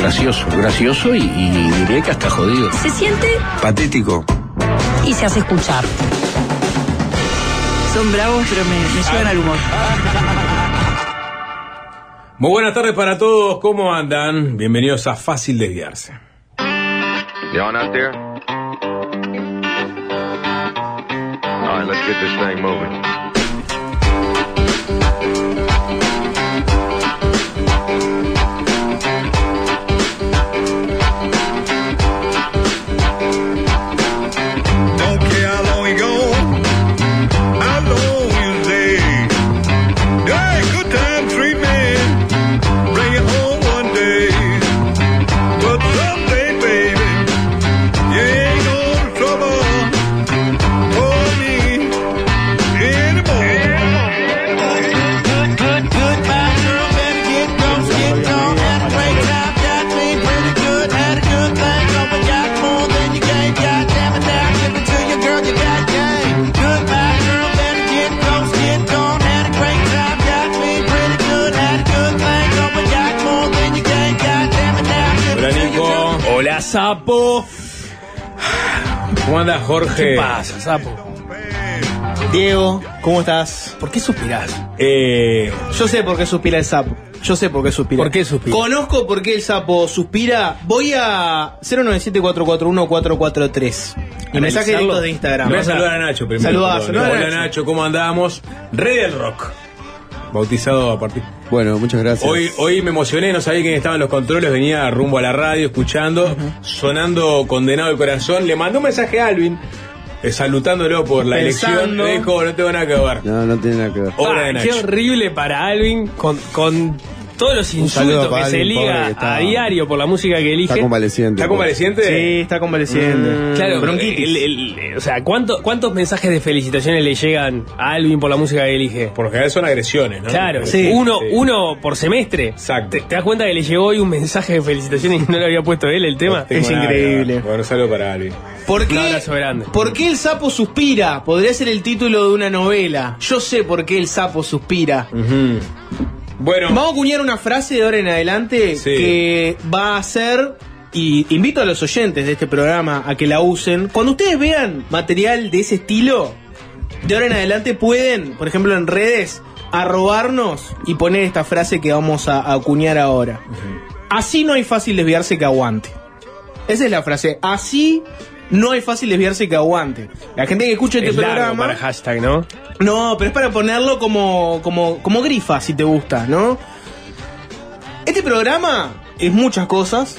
Gracioso, gracioso y, y diré que hasta jodido. Se siente Patético. y se hace escuchar. Son bravos, pero me, me suben al humor. Muy buenas tardes para todos, ¿cómo andan? Bienvenidos a Fácil Desviarse. Y'all out there? All right, let's get this thing moving. Sapo. ¿Cómo anda Jorge? ¿Qué pasa, sapo? Diego, ¿cómo estás? ¿Por qué suspirás? Eh, Yo sé por qué suspira el sapo. Yo sé por qué suspira. ¿Por qué suspira? Conozco por qué el sapo suspira. Voy a 097-441-443. Y mensaje directos de Instagram. voy a saludar a Nacho primero. Saludá, perdón. saludá a Hola Nacho. Nacho, ¿cómo andamos? Rey del rock. Bautizado a partir. Bueno, muchas gracias. Hoy, hoy me emocioné, no sabía quién estaba en los controles, venía rumbo a la radio escuchando, sonando condenado el corazón. Le mandó un mensaje a Alvin, eh, salutándolo por la Pensando. elección. Le dijo, no tengo nada que ver. No, no tiene nada que ver. De Ah, qué horrible para Alvin con, con todos los insultos que se liga que está- a diario por la música que elige. Está convaleciente. ¿Está convaleciente? Sí, está convaleciente. Mm, Claro, Bronquitis. el- el- o sea, ¿cuánto- ¿cuántos mensajes de felicitaciones le llegan a Alvin por la música que elige? Por lo general son agresiones, ¿no? Claro, Sí. uno, Sí. uno por semestre. Exacto. ¿Te, te das cuenta que le llegó hoy un mensaje de felicitaciones y no le había puesto él el tema? No Es increíble. Bueno, saludo para Alvin. ¿Por Un qué, abrazo grande. ¿Por qué el sapo suspira? Podría ser el título de una novela. Yo sé por qué el sapo suspira. Ujú. Bueno, Vamos a acuñar una frase de ahora en adelante Sí. que va a ser, y invito a los oyentes de este programa a que la usen. Cuando ustedes vean material de ese estilo, de ahora en adelante pueden, por ejemplo en redes, arrobarnos y poner esta frase que vamos a, a acuñar ahora. Así no hay fácil desviarse que aguante. Esa es la frase. Así no hay fácil desviarse que aguante. La gente que escucha este Es largo programa. para hashtag, ¿no? No, pero es para ponerlo como, como, como grifa, si te gusta, ¿no? Este programa es muchas cosas,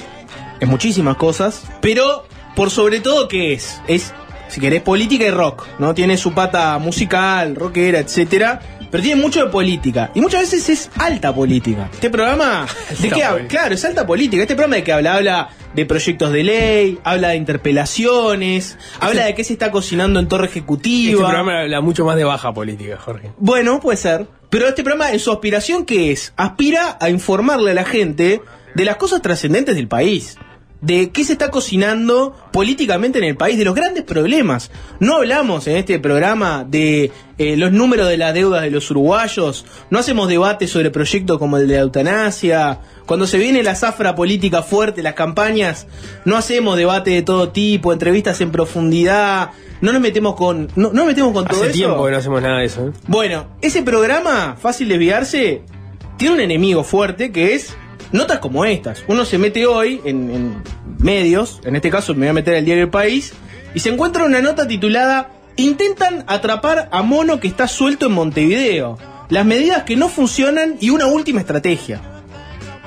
es muchísimas cosas, pero por sobre todo, ¿qué es? Es, si querés, política y rock, ¿no? Tiene su pata musical, rockera, etcétera, pero tiene mucho de política. Y muchas veces es alta política. Este programa, ¿de qué habla? Claro, es alta política. Este programa de qué habla, habla de proyectos de ley, habla de interpelaciones, habla de qué se está cocinando en torre ejecutiva. Este programa habla mucho más de baja política, Jorge. Bueno, puede ser. Pero este programa, en su aspiración, ¿qué es? Aspira a informarle a la gente de las cosas trascendentes del país. De qué se está cocinando políticamente en el país, de los grandes problemas. No hablamos en este programa de eh, los números de las deudas de los uruguayos, no hacemos debates sobre proyectos como el de la eutanasia. Cuando se viene la zafra política fuerte, las campañas, no hacemos debate de todo tipo, entrevistas en profundidad, no nos metemos con, no, no nos metemos con todo Hace eso. tiempo que no hacemos nada de eso. ¿eh? Bueno, ese programa, fácil desviarse, tiene un enemigo fuerte que es notas como estas. Uno se mete hoy en, en medios, en este caso me voy a meter al diario El País, y se encuentra una nota titulada Intentan atrapar a mono que está suelto en Montevideo. Las medidas que no funcionan y una última estrategia.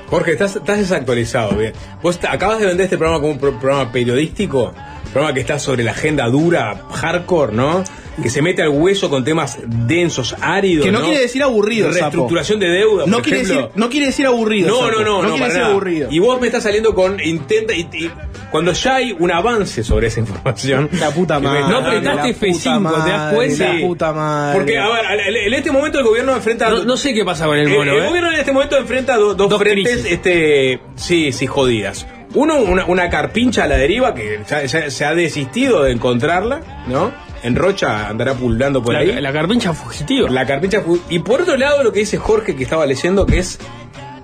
Jorge, estás, desactualizado, bien. Vos acabas de vender este programa como un pro- programa periodístico. Programa que está sobre la agenda dura, hardcore, ¿no? Que se mete al hueso con temas densos, áridos. Que no quiere decir aburrido, sapo. Reestructuración de deuda. No por quiere, ejemplo. decir, no quiere decir aburrido. No, sapo. no, no, no, quiere para decir nada. aburrido. Y vos me estás saliendo con intenta y, y cuando ya hay un avance sobre esa información. La puta me madre. No apretaste la puta F5, ¿te das cuenta? La puta madre. Porque, a ver, en este momento el gobierno enfrenta. No, no sé qué pasa con el el, mono, el ¿eh? gobierno en este momento enfrenta do- dos, Dos frentes, crisis. este, sí, sí, jodidas. Uno, una, una carpincha a la deriva que ya, ya se ha desistido de encontrarla, ¿no? En Rocha andará pululando por ahí. La, carpincha fugitiva. La carpincha fu- Y por otro lado, lo que dice Jorge que estaba leyendo, que es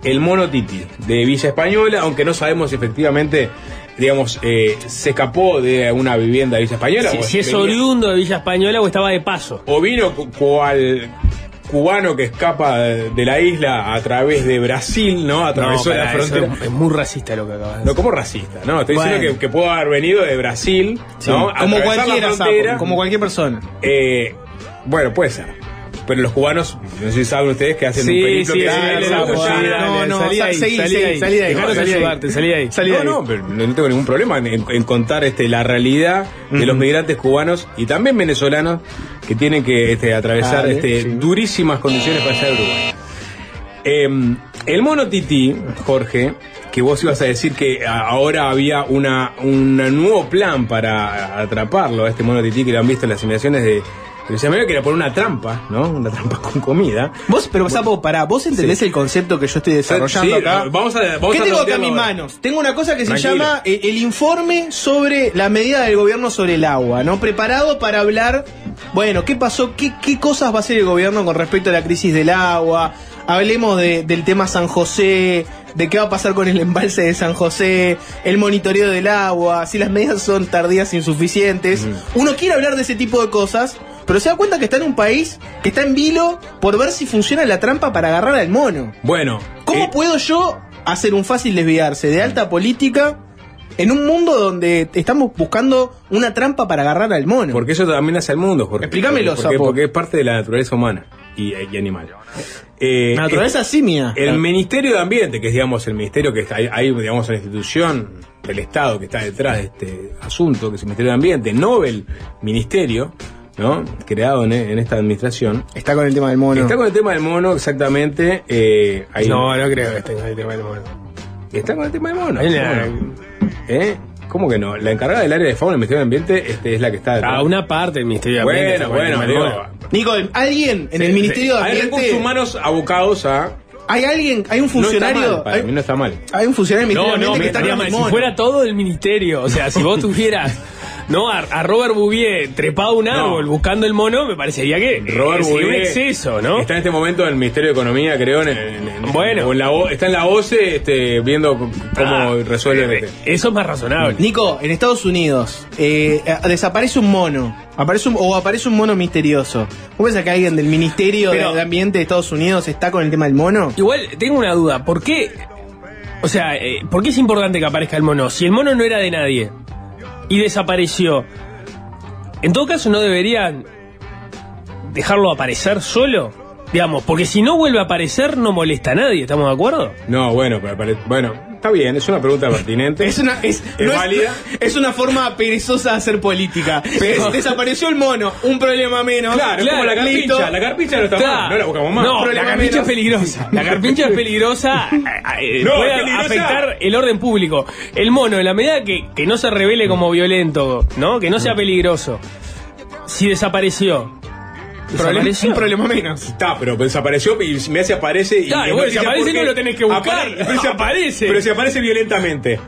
el mono Titi de Villa Española, aunque no sabemos si efectivamente, digamos, eh, se escapó de una vivienda de Villa Española. si, o si es oriundo de Villa Española o estaba de paso. o vino cu- cual cubano que escapa de de la isla a través de Brasil, ¿no? Atravesó No, la frontera. Es, es muy racista lo que acabas de No decir. como racista, no, estoy Bueno. diciendo que, que pudo haber venido de Brasil, Sí, ¿no? como cualquiera, como cualquier persona. Eh, bueno, puede ser. Pero los cubanos, no sé si saben ustedes que hacen Sí, un periplo sí, que dale, dale, dale, no, no, salí sa- ahí, salí ahí. salí de ahí, salí de ahí. ayudarte, salí ahí. Salí de no, no, pero no tengo ningún problema en, contar este, la realidad de los migrantes cubanos y también venezolanos que tienen que este, atravesar Dale, este, sí. durísimas condiciones para llegar a Uruguay. Eh, el mono Tití, Jorge, que vos ibas a decir que ahora había una, un nuevo plan para atraparlo, a este mono Tití que lo han visto en las simulaciones de... de Villa María, que era por una trampa, ¿no? Una trampa con comida. Vos, pero Sapo, pará, vos entendés Sí. el concepto que yo estoy desarrollando Sí, acá. vamos a- vamos ¿Qué a tengo acá en mis manos? Tengo una cosa que se llama eh, el informe sobre la medida del gobierno sobre el agua, ¿no? Preparado para hablar, bueno, ¿qué pasó? ¿Qué, qué cosas va a hacer el gobierno con respecto a la crisis del agua? Hablemos de- del tema San José, de qué va a pasar con el embalse de San José, el monitoreo del agua, si las medidas son tardías e insuficientes. Uno quiere hablar de ese tipo de cosas, pero se da cuenta que está en un país que está en vilo por ver si funciona la trampa para agarrar al mono. Bueno. ¿Cómo eh, puedo yo hacer un fácil desviarse de alta política en un mundo donde estamos buscando una trampa para agarrar al mono? Porque eso también hace al mundo, Jorge. Explícamelo, porque, porque es parte de la naturaleza humana y, y animal. Eh, La naturaleza simia. El Ministerio de Ambiente, que es digamos el ministerio que está ahí, hay, digamos la institución del Estado que está detrás de este asunto, que es el Ministerio de Ambiente, Nobel Ministerio, ¿no? Creado en, en esta administración. Está con el tema del mono. Está con el tema del mono, exactamente. eh, ahí- No, no creo que esté con el tema del mono. Está con el tema del mono. ¿Eh? ¿Cómo que no? La encargada del área de fauna del Ministerio de Ambiente este, es la que está detrás. A una parte del Ministerio de Ambiente. Bueno, bueno, digo. Nico, alguien en el Ministerio sí. de Hay recursos Ambiente. humanos abocados a. Hay alguien, hay un No está funcionario. mal, para hay, mí no está mal. hay un funcionario del No, Ministerio de no, Ambiente me que está estaría con mal. Si fuera todo el ministerio, o sea, si vos tuvieras no a, a Robert Bouvier trepado a un árbol buscando el mono, me parecería que Robert sería un Bouvier exceso, ¿no? Está en este momento en el Ministerio de Economía, creo. En, en- en- Bueno. o en la O- está en la OCE este, viendo cómo Ah, resuelve. eh, Eso es más razonable. Nico, en Estados Unidos eh, desaparece un mono, aparece un- o aparece un mono misterioso. ¿Vos pensás que alguien del Ministerio Pero- de Ambiente de Estados Unidos está con el tema del mono? Igual tengo una duda, ¿por qué? O sea, eh, ¿por qué es importante que aparezca el mono? Si el mono no era de nadie y desapareció, en todo caso no deberían dejarlo aparecer solo, digamos, porque si no vuelve a aparecer no molesta a nadie, ¿estamos de acuerdo? No, bueno, pero bueno, está bien, es una pregunta pertinente. Es una, es, ¿Es no válida? es una forma perezosa de hacer política. Pero- desapareció el mono, un problema menos. Claro, es como la carpincha. listo. La carpincha no está Claro. mal, no la buscamos más. No, la carpincha menos. es peligrosa. La carpincha es peligrosa. eh, No, puede es peligrosa. afectar el orden público. El mono, en la medida que, que no se revele como violento, ¿no? Que no sea peligroso. Si desapareció. Un problema menos. Está, pero desapareció y me hace aparece y Claro, si aparece no lo tenés que buscar, apare- pero si aparece. Pero si aparece violentamente.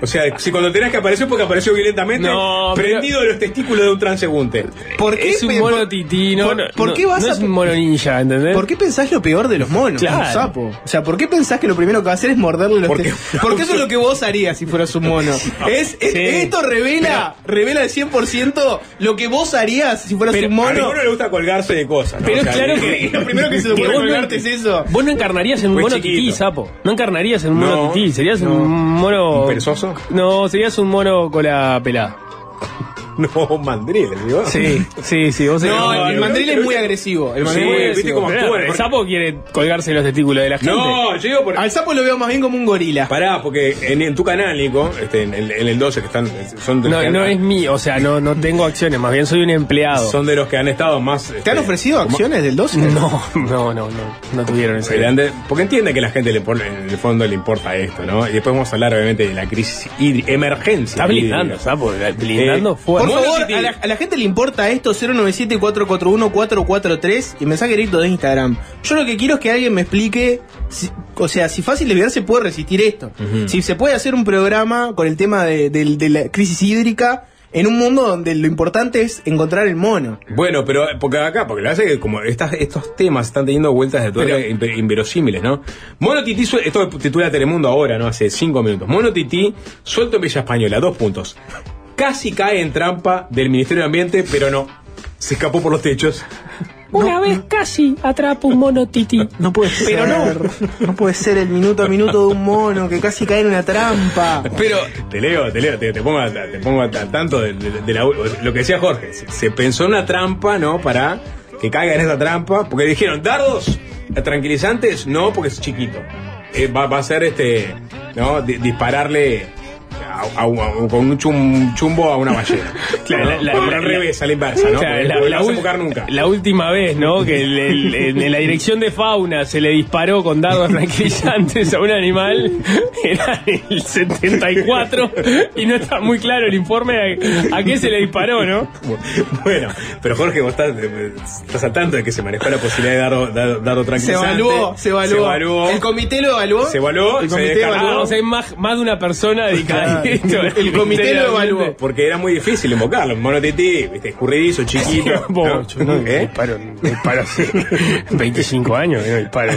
O sea, si cuando tenés que aparecer porque apareció violentamente, No, pero- prendido de los testículos de un transeúnte. ¿Por qué Es un mono por- tití, no, por- no, por qué vas no a- es un mono ninja, ¿entendés? ¿Por qué pensás lo peor de los monos? Claro. Un sapo. O sea, ¿por qué pensás que lo primero que va a hacer es morderle los testículos? Porque eso es lo que vos harías si fueras un mono. Es, es- Sí. Esto revela, revela al 100% lo que vos harías si fueras Pero un A mono. ninguno le gusta colgarse de cosas. ¿no? Pero O sea, claro que lo primero que se te colgarte es eso. Vos no encarnarías en un mono chiquito. tití, sapo. No encarnarías en un No, mono tití. Serías no. un mono. ¿Un perezoso? No, serías un mono con la pelada. No, mandriles, digo. Sí, sí, sí. Vos No, sabés- el mandril es muy agresivo. El mandril Sí, es muy viste agresivo. cómo Pero actúan, El porque- sapo quiere colgarse los testículos de la gente. No, yo digo por. Al sapo lo veo más bien como un gorila. Pará, porque en, en tu canal, Nico, este, en, el, en el 12, que están. Son de los No, que no han- es mío, o sea, no, no tengo acciones, más bien soy un empleado. Son de los que han estado más. ¿Te han este, ofrecido como- acciones del 12? No, no, no, no, no tuvieron ese. grande, porque entiende que a la gente le impor- en el fondo le importa esto, ¿no? Y después vamos a hablar, obviamente, de la crisis emergencia. Está blindando, hídrica. sapo, blindando Eh, fuerte. Por favor, a la, a la gente le importa esto 097-441-443 y mensaje directo de Instagram. Yo lo que quiero es que alguien me explique, si- o sea, si fácil de ver se puede resistir esto. Si se puede hacer un programa con el tema de, de- de la crisis hídrica en un mundo donde lo importante es encontrar el mono. Bueno, pero porque acá, porque lo hace que como estas, estos temas están teniendo vueltas de inver- inverosímiles, ¿no? Mono Tití, esto titula Telemundo ahora, ¿no? Hace cinco minutos. Mono Tití, suelto en Villa Española, dos puntos. Casi cae en trampa del Ministerio de Ambiente, pero no. Se escapó por los techos. Una vez casi atrapo un mono titi. No puede Pero ser. No puede ser el minuto a minuto de un mono que casi cae en una trampa. Pero te leo, te leo, te, te pongo, a- te pongo a- tanto de, de- de la- lo que decía Jorge. Se, se pensó en una trampa, ¿no? Para que caiga en esa trampa, porque dijeron, dardos tranquilizantes, no, porque es chiquito. Eh, va, va a ser este, ¿no? Di- dispararle a- a- a- con un chum- chumbo a una ballena. Claro, ¿no? la- la- la- al revés, a la inversa, ¿no? Claro, la, no la lo vas a ul- enfocar nunca. la última vez, ¿no? Que el- el- en, en la dirección de fauna se le disparó con dardos tranquilizantes a un animal. Era el 74 y no está muy claro el informe a, a qué se le disparó, ¿no? Bueno, pero Jorge, vos estás, estás al tanto de que se manejó la posibilidad de dardo, dardo, dardo Se evaluó, se evaluó. Se evaluó. El comité lo evaluó. Se evaluó, El se comité descartó. evaluó. Ah, o sea, hay más, más de una persona dedicada. El comité lo evaluó. Porque era muy difícil invocarlo. Mono tití, viste, escurridizo, chiquito. ¿no? Bocho, no, ¿Eh? disparo, disparo hace 25 años, no disparo.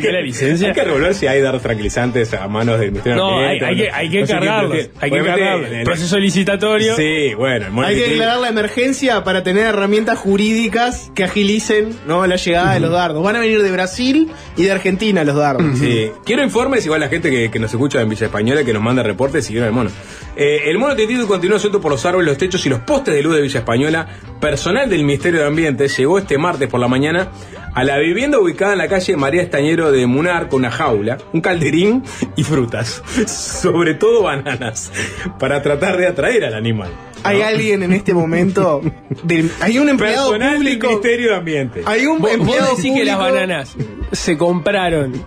¿Qué la licencia? Hay que revolver si hay dardos tranquilizantes a manos del Ministerio No, de hay, Ambiente. hay que, hay que cargarlos. Hay que cargarlos. el- Proceso licitatorio. Sí, bueno, Hay que declarar la emergencia para tener herramientas jurídicas que agilicen ¿no? la llegada de los dardos. Van a venir de Brasil y de Argentina los dardos. Sí. Quiero informes, igual la gente que, que nos escucha en Villa Española, que nos manda reportes, siguieron el mono. Eh, el mono titito continuó suelto por los árboles, los techos y los postes de luz de Villa Española. Personal del Ministerio de Ambiente llegó este martes por la mañana a la vivienda ubicada en la calle María Estañero de Munar con una jaula, un calderín y frutas, sobre todo bananas, para tratar de atraer al animal. Hay alguien en este momento. del- hay un empleado Personal del público. Ministerio de Ambiente. Hay un ¿Vos, vos empleado decís público. que las bananas se compraron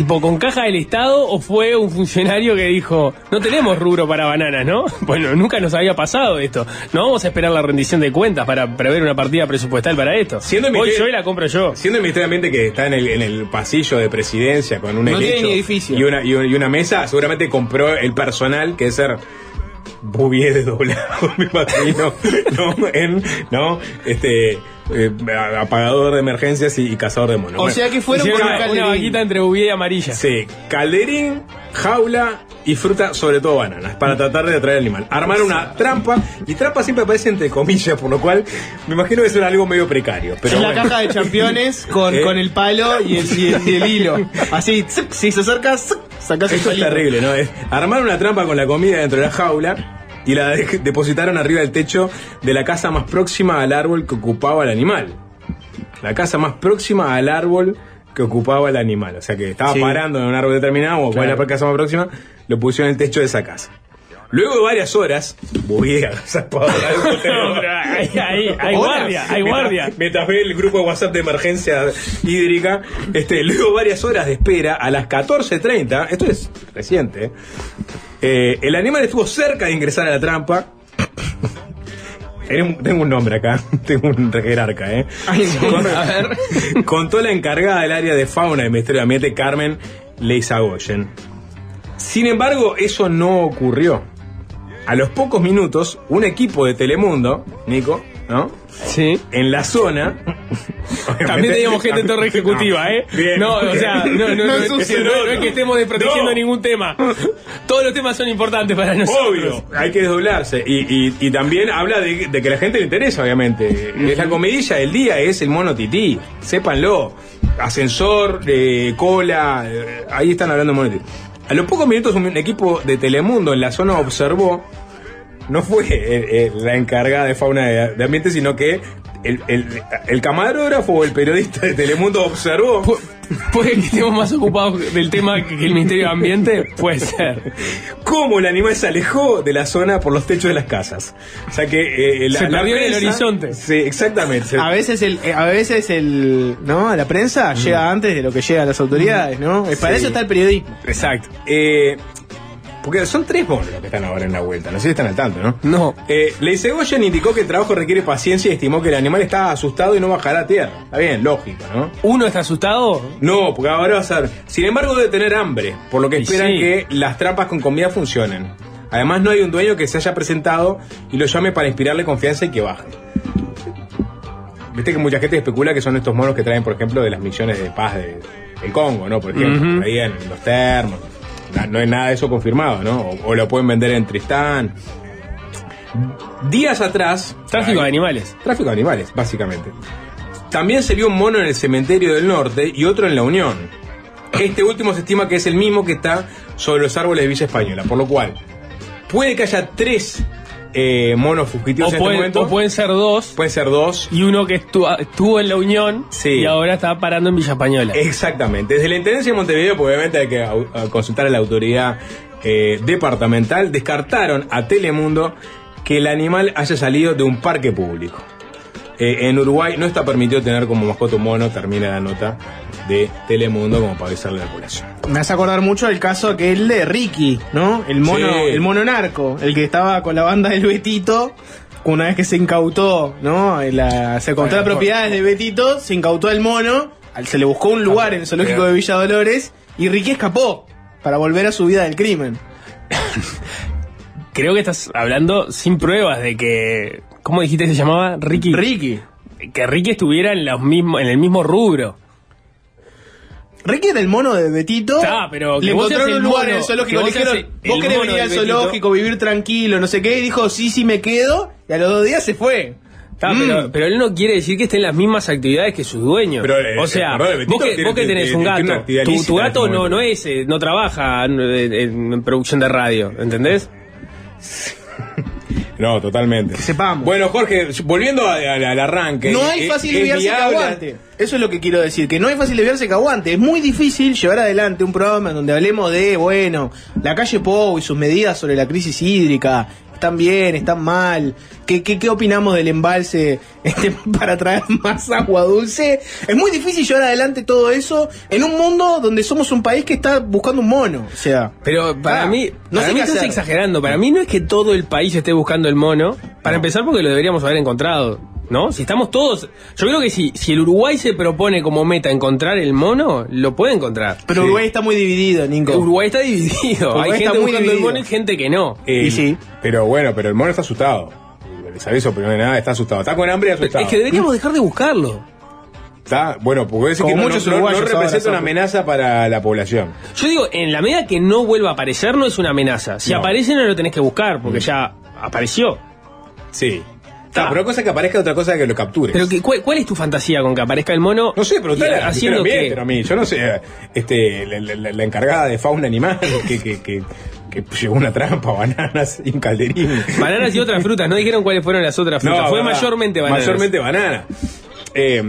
tipo con caja del Estado o fue un funcionario que dijo, no tenemos rubro para bananas, ¿no? Bueno, nunca nos había pasado esto. No vamos a esperar la rendición de cuentas para prever una partida presupuestal para esto. Siendo ministerio- yo y la compro yo. Siendo el Ministerio de Ambiente que está en el, en el pasillo de presidencia con un No tiene helecho ni edificio. Y, una, y, y una mesa, seguramente compró el personal que es ser Bouvier de doblado, me imagino, ¿no? En, ¿no? Este, eh, apagador de emergencias y, y cazador de monos. O Bueno, sea que fueron con un Una, una vaquita entre bubía y amarilla. Sí, calderín, jaula y fruta, sobre todo bananas, para tratar de atraer al animal. Armar una trampa, y trampa siempre aparece entre comillas, por lo cual me imagino que es algo medio precario. Pero es la bueno. caja de championes con, ¿Eh? con el palo y el, y el- y el hilo. Así, si se acerca, sacás el Esto es terrible, ¿no? Es armar una trampa con la comida dentro de la jaula y la de- depositaron arriba del techo de la casa más próxima al árbol que ocupaba el animal. La casa más próxima al árbol que ocupaba el animal. O sea que estaba Sí. parando en un árbol determinado, o cuál es la casa más próxima, lo pusieron en el techo de esa casa. Luego de varias horas, voy a de hay, hay- hay guardia, hay guardia. Mientras ve el grupo de WhatsApp de emergencia hídrica, este, luego varias horas de espera, a las 14.30, esto es reciente, eh, el animal estuvo cerca de ingresar a la trampa. Tengo un- nombre acá, tengo un jerarca, ¿eh? Con- a ver. Contó la encargada del área de fauna del Ministerio de Ambiente, Carmen Leizagoyen. Sin embargo, eso no ocurrió. A los pocos minutos, un equipo de Telemundo, Nico, ¿no? Sí. En la zona. También teníamos gente en torre ejecutiva, ¿eh? Bien. no, o sea, no, no, no, No es, que estemos desprotegiendo ningún tema. Todos los temas son importantes para nosotros. Obvio, hay que desdoblarse. Y, y- y también habla de, de que a la gente le interesa, obviamente. Es la comidilla del día, es el mono tití. Sépanlo. Ascensor, eh, cola, eh, ahí están hablando de mono tití. A los pocos minutos un equipo de Telemundo en la zona observó no fue eh, eh, la encargada de fauna de, de ambiente, sino que el, el- el camarógrafo o el periodista de Telemundo observó Puede que estemos más ocupados del tema que el Ministerio de Ambiente, puede ser. cómo el animal se alejó de la zona por los techos de las casas. O sea que eh, la, Se la en el horizonte. Sí, exactamente. A veces el, a veces el, ¿no? La prensa llega antes de lo que llegan las autoridades, ¿no? Para Sí. eso está el periodismo. Exacto. Eh, porque son tres monos los que están ahora en la vuelta. No sé si están al tanto, ¿no? No. Eh, Leisegoyen indicó que el trabajo requiere paciencia y estimó que el animal está asustado y no bajará a tierra. Está bien, lógico, ¿no? ¿Uno está asustado? No, porque ahora va a ser. Sin embargo, debe tener hambre, por lo que Y esperan sí. que las trampas con comida funcionen. Además, no hay un dueño que se haya presentado y lo llame para inspirarle confianza y que baje. Viste que mucha gente especula que son estos monos que traen, por ejemplo, de las misiones de paz de, del Congo, ¿no? Por ejemplo, ahí en los termos. No hay nada de eso confirmado, ¿no? O, o lo pueden vender en Tristán. Días atrás. Tráfico de animales. Tráfico de animales, básicamente. También se vio un mono en el cementerio del norte y otro en la Unión. Este último se estima que es el mismo que está sobre los árboles de Villa Española, por lo cual puede que haya tres eh, monos fugitivos O, en este pueden- momento. o pueden ser dos Pueden ser dos. y uno que estu- estuvo en la Unión Sí. y ahora está parando en Villa Española. Exactamente. Desde la Intendencia de Montevideo, pues obviamente hay que consultar a la autoridad eh, departamental, descartaron a Telemundo que el animal haya salido de un parque público. Eh, en Uruguay no está permitido tener como mascota un mono, termina la nota de Telemundo como para avisarle a la población. Me hace acordar mucho el caso aquel de Ricky, ¿no? El mono, Sí. el mono narco, el que estaba con la banda del Betito. Una vez que se incautó, ¿no? La- se incautó Bueno, las propiedades de Betito, se incautó el mono, se le buscó un lugar en el zoológico de Villa Dolores y Ricky escapó para volver a su vida del crimen. Creo que estás hablando sin pruebas de que. ¿Cómo dijiste que se llamaba? Ricky. Ricky. Que Ricky estuviera en, los mismos, en el mismo rubro. Ricky era el mono de Betito. Está, pero que le vos encontraron un lugar mono, en el zoológico. que Le dijeron, el- vos querés venir al de Betito". zoológico, vivir tranquilo, no sé qué. Y dijo, sí, sí, me quedo. Y a los dos días se fue. Está, Mm. pero, pero él no quiere decir que esté en las mismas actividades que sus dueños. Pero, eh, o sea, vos que, tiene- vos que tenés tiene- un gato, tu, gato no, no es, eh, no trabaja en, en- en producción de radio, ¿entendés? No, totalmente. Que sepamos. Bueno, Jorge, volviendo a- a- al arranque. No hay fácil es desviarse que viable- aguante. Eso es lo que quiero decir, que no hay fácil desviarse que aguante. Es muy difícil llevar adelante un programa en donde hablemos de, bueno, la calle Pou y sus medidas sobre la crisis hídrica. ¿Están bien? ¿Están mal? ¿Qué, qué, qué opinamos del embalse este, para traer más agua dulce? Es muy difícil llevar adelante todo eso en un mundo donde somos un país que está buscando un mono. O sea, Pero para Ah, mí, no para mí estás exagerando. Para mí no es que todo el país esté buscando el mono. Para empezar, porque lo deberíamos haber encontrado. ¿No? Si estamos todos. Yo creo que si, si el Uruguay se propone como meta encontrar el mono, lo puede encontrar. pero Sí. Uruguay está muy dividido, Nico. Uruguay está dividido. Uruguay Hay está gente muy buscando el mono y gente que no. Eh, Y sí. Pero bueno, pero el mono está asustado. Les aviso, primero de nada, está asustado. Está con hambre y asustado. Es que deberíamos dejar de buscarlo. Está, bueno, porque decir que no, muchos no- no- no representa una amenaza para la población. Yo digo, en la medida que no vuelva a aparecer, no es una amenaza. Si No. aparece, no lo tenés que buscar, porque ya apareció. Sí. Está, Ah. pero cosa que aparezca otra cosa que lo captures. Pero que, ¿cuál, cuál es tu fantasía con que aparezca el mono? no sé, pero y haciendo que pero a mí, yo no sé, este, la, la- la encargada de fauna animal que, que, que, que llevó una trampa, bananas y un calderín. Bananas y otras frutas, no dijeron cuáles fueron las otras frutas. Fue verdad. mayormente bananas. Mayormente banana. Eh,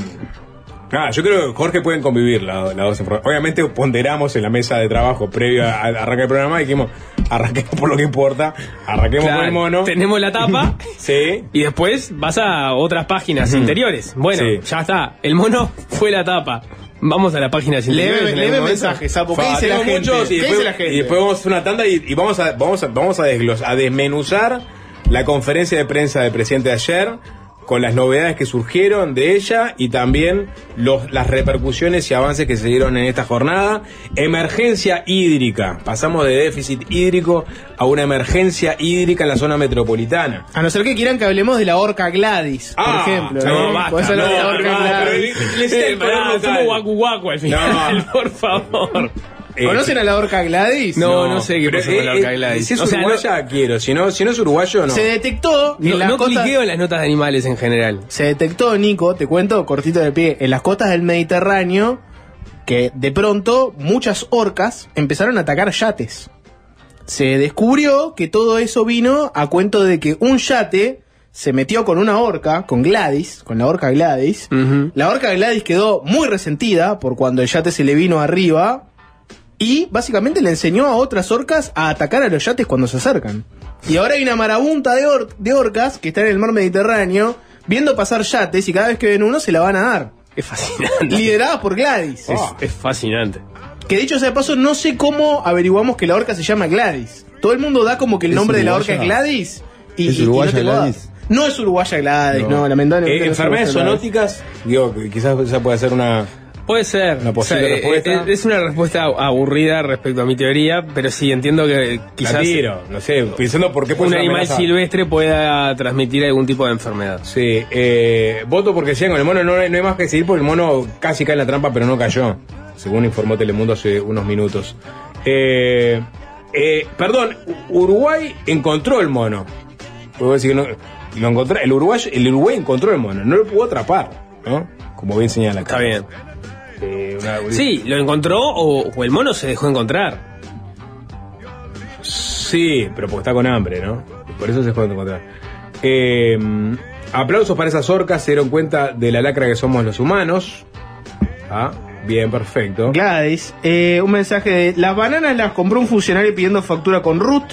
nada, yo creo que Jorge pueden convivir la- las dos informaciones. Obviamente ponderamos en la mesa de trabajo previo a- al arranque del programa y dijimos, arranquemos por lo que importa, arranquemos Claro, por el mono. Tenemos la tapa Sí. y después vas a otras páginas interiores. Bueno, Sí. ya está. El mono fue la tapa. Vamos a las páginas interiores. Leve, leve mensajes, Sapo. ¿Qué dice la gente? muchos y ¿Qué después, dice la gente? y después vamos a hacer una tanda y, y vamos a vamos a vamos a desglos- a desmenuzar la conferencia de prensa del presidente de ayer con las novedades que surgieron de ella y también los, las repercusiones y avances que se dieron en esta jornada. Emergencia hídrica. Pasamos de déficit hídrico a una emergencia hídrica en la zona metropolitana. A no ser que quieran que hablemos de la orca Gladys, Ah, por ejemplo. no, ¿no? basta, Podés hablar de la no, orca no, Gladys. pero le- le- Eh, pará, local. somos guacu guacu al final, No. por favor. Eh, ¿Conocen a la orca Gladys? No, no sé qué pasó con la eh, orca eh, Gladys. Si es O sea, uruguaya, quiero. Si no, si no es uruguayo, no. Se detectó en No, las no costas... cliqueo en las notas de animales en general. Se detectó, Nico, te cuento, cortito de pie, en las costas del Mediterráneo, que de pronto muchas orcas empezaron a atacar yates. se descubrió que todo eso vino a cuento de que un yate se metió con una orca, con Gladys, con la orca Gladys. La orca Gladys quedó muy resentida por cuando el yate se le vino arriba y básicamente le enseñó a otras orcas a atacar a los yates cuando se acercan. Y ahora hay una marabunta de, or- de orcas que están en el mar Mediterráneo viendo pasar yates y cada vez que ven uno se la van a dar. Es fascinante. Lideradas por Gladys. Es, es fascinante. Que dicho sea de paso, no sé cómo averiguamos que la orca se llama Gladys. Todo el mundo da como que el ¿Es nombre de la orca uruguaya? es Gladys. Y, ¿Es y- y uruguaya no. No es uruguaya Gladys, no, No. lamentablemente. Eh, no es enfermedades uruguaya zoonóticas, digo, que quizás esa puede ser una. Puede ser. Una posible O sea, eh, respuesta. eh, Es una respuesta aburrida respecto a mi teoría, pero sí entiendo que quizás La tiro, no sé, pensando por qué puede un animal amenaza. silvestre pueda transmitir algún tipo de enfermedad. Sí, eh, voto porque sigan con el mono, no, hay- no hay más que seguir porque el mono casi cae en la trampa, pero no cayó, según informó Telemundo hace unos minutos. Eh, eh, perdón, Uruguay encontró el mono. Puedo decir que no, lo encontró, el, Uruguay, el Uruguay encontró el mono, no lo pudo atrapar, ¿no? Como bien señala Está acá. bien. Una- Sí, lo encontró o, o el mono se dejó encontrar. Sí, pero porque está con hambre, ¿no? Por eso se puede encontrar. Eh, aplausos para esas orcas, se dieron cuenta de la lacra que somos los humanos. Ah, bien, perfecto. Gladys, eh, un mensaje de las bananas las compró un funcionario pidiendo factura con Ruth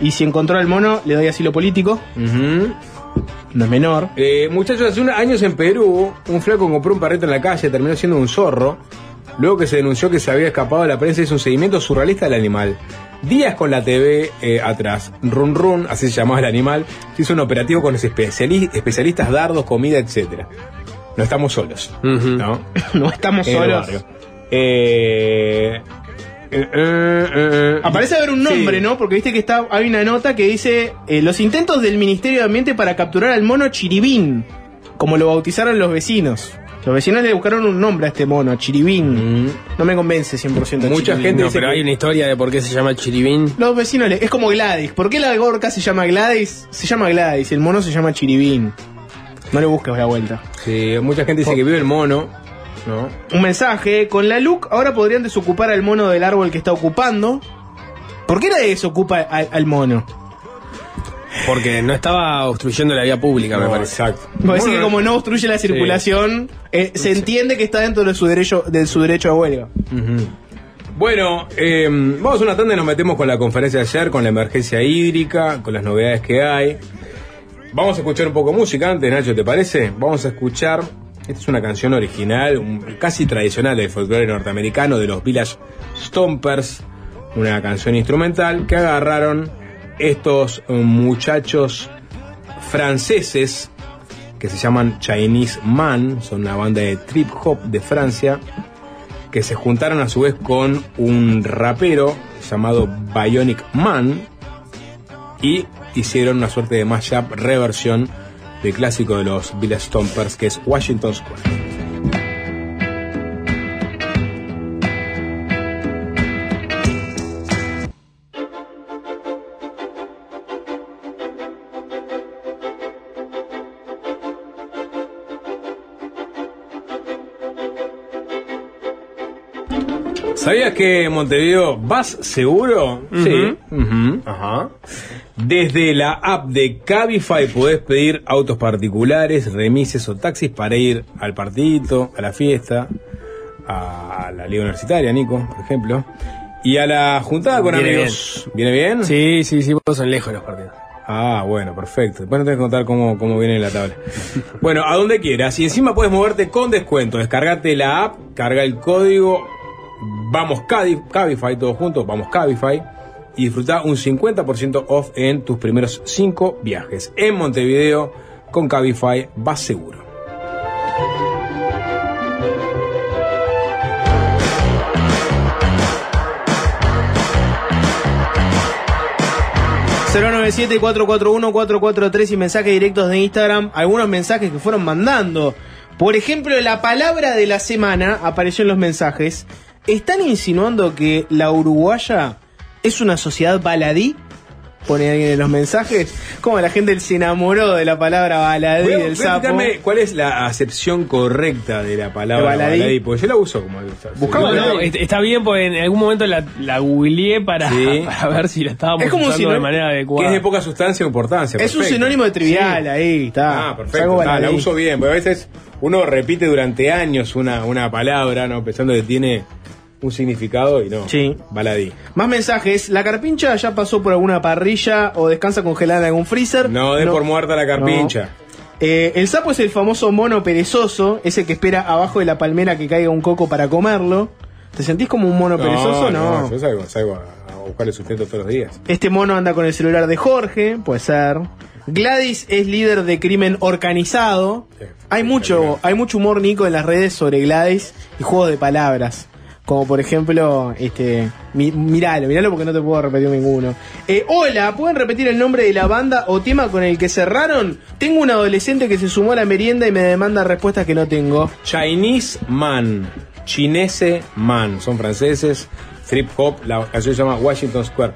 y si encontró al mono le doy asilo político. Ujú. No es menor. Eh, muchachos, hace unos años en Perú, un flaco compró un perrito en la calle, terminó siendo un zorro. Luego que se denunció que se había escapado de la prensa, hizo un seguimiento surrealista del animal. Días con la TV eh, atrás, Run Run, así se llamaba el animal, se hizo un operativo con los especiali- especialistas, dardos, comida, etcétera. No estamos solos, ¿no? no estamos En solos. Eh, eh, eh, eh, Aparece haber un nombre, ¿no? Porque viste que está, hay una nota que dice eh, los intentos del Ministerio de Ambiente para capturar al mono chiribín, como lo bautizaron los vecinos. Los vecinos le buscaron un nombre a este mono, a chiribín. No me convence 100% Mucha chiribín. gente No, dice pero que- hay una historia de por qué se llama chiribín. Los vecinos le- es como Gladys. ¿Por qué la gorca se llama Gladys? Se llama Gladys, el mono se llama chiribín. No le busques la vuelta. Sí, mucha gente dice que vive el mono, ¿no? Un mensaje, con la LUC ahora podrían desocupar al mono del árbol que está ocupando. ¿Por qué nadie desocupa al, al mono? Porque no estaba obstruyendo la vía pública, me No, parece. Exacto. Porque Bueno, que como no obstruye la circulación, eh, se entiende que está dentro de su derecho, de su derecho a huelga. Bueno, eh, vamos a una tanda y nos metemos con la conferencia de ayer, con la emergencia hídrica, con las novedades que hay. Vamos a escuchar un poco de música antes, Nacho, ¿te parece? Vamos a escuchar, esta es una canción original, casi tradicional del folclore norteamericano, de los Village Stompers, una canción instrumental que agarraron estos muchachos franceses que se llaman Chinese Man, son una banda de trip hop de Francia, que se juntaron a su vez con un rapero llamado Bionic Man y hicieron una suerte de mashup reversión del clásico de los Village Stompers que es Washington Square. ¿Sabías que Montevideo vas seguro? Sí. Ajá. Desde la app de Cabify podés pedir autos particulares, remises o taxis para ir al partidito, a la fiesta, a la liga universitaria, Nico, por ejemplo, y a la juntada con Viene amigos. ¿Viene bien? Sí, sí, sí, vos son lejos los partidos. Ah, bueno, perfecto. Después no tenés que contar cómo, cómo viene la tabla. bueno, a donde quieras. Y encima puedes moverte con descuento. Descargate la app, carga el código. Vamos Cabify, todos juntos. Vamos Cabify. Y disfruta un 50% off en tus primeros 5 viajes. En Montevideo, con Cabify, vas seguro. 097-441-443 y mensajes directos de Instagram. Algunos mensajes que fueron mandando. Por ejemplo, la palabra de la semana apareció en los mensajes. ¿Están insinuando que la uruguaya es una sociedad baladí? pone alguien en los mensajes. Como la gente se enamoró de la palabra baladí Voy a- del voy a sapo. cuál es la acepción correcta de la palabra De baladí. baladí, porque yo la uso como No, no, est- está bien, porque en algún momento la, la googleé para, Sí. para ver si la estábamos Es como usando si no- de manera que adecuada. es de poca sustancia o importancia. Es un perfecto. sinónimo de trivial Sí. ahí, está. Ah, Salgo perfecto. ah, la uso bien, porque a veces uno repite durante años una, una palabra, ¿no? Pensando que tiene un significado y no. Sí. Baladí. Más mensajes. ¿La carpincha ya pasó por alguna parrilla o descansa congelada en algún freezer? No de por muerta la carpincha. Eh, el sapo es el famoso mono perezoso, ese que espera abajo de la palmera que caiga un coco para comerlo. ¿Te sentís como un mono perezoso? No. yo salgo, salgo a, a buscar el sustento todos los días. Este mono anda con el celular de Jorge, puede ser. Gladys es líder de crimen organizado. Hay mucho, hay mucho humor, Nico, en las redes sobre Gladys y juegos de palabras. Como por ejemplo, este. mi- miralo, miralo porque no te puedo repetir ninguno. Eh, hola, ¿pueden repetir el nombre de la banda o tema con el que cerraron? Tengo un adolescente que se sumó a la merienda y me demanda respuestas que no tengo. Chinese Man. Chinese Man. Son franceses. Trip Hop. La canción se llama Washington Square.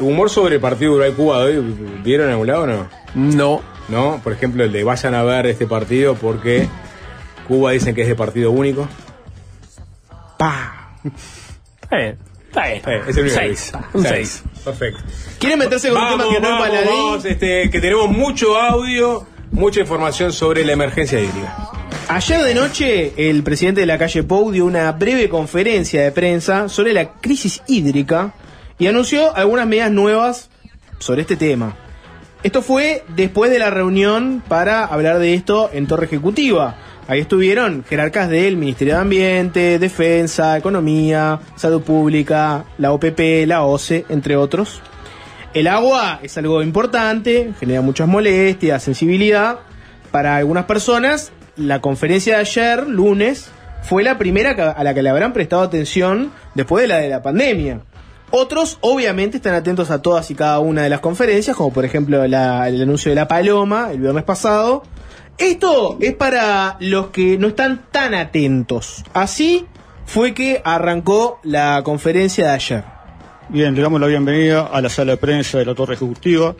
Humor sobre el partido Uruguay-Cuba de hoy. ¿Vieron en algún lado o no? No. No, por ejemplo, el de vayan a ver este partido porque Cuba dicen que es de partido único. ¡Pah! Está bien. Está bien. Es el. Un Seis. seis. Perfecto. ¿Quieren meterse con un tema que no es baladí? vamos, este, que tenemos mucho audio, mucha información sobre la emergencia hídrica. Ayer de noche, el presidente de la calle Pou dio una breve conferencia de prensa sobre la crisis hídrica y anunció algunas medidas nuevas sobre este tema. Esto fue después de la reunión para hablar de esto en Torre Ejecutiva. Ahí estuvieron jerarcas del Ministerio de Ambiente, Defensa, Economía, Salud Pública, la OPP, la OCE, entre otros. El agua es algo importante, genera muchas molestias, sensibilidad. Para algunas personas, la conferencia de ayer, lunes, fue la primera a la que le habrán prestado atención después de la de la pandemia. Otros, obviamente, están atentos a todas y cada una de las conferencias, como por ejemplo el anuncio de la Paloma el viernes pasado. Esto es para los que no están tan atentos. Así fue que arrancó la conferencia de ayer. Bien, le damos la bienvenida a la sala de prensa de la Torre Ejecutiva,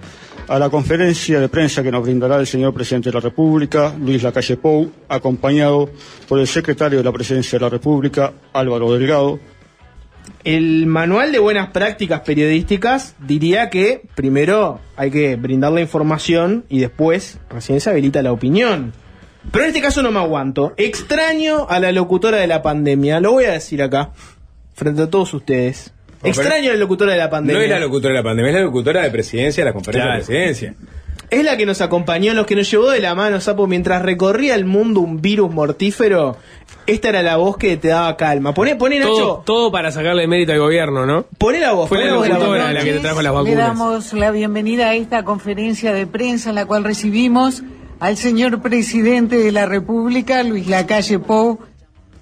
a la conferencia de prensa que nos brindará el señor presidente de la República, Luis Lacalle Pou, acompañado por el secretario de la Presidencia de la República, Álvaro Delgado. El manual de buenas prácticas periodísticas diría que primero hay que brindar la información y después recién se habilita la opinión. Pero en este caso no me aguanto. Extraño a la locutora de la pandemia, lo voy a decir acá, frente a todos ustedes. Extraño a la locutora de la pandemia. No es la locutora de la pandemia, es la locutora de presidencia de la conferencia Claro. de presidencia. Es la que nos acompañó, los que nos llevó de la mano, Sapo, mientras recorría el mundo un virus mortífero. Esta era la voz que te daba calma. Poné, poné Nacho, Todo, todo para sacarle mérito al gobierno, ¿no? poné la voz. Fue poné la la voz la la que te trajo las Le vacunas. damos la bienvenida a esta conferencia de prensa en la cual recibimos al señor presidente de la República, Luis Lacalle Pou.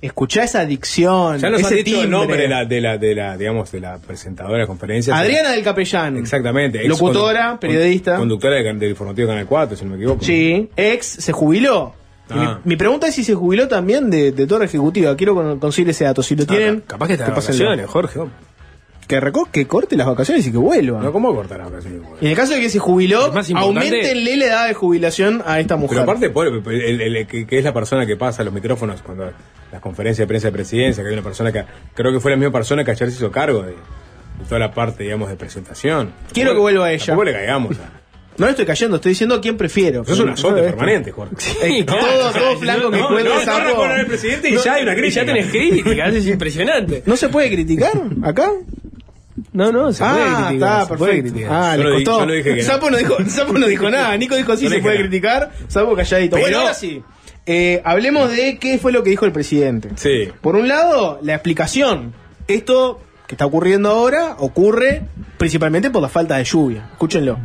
Escuchá esa dicción. Ya nos ese han dicho el nombre de la, de la, de la, digamos, de la presentadora de la conferencia. Adriana del Capellán. Exactamente. ex Locutora, periodista. Conductora de- del informativo Canal 4, si no me equivoco. Sí, ex, se jubiló. Ah. Mi, mi pregunta es si se jubiló también de, de Torre Ejecutiva. Quiero con- conseguir ese dato. Si lo tienen. Ah, Capaz que está vacaciones, Jorge. Que, que corte las vacaciones y que vuelva. No, ¿cómo cortar las vacaciones? Y en el caso de que se jubiló, aumentenle la edad de jubilación a esta mujer. Pero aparte, por- el- el- el- que, que es la persona que pasa los micrófonos cuando las conferencias de prensa de presidencia, que hay una persona que creo que fue la misma persona que ayer se hizo cargo de, de toda la parte, digamos, de presentación. Quiero que vuelva ella. Tampoco le caigamos. a- No le estoy cayendo, estoy diciendo quién prefiero. Sos un azote permanente, Jorge. Eh, todo, todo flanco que cuelga no, sapo. no, el presidente y ya hay una crítica. Ya tenés crítica, es impresionante. ¿No se puede criticar acá? No, no, se puede ah, criticar. está, puede perfecto. criticar. Ah, le costó. Sapo no dijo, Sapo no dijo nada. Nico dijo sí, se puede criticar. Sapo calladito. Pero- bueno, ahora sí. Eh, hablemos de qué fue lo que dijo el presidente. Sí. Por un lado, la explicación. Esto que está ocurriendo ahora ocurre principalmente por la falta de lluvia. Escúchenlo.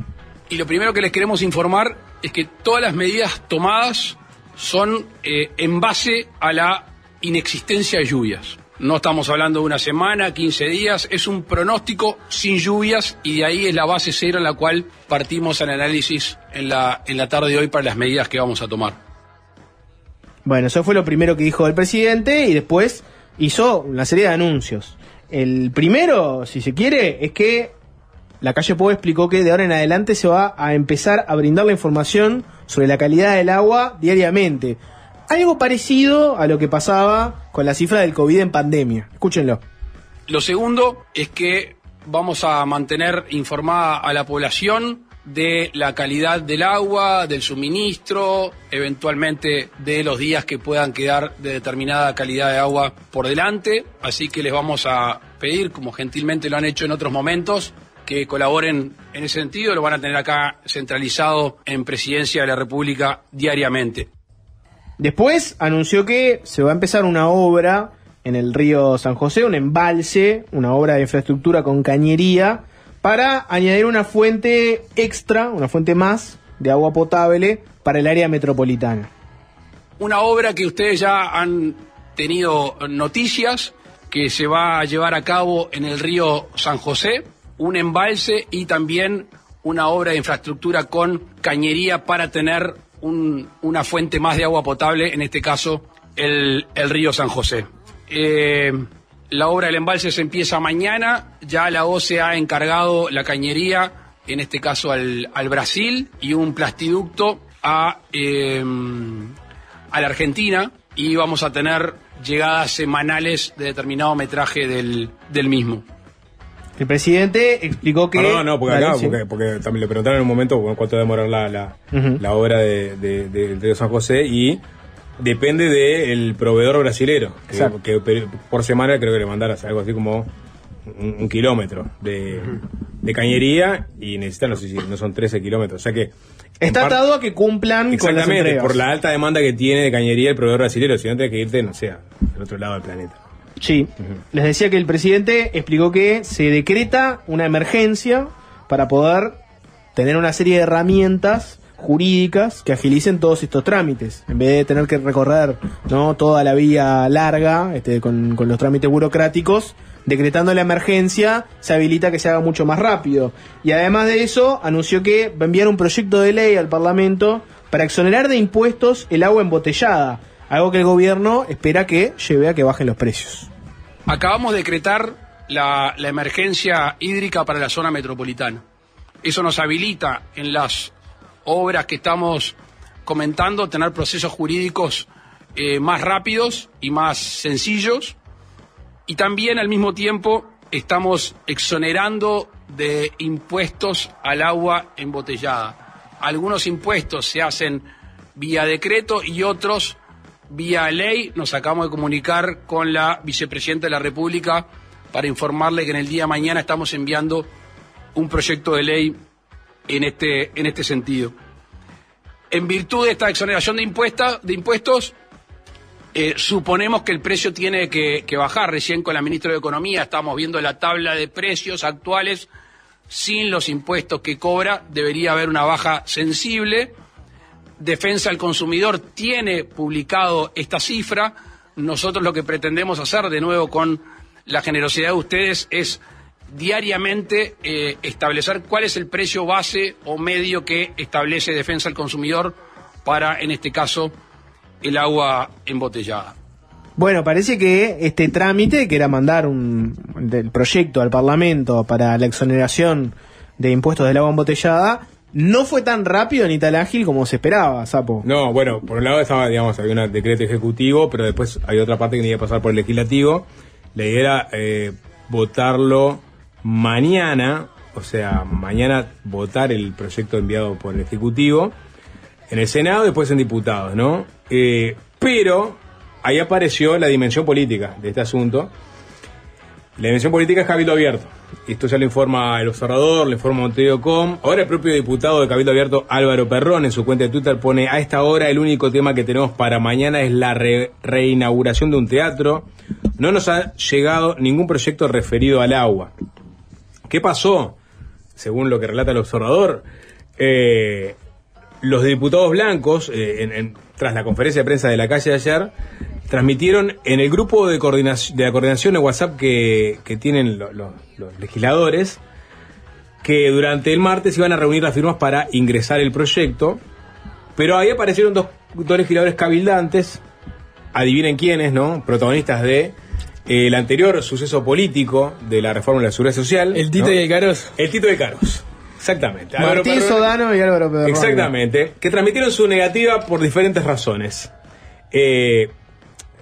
Y lo primero que les queremos informar es que todas las medidas tomadas son eh, en base a la inexistencia de lluvias. No estamos hablando de una semana, 15 días, es un pronóstico sin lluvias y de ahí es la base cero en la cual partimos al análisis en la, en la tarde de hoy para las medidas que vamos a tomar. Bueno, eso fue lo primero que dijo el presidente y después hizo una serie de anuncios. El primero, si se quiere, es que la calle Pou explicó que de ahora en adelante se va a empezar a brindar la información sobre la calidad del agua diariamente. Algo parecido a lo que pasaba con la cifra del COVID en pandemia. Escúchenlo. Lo segundo es que vamos a mantener informada a la población de la calidad del agua, del suministro, eventualmente de los días que puedan quedar de determinada calidad de agua por delante. Así que les vamos a pedir, como gentilmente lo han hecho en otros momentos, que colaboren en ese sentido. Lo van a tener acá centralizado en Presidencia de la República diariamente. Después anunció que se va a empezar una obra en el río San José, un embalse, una obra de infraestructura con cañería, para añadir una fuente extra, una fuente más de agua potable para el área metropolitana. Una obra que ustedes ya han tenido noticias, que se va a llevar a cabo en el río San José, un embalse y también una obra de infraestructura con cañería para tener un- una fuente más de agua potable, en este caso el, el río San José. Eh, la obra del embalse se empieza mañana, ya la OCE ha encargado la cañería, en este caso al, al Brasil, y un plastiducto a, eh, a la Argentina, y vamos a tener llegadas semanales de determinado metraje del, del mismo. El presidente explicó que... No, no, porque acá, porque, porque también le preguntaron en un momento bueno, cuánto va a demorar la, la, obra de, de- de- San José y depende del proveedor brasilero, que, por semana creo que le mandaron algo así como un, un kilómetro de, de cañería y necesitan, no sé si no son 13 kilómetros, o sea que... Está parte- atado a que cumplan con las Exactamente, por la alta demanda que tiene de cañería el proveedor brasilero, si no tienes que irte, no sé, al otro lado del planeta. Sí, les decía que el presidente explicó que se decreta una emergencia para poder tener una serie de herramientas jurídicas que agilicen todos estos trámites, en vez de tener que recorrer no toda la vía larga este, con, con los trámites burocráticos, decretando la emergencia se habilita que se haga mucho más rápido. Y además de eso, anunció que va a enviar un proyecto de ley al Parlamento para exonerar de impuestos el agua embotellada, algo que el gobierno espera que lleve a que bajen los precios. Acabamos de decretar la, la emergencia hídrica para la zona metropolitana. Eso nos habilita en las obras que estamos comentando tener procesos jurídicos eh, más rápidos y más sencillos. Y también al mismo tiempo estamos exonerando de impuestos al agua embotellada. Algunos impuestos se hacen vía decreto y otros vía ley. Nos acabamos de comunicar con la vicepresidenta de la República para informarle que en el día de mañana estamos enviando un proyecto de ley en este, en este sentido. En virtud de esta exoneración de, impuesta- de impuestos, eh, suponemos que el precio tiene que, que bajar. Recién con la ministra de Economía estamos viendo la tabla de precios actuales. Sin los impuestos que cobra, debería haber una baja sensible. Defensa al Consumidor tiene publicado esta cifra. Nosotros lo que pretendemos hacer, de nuevo con la generosidad de ustedes, es diariamente eh, establecer cuál es el precio base o medio que establece Defensa al Consumidor para, en este caso, el agua embotellada. Bueno, parece que este trámite, que era mandar un del proyecto al Parlamento para la exoneración de impuestos del agua embotellada, no fue tan rápido ni tan ágil como se esperaba, Sapo. No, bueno, por un lado estaba, digamos, había un decreto ejecutivo, pero después hay otra parte que tenía que pasar por el legislativo. La idea era eh, votarlo mañana, o sea, mañana votar el proyecto enviado por el ejecutivo en el Senado después en diputados, ¿no? Eh, pero ahí apareció la dimensión política de este asunto. La dimensión política es Cabildo Abierto. Esto ya lo informa el observador, lo informa Montevideo.com. Ahora el propio diputado de Cabildo Abierto, Álvaro Perrón, en su cuenta de Twitter pone, a esta hora el único tema que tenemos para mañana es la re- reinauguración de un teatro. No nos ha llegado ningún proyecto referido al agua. ¿Qué pasó? Según lo que relata el observador, eh, los diputados blancos, eh, tras la conferencia de prensa de la calle de ayer, transmitieron en el grupo de, coordinación, de la coordinación de WhatsApp que, tienen lo- lo- los legisladores, que durante el martes iban a reunir las firmas para ingresar el proyecto, pero ahí aparecieron dos, dos legisladores cabildantes, adivinen quiénes, ¿no? Protagonistas de el anterior suceso político de la reforma de la seguridad social. El Tito ¿no? y el Caros. El Tito de Caros. Exactamente. Martín Sodano y Álvaro Pedro. Exactamente. Que transmitieron su negativa por diferentes razones. Eh,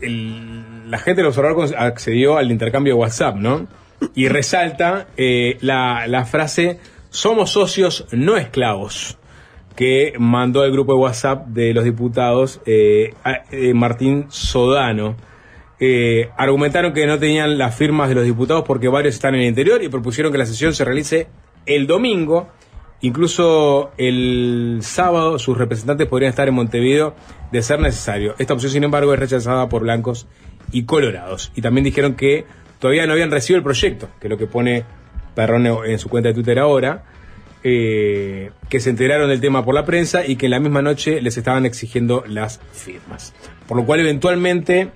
el- la gente del observador accedió al intercambio de WhatsApp, ¿no? Y resalta eh, la, la frase: Somos socios, no esclavos. Que mandó el grupo de WhatsApp de los diputados eh, a- eh, Martín Sodano. Eh, argumentaron que no tenían las firmas de los diputados porque varios están en el interior y propusieron que la sesión se realice el domingo. Incluso el sábado sus representantes podrían estar en Montevideo de ser necesario. Esta opción, sin embargo, es rechazada por blancos y colorados. Y también dijeron que todavía no habían recibido el proyecto, que es lo que pone Perrone en su cuenta de Twitter ahora, eh, que se enteraron del tema por la prensa y que en la misma noche les estaban exigiendo las firmas. Por lo cual, eventualmente,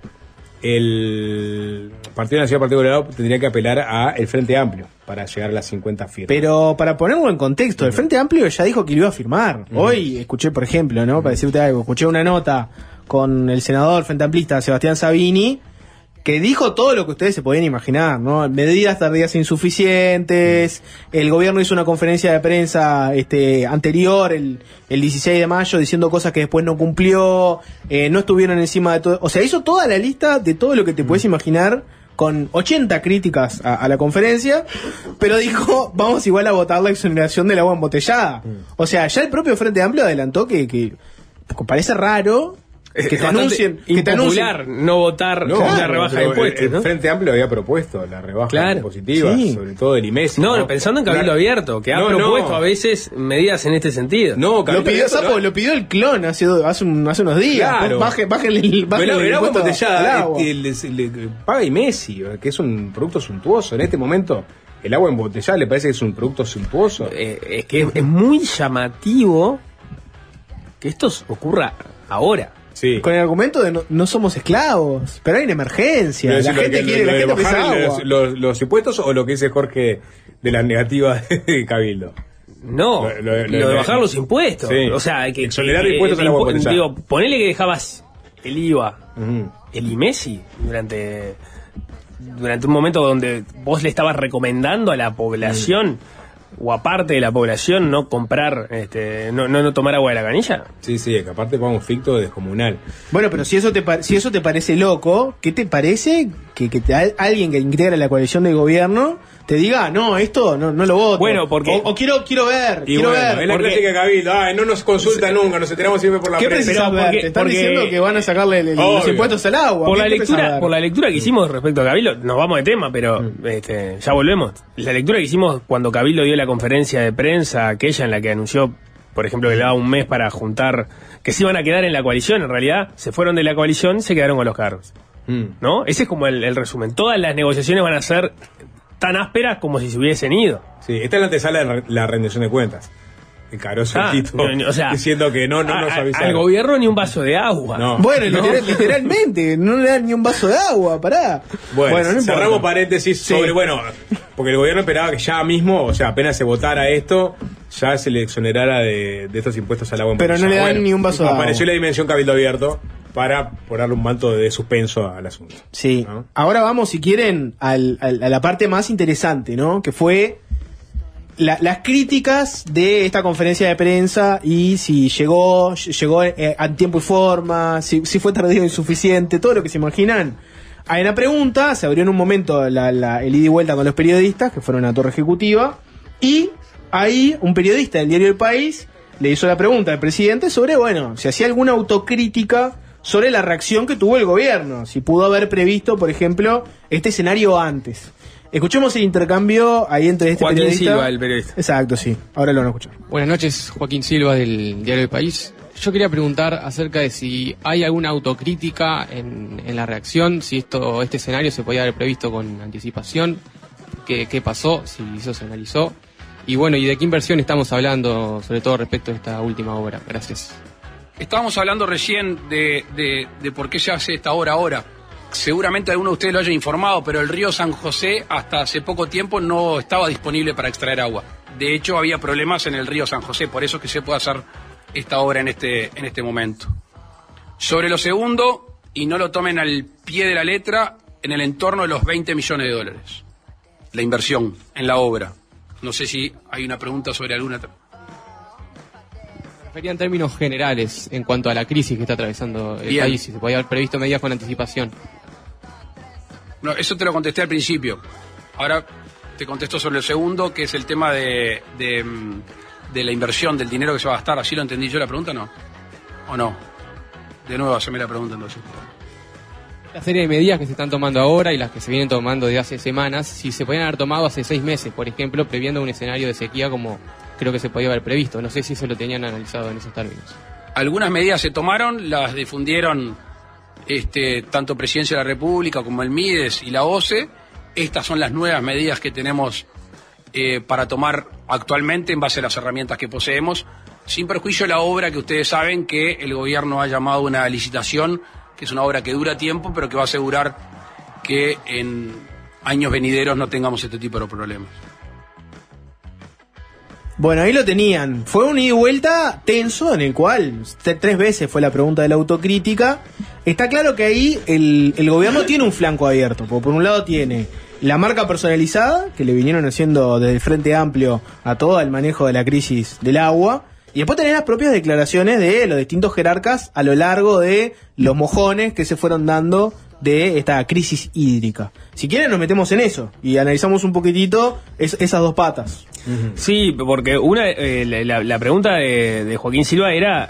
el Partido Nacional Partido Colorado tendría que apelar a el Frente Amplio para llegar a las 50 firmas. Pero para ponerlo en contexto, el Frente Amplio ya dijo que lo iba a firmar. Hoy escuché, por ejemplo, ¿no? Para decirte algo, escuché una nota con el senador Frente Amplista Sebastián Sabini que dijo todo lo que ustedes se podían imaginar, ¿no? Medidas tardías insuficientes, el gobierno hizo una conferencia de prensa este anterior, el, el 16 de mayo, diciendo cosas que después no cumplió, eh, no estuvieron encima de todo, o sea, hizo toda la lista de todo lo que te puedes imaginar con 80 críticas a, a la conferencia, pero dijo, vamos igual a votar la exoneración del agua embotellada. O sea, ya el propio Frente Amplio adelantó que, que parece raro que te anuncien, que te anuncien no votar No, una claro, rebaja de impuestos. El, el ¿no? Frente Amplio había propuesto la rebaja Claro. impositiva, Sí. sobre todo del IMESI. No, pensando en Cabildo Claro. Abierto, que ha No, propuesto no. a veces medidas en este sentido. No, Lo pidió Abierto, Sapo, no. lo pidió el clon hace, hace, un- hace unos días. Claro. Baje, bájenle el, Pero embotellada agua. eh, paga IMESI, que es un producto suntuoso. En este momento, el agua embotellada le parece que es un producto suntuoso. Eh, es que es, es muy llamativo que esto ocurra ahora. Sí. Con el argumento de no, no somos esclavos, pero hay una emergencia. La gente que- quiere, lo la gente bajar agua. los, los- los impuestos o lo que dice Jorge de las negativas de Cabildo. No, Lo- lo, lo- lo- de bajar los impuestos. Sí. O sea, que, Exonerar que- impuestos al agua impu-. Digo, ponele que dejabas el IVA, el IMESI, durante, durante un momento donde vos le estabas recomendando a la población o a parte de la población no comprar, este, no, no, no tomar agua de la canilla. Sí, sí, que aparte paga un ficto descomunal. Bueno, pero si eso te si eso te parece loco, ¿qué te parece que, que te- al- alguien que integra la coalición de gobierno te diga, no, esto no, no lo voto? Bueno, porque- O, o quiero, quiero ver, Y quiero bueno, ver. es la porque- clásica Cabildo. Ay, no nos consulta nunca, nos enteramos siempre por la ¿Qué prensa. ver? porque- Te están porque- diciendo que van a sacarle el- los impuestos al agua. Por ¿Qué- la, lectura, por la lectura que hicimos respecto a Cabildo, nos vamos de tema, pero este, ya volvemos. La lectura que hicimos cuando Cabildo dio la conferencia de prensa, aquella en la que anunció, por ejemplo, que le daba un mes para juntar, que se iban a quedar en la coalición, en realidad se fueron de la coalición, se quedaron con los cargos. Mm. ¿No? Ese es como el, el resumen. Todas las negociaciones van a ser tan ásperas como si se hubiesen ido. Sí, esta es la antesala de re- la rendición de cuentas. El caroso Ah, o sea, diciendo que no, no a- nos a- avisaron. al gobierno ni un vaso de agua. No. Bueno, No. literal- literalmente, no le dan ni un vaso de agua, pará. Bueno, no importa. cerramos paréntesis Sí. sobre, bueno, porque el gobierno esperaba que ya mismo, o sea, apenas se votara esto, ya se le exonerara de, de estos impuestos al agua. Pero no le dan ni un vaso de Apareció agua. la dimensión cabildo abierto para ponerle un manto de suspenso al asunto. Sí. ¿no? Ahora vamos, si quieren, al- al- a la parte más interesante, ¿no? Que fue la- las críticas de esta conferencia de prensa y si llegó, llegó eh, a tiempo y forma, si, si fue tardío o insuficiente, todo lo que se imaginan. Hay una pregunta, se abrió en un momento la- la- el ida y vuelta con los periodistas, que fueron a Torre Ejecutiva, y ahí un periodista del diario El País le hizo la pregunta al presidente sobre, bueno, si hacía alguna autocrítica sobre la reacción que tuvo el gobierno, si pudo haber previsto, por ejemplo, este escenario antes. Escuchemos el intercambio ahí entre este Joaquín periodista. Silva, el periodista. Exacto, sí. Ahora lo van a escuchar. Buenas noches, Joaquín Silva del Diario del País. Yo quería preguntar acerca de si hay alguna autocrítica en, en la reacción, si esto, este escenario se podía haber previsto con anticipación, qué, qué pasó, si eso se analizó. Y bueno, ¿y de qué inversión estamos hablando, sobre todo respecto a esta última obra? Gracias. Estábamos hablando recién de, de- de por qué se hace esta obra ahora. Seguramente alguno de ustedes lo haya informado, pero el río San José hasta hace poco tiempo no estaba disponible para extraer agua. De hecho, había problemas en el río San José, por eso es que se puede hacer esta obra en este, en este momento. Sobre lo segundo, y no lo tomen al pie de la letra, en el entorno de los 20 millones de dólares. La inversión en la obra. No sé si hay una pregunta sobre alguna. Refería en términos generales en cuanto a la crisis que está atravesando el Bien. país, si se podía haber previsto medidas con anticipación. No, eso te lo contesté al principio. Ahora te contesto sobre el segundo, que es el tema de, de, mm, de la inversión, del dinero que se va a gastar. ¿Así lo entendí yo la pregunta no? ¿O no? De nuevo, haceme la pregunta entonces. La serie de medidas que se están tomando ahora y las que se vienen tomando desde hace semanas, si se podían haber tomado hace seis meses, por ejemplo, previendo un escenario de sequía como creo que se podía haber previsto. No sé si eso lo tenían analizado en esos términos. Algunas medidas se tomaron, las difundieron este, tanto Presidencia de la República como el MIDES y la OCE. Estas son las nuevas medidas que tenemos eh, para tomar actualmente en base a las herramientas que poseemos, sin perjuicio de la obra que ustedes saben que el gobierno ha llamado una licitación, que es una obra que dura tiempo, pero que va a asegurar que en años venideros no tengamos este tipo de problemas. Bueno, ahí lo tenían. Fue un ida y vuelta tenso en el cual tres veces fue la pregunta de la autocrítica. Está claro que ahí el, el gobierno tiene un flanco abierto. Porque por un lado tiene la marca personalizada, que le vinieron haciendo desde el Frente Amplio a todo el manejo de la crisis del agua. Y después tenés las propias declaraciones de los distintos jerarcas a lo largo de los mojones que se fueron dando de esta crisis hídrica. Si quieren nos metemos en eso y analizamos un poquitito es- esas dos patas. Sí, porque una eh, la, pregunta de, Joaquín Silva era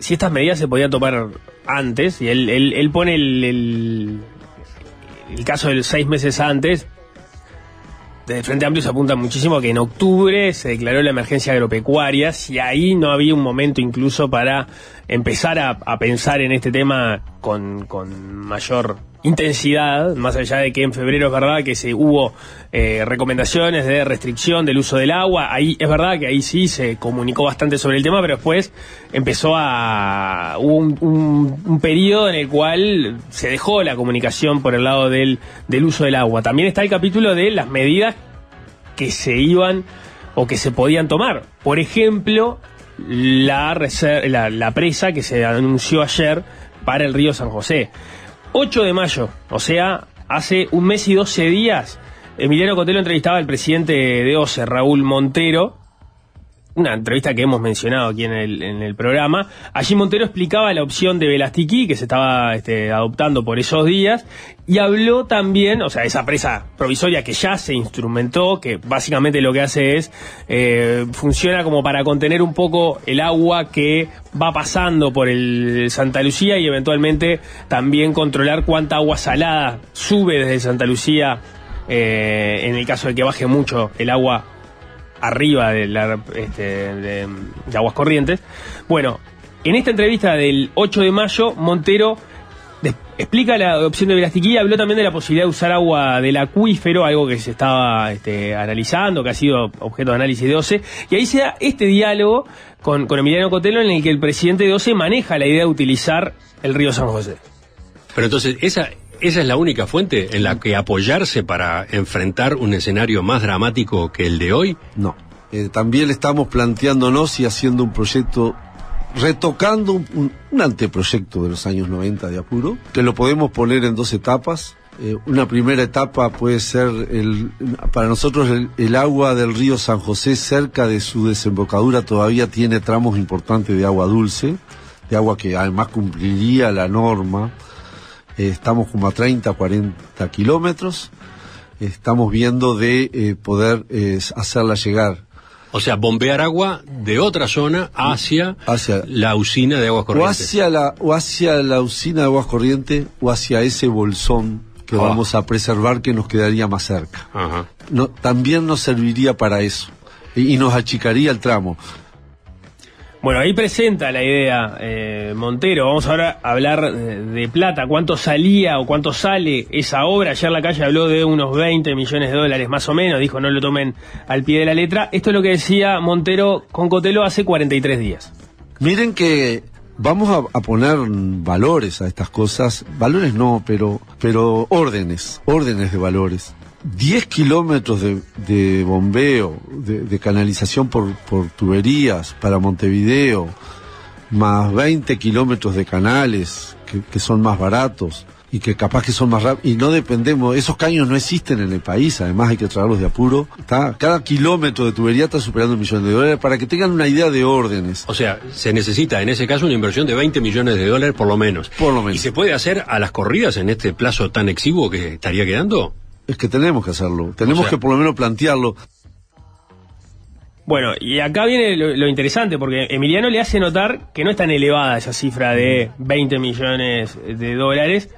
si estas medidas se podían tomar antes, y él, él, pone el, el, el caso de los seis meses antes. Desde Frente Amplio se apunta muchísimo que en octubre se declaró la emergencia agropecuaria, si ahí no había un momento incluso para empezar a, a pensar en este tema con, con mayor intensidad, más allá de que en febrero es verdad que se hubo eh, recomendaciones de restricción del uso del agua, ahí es verdad que ahí sí se comunicó bastante sobre el tema, pero después empezó a hubo un, un- periodo en el cual se dejó la comunicación por el lado del, del uso del agua. También está el capítulo de las medidas que se iban o que se podían tomar. Por ejemplo, la, la, la presa que se anunció ayer para el río San José. 8 de mayo, o sea, hace un mes y 12 días, Emiliano Cotelo entrevistaba al presidente de OCE, Raúl Montero, una entrevista que hemos mencionado aquí en el, programa. Allí Montero explicaba la opción de Velastiquí que se estaba este, adoptando por esos días y habló también, o sea, esa presa provisoria que ya se instrumentó, que básicamente lo que hace es, eh, funciona como para contener un poco el agua que va pasando por el Santa Lucía y eventualmente también controlar cuánta agua salada sube desde Santa Lucía eh, en el caso de que baje mucho el agua arriba de, la, este, de, Aguas Corrientes. Bueno, en esta entrevista del 8 de mayo, Montero explica la opción de Velastiquí, habló también de la posibilidad de usar agua del acuífero, algo que se estaba este, analizando, que ha sido objeto de análisis de OCE, y ahí se da este diálogo con, con Emiliano Cotelo en el que el presidente de OCE maneja la idea de utilizar el río San José. Pero entonces, esa, esa es la única fuente en la que apoyarse para enfrentar un escenario más dramático que el de hoy. No. Eh, también estamos planteándonos y haciendo un proyecto, retocando un, anteproyecto de los años 90 de Apuro, que lo podemos poner en dos etapas. Eh, una primera etapa puede ser el, para nosotros el agua del río San José cerca de su desembocadura todavía tiene tramos importantes de agua dulce, de agua que además cumpliría la norma. Eh, estamos como a 30, 40 kilómetros. Estamos viendo de eh, poder hacerla llegar. O sea, bombear agua de otra zona hacia, la usina de aguas O corrientes. hacia, la, o hacia la usina de aguas corrientes o hacia ese bolsón que Ah. vamos a preservar que nos quedaría más cerca. No, también nos serviría para eso y, y nos achicaría el tramo. Bueno, ahí presenta la idea eh, Montero. Vamos ahora a hablar de, de plata. ¿Cuánto salía o cuánto sale esa obra? Ayer la calle habló de unos 20 millones de dólares más o menos. Dijo no lo tomen al pie de la letra. Esto es lo que decía Montero con Cotelo hace 43 días. Miren que vamos a, a poner valores a estas cosas, valores no, pero, pero órdenes, órdenes de valores. 10 kilómetros de, de bombeo, de, de canalización por, por tuberías para Montevideo, más 20 kilómetros de canales que, que son más baratos, y que capaz que son más rápidos y no dependemos, esos caños no existen en el país, además hay que traerlos de apuro. Está, cada kilómetro de tubería está superando un millón de dólares para que tengan una idea de órdenes. O sea, se necesita en ese caso una inversión de 20 millones de dólares por lo menos. Por lo menos. ¿Y se puede hacer a las corridas en este plazo tan exiguo que estaría quedando? Es que tenemos que hacerlo, tenemos O sea- que por lo menos plantearlo. Bueno, y acá viene lo, lo interesante, porque Emiliano le hace notar que no es tan elevada esa cifra de 20 millones de dólares,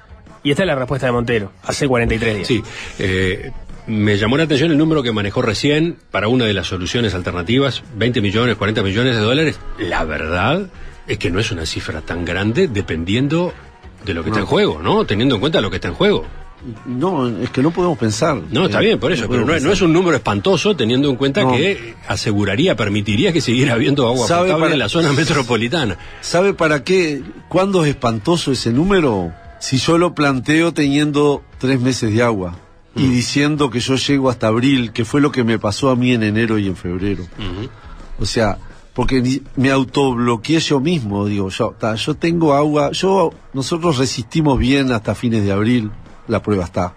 y esta es la respuesta de Montero, hace 43 días. Sí, eh, me llamó la atención el número que manejó recién para una de las soluciones alternativas, 20 millones, 40 millones de dólares. La verdad es que no es una cifra tan grande dependiendo de lo que está en juego, ¿no? Teniendo en cuenta lo que está en juego. No, es que no podemos pensar. No, está Eh, bien, por eso, pero no, es- no pensar. es un número espantoso teniendo en cuenta No. que aseguraría, permitiría que siguiera habiendo agua ¿Sabe potable para- en la zona metropolitana. ¿Sabe para qué? ¿Cuándo es espantoso ese número? Si yo lo planteo teniendo tres meses de agua Mm. y diciendo que yo llego hasta abril, que fue lo que me pasó a mí en enero y en febrero. O sea, porque me autobloqueé yo mismo, digo, yo, ta, yo tengo agua, yo, nosotros resistimos bien hasta fines de abril, la prueba está,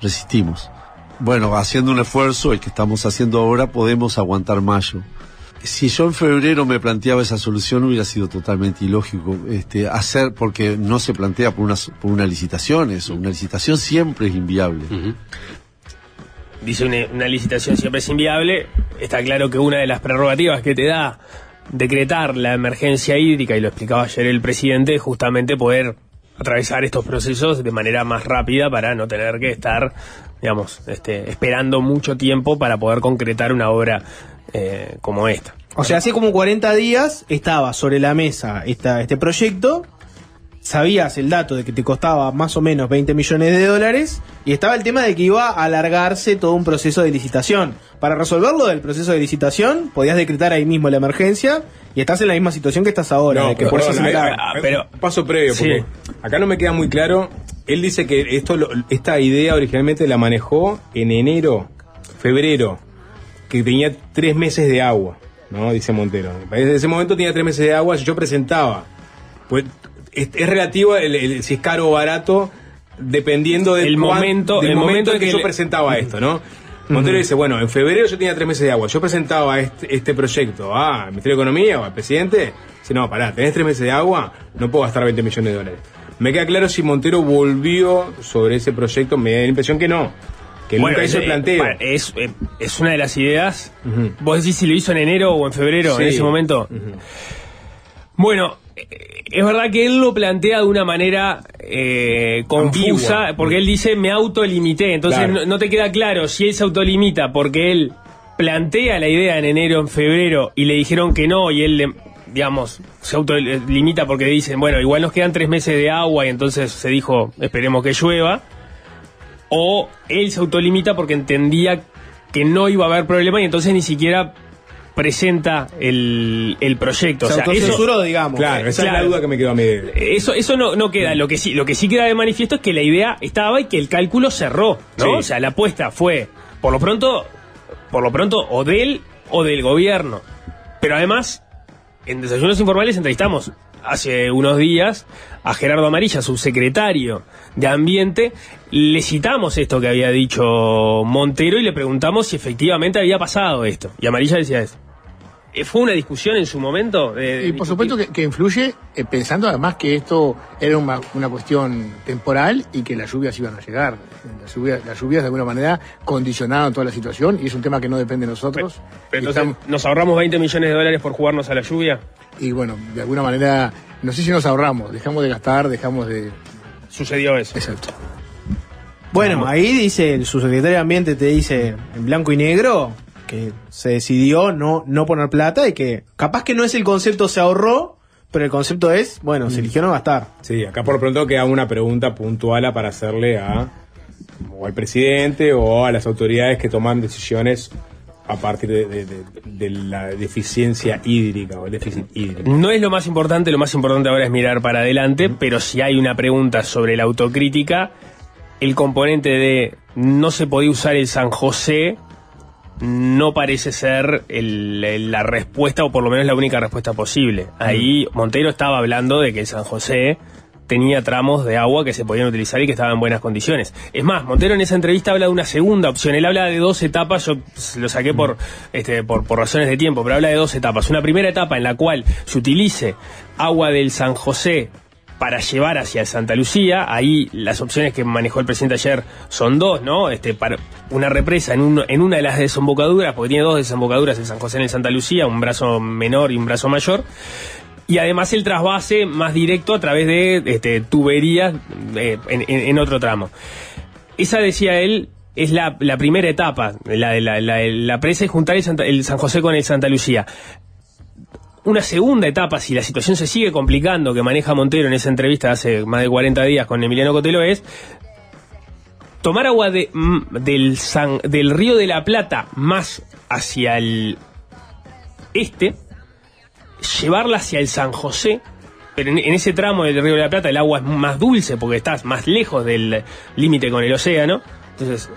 resistimos. Bueno, haciendo un esfuerzo, el que estamos haciendo ahora, podemos aguantar mayo. Si yo en febrero me planteaba esa solución hubiera sido totalmente ilógico este, hacer, porque no se plantea por una, por una licitación eso, una licitación siempre es inviable. Dice una, una licitación siempre es inviable, está claro que una de las prerrogativas que te da decretar la emergencia hídrica, y lo explicaba ayer el presidente, es justamente poder atravesar estos procesos de manera más rápida para no tener que estar, digamos, este, esperando mucho tiempo para poder concretar una obra eh, como esta. O sea, hace como 40 días estaba sobre la mesa esta, este proyecto, sabías el dato de que te costaba más o menos 20 millones de dólares y estaba el tema de que iba a alargarse todo un proceso de licitación. Para resolverlo del proceso de licitación, podías decretar ahí mismo la emergencia y estás en la misma situación que estás ahora, No, de que pero, perdón, hay- paso previo, porque acá no me queda muy claro. Él dice que esto, esta idea originalmente la manejó en enero, febrero, que tenía tres meses de agua, ¿no? Dice Montero. Desde ese momento tenía tres meses de agua, si yo presentaba. Pues es, es relativo el- el- si es caro o barato, dependiendo del El cuán- momento- del el momento momento en que, que yo le- presentaba esto, ¿no? Montero dice, bueno, en febrero yo tenía tres meses de agua. Yo presentaba este, este proyecto al Ministerio de Economía o al presidente. Dice, no, pará, tenés tres meses de agua, no puedo gastar 20 millones de dólares. Me queda claro si Montero volvió sobre ese proyecto, me da la impresión que no. Que Bueno, nunca hizo el planteo. eh, Es, eh, es una de las ideas. ¿Vos decís si lo hizo en enero o en febrero, Sí. en ese momento? Bueno, eh, es verdad que él lo plantea de una manera eh, confusa, porque él dice me autolimité. Entonces Claro. no, no te queda claro si él se autolimita porque él plantea la idea en enero, en febrero, y le dijeron que no, y él, le- digamos, se autolimita porque dicen, bueno, igual nos quedan tres meses de agua, y entonces se dijo, esperemos que llueva o él se autolimita porque entendía que no iba a haber problema y entonces ni siquiera presenta el, el proyecto. Se o sea, eso, digamos. Claro, esa es la duda que me quedó a mí. Eso, eso no, no queda. Lo que sí, lo que sí queda de manifiesto es que la idea estaba y que el cálculo cerró, ¿no? Sí. O sea, la apuesta fue, por lo pronto, por lo pronto, o de él o del gobierno. Pero además, en Desayunos Informales entrevistamos hace unos días a Gerardo Amarilla, subsecretario de Ambiente. Le citamos esto que había dicho Montero y le preguntamos si efectivamente había pasado esto. Y Amarilla decía esto. Eh, ¿Fue una discusión en su momento? de Y por supuesto que, que influye, eh, pensando además que esto era una, una cuestión temporal y que las lluvias iban a llegar. Las lluvias, las lluvias de alguna manera condicionaron toda la situación y es un tema que no depende de nosotros. Pero entonces, estamos- ¿nos ahorramos 20 millones de dólares por jugarnos a la lluvia? y bueno, de alguna manera, no sé si nos ahorramos, dejamos de gastar, dejamos de... Sucedió eso. Exacto. Bueno, ahí dice el subsecretario de Ambiente, te dice en blanco y negro que se decidió no, no poner plata y que capaz que no es el concepto se ahorró, pero el concepto es, bueno, se eligió no gastar. Sí, acá por lo pronto queda una pregunta puntual para hacerle a o al presidente o a las autoridades que toman decisiones a partir de, de- de- de la deficiencia hídrica o el déficit hídrico. No es lo más importante, lo más importante ahora es mirar para adelante, pero si hay una pregunta sobre la autocrítica, el componente de no se podía usar el San José no parece ser el- el- la respuesta, o por lo menos la única respuesta posible. Ahí Montero estaba hablando de que el San José tenía tramos de agua que se podían utilizar y que estaban en buenas condiciones. Es más, Montero en esa entrevista habla de una segunda opción. Él habla de dos etapas, yo lo saqué por, este, por, por razones de tiempo, pero habla de dos etapas. Una primera etapa en la cual se utilice agua del San José para llevar hacia Santa Lucía. Ahí las opciones que manejó el presidente ayer son dos, ¿no? Este, para una represa en, uno- en una de las desembocaduras, porque tiene dos desembocaduras el San José en el Santa Lucía, un brazo menor y un brazo mayor. Y además el trasvase más directo a través de este, tuberías eh, en, en- en otro tramo. Esa, decía él, es la, la primera etapa, la de la, la- presa y juntar el San José con el Santa Lucía una segunda etapa, si la situación se sigue complicando, que maneja Montero en esa entrevista hace más de 40 días con Emiliano Cotelo, es tomar agua de, mm, del, del río de la Plata más hacia el este, llevarla hacia el San José, pero en, en ese tramo del río de la Plata el agua es más dulce porque estás más lejos del límite con el océano, entonces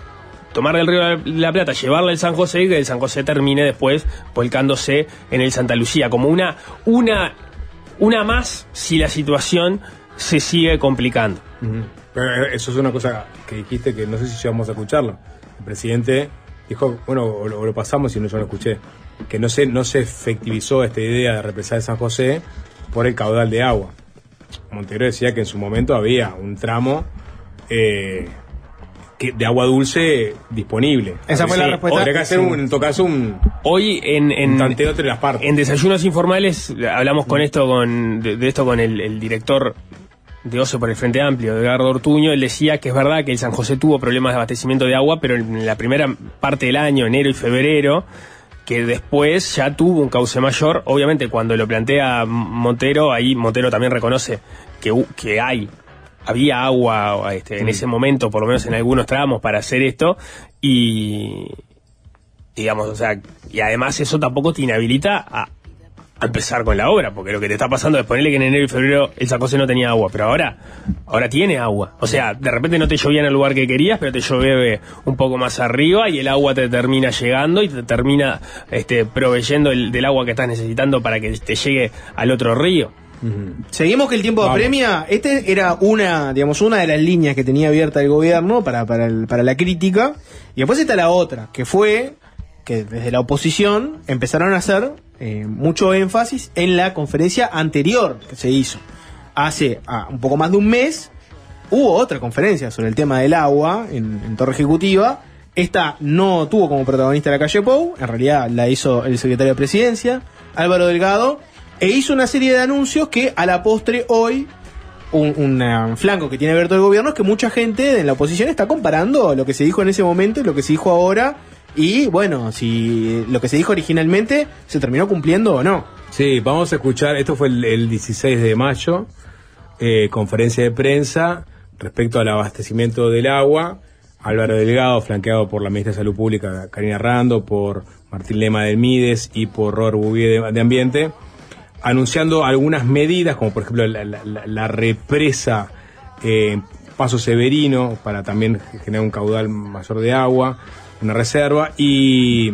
tomar del río de la Plata, llevarla al San José y que el San José termine después volcándose en el Santa Lucía, como una, una, una más si la situación se sigue complicando. Pero eh, eso es una cosa que dijiste que no sé si llegamos a escucharlo. El presidente dijo, bueno, o lo, pasamos y no yo lo escuché, que no se, no se efectivizó esta idea de represar de San José por el caudal de agua. Montero decía que en su momento había un tramo eh, que- de agua dulce disponible. Esa fue la respuesta. Tendría que hacer un, en todo caso un, Hoy en, en, un tanteo entre las partes. en desayunos informales hablamos con esto con de, de esto con el, el director de OCE por el Frente Amplio, Edgardo Ortuño, él decía que es verdad que el San José tuvo problemas de abastecimiento de agua, pero en la primera parte del año, enero y febrero, que después ya tuvo un cauce mayor. Obviamente cuando lo plantea Montero, ahí Montero también reconoce que, que hay, había agua este, en ese momento, por lo menos en algunos tramos, para hacer esto, y digamos, o sea, y además eso tampoco te inhabilita a, a empezar con la obra, porque lo que te está pasando es ponerle que en enero y febrero el José no tenía agua, pero ahora, ahora tiene agua. O sea, de repente no te llovía en el lugar que querías, pero te llueve un poco más arriba y el agua te termina llegando y te termina este, proveyendo el, del agua que estás necesitando para que te llegue al otro río. Seguimos que el tiempo Vamos. apremia. Este era una, digamos, una de las líneas que tenía abierta el gobierno para, para, el- para la crítica. Y después está la otra, que fue que desde la oposición empezaron a hacer eh, mucho énfasis en la conferencia anterior que se hizo. Hace ah, un poco más de un mes hubo otra conferencia sobre el tema del agua en, en Torre Ejecutiva. Esta no tuvo como protagonista la calle Pou, en realidad la hizo el secretario de Presidencia, Álvaro Delgado, e hizo una serie de anuncios que a la postre hoy, un, un, eh, flanco que tiene abierto el gobierno es que mucha gente en la oposición está comparando lo que se dijo en ese momento y lo que se dijo ahora, y bueno, si lo que se dijo originalmente se terminó cumpliendo o no. Sí, vamos a escuchar, esto fue el, el 16 de mayo, eh, conferencia de prensa respecto al abastecimiento del agua. Álvaro Delgado, flanqueado por la ministra de Salud Pública, Karina Rando, por Martín Lema del Mides y por Robert Bouvier de, de Ambiente, anunciando algunas medidas, como por ejemplo la, la- la- la represa eh, Paso Severino, para también generar un caudal mayor de agua, una reserva, y,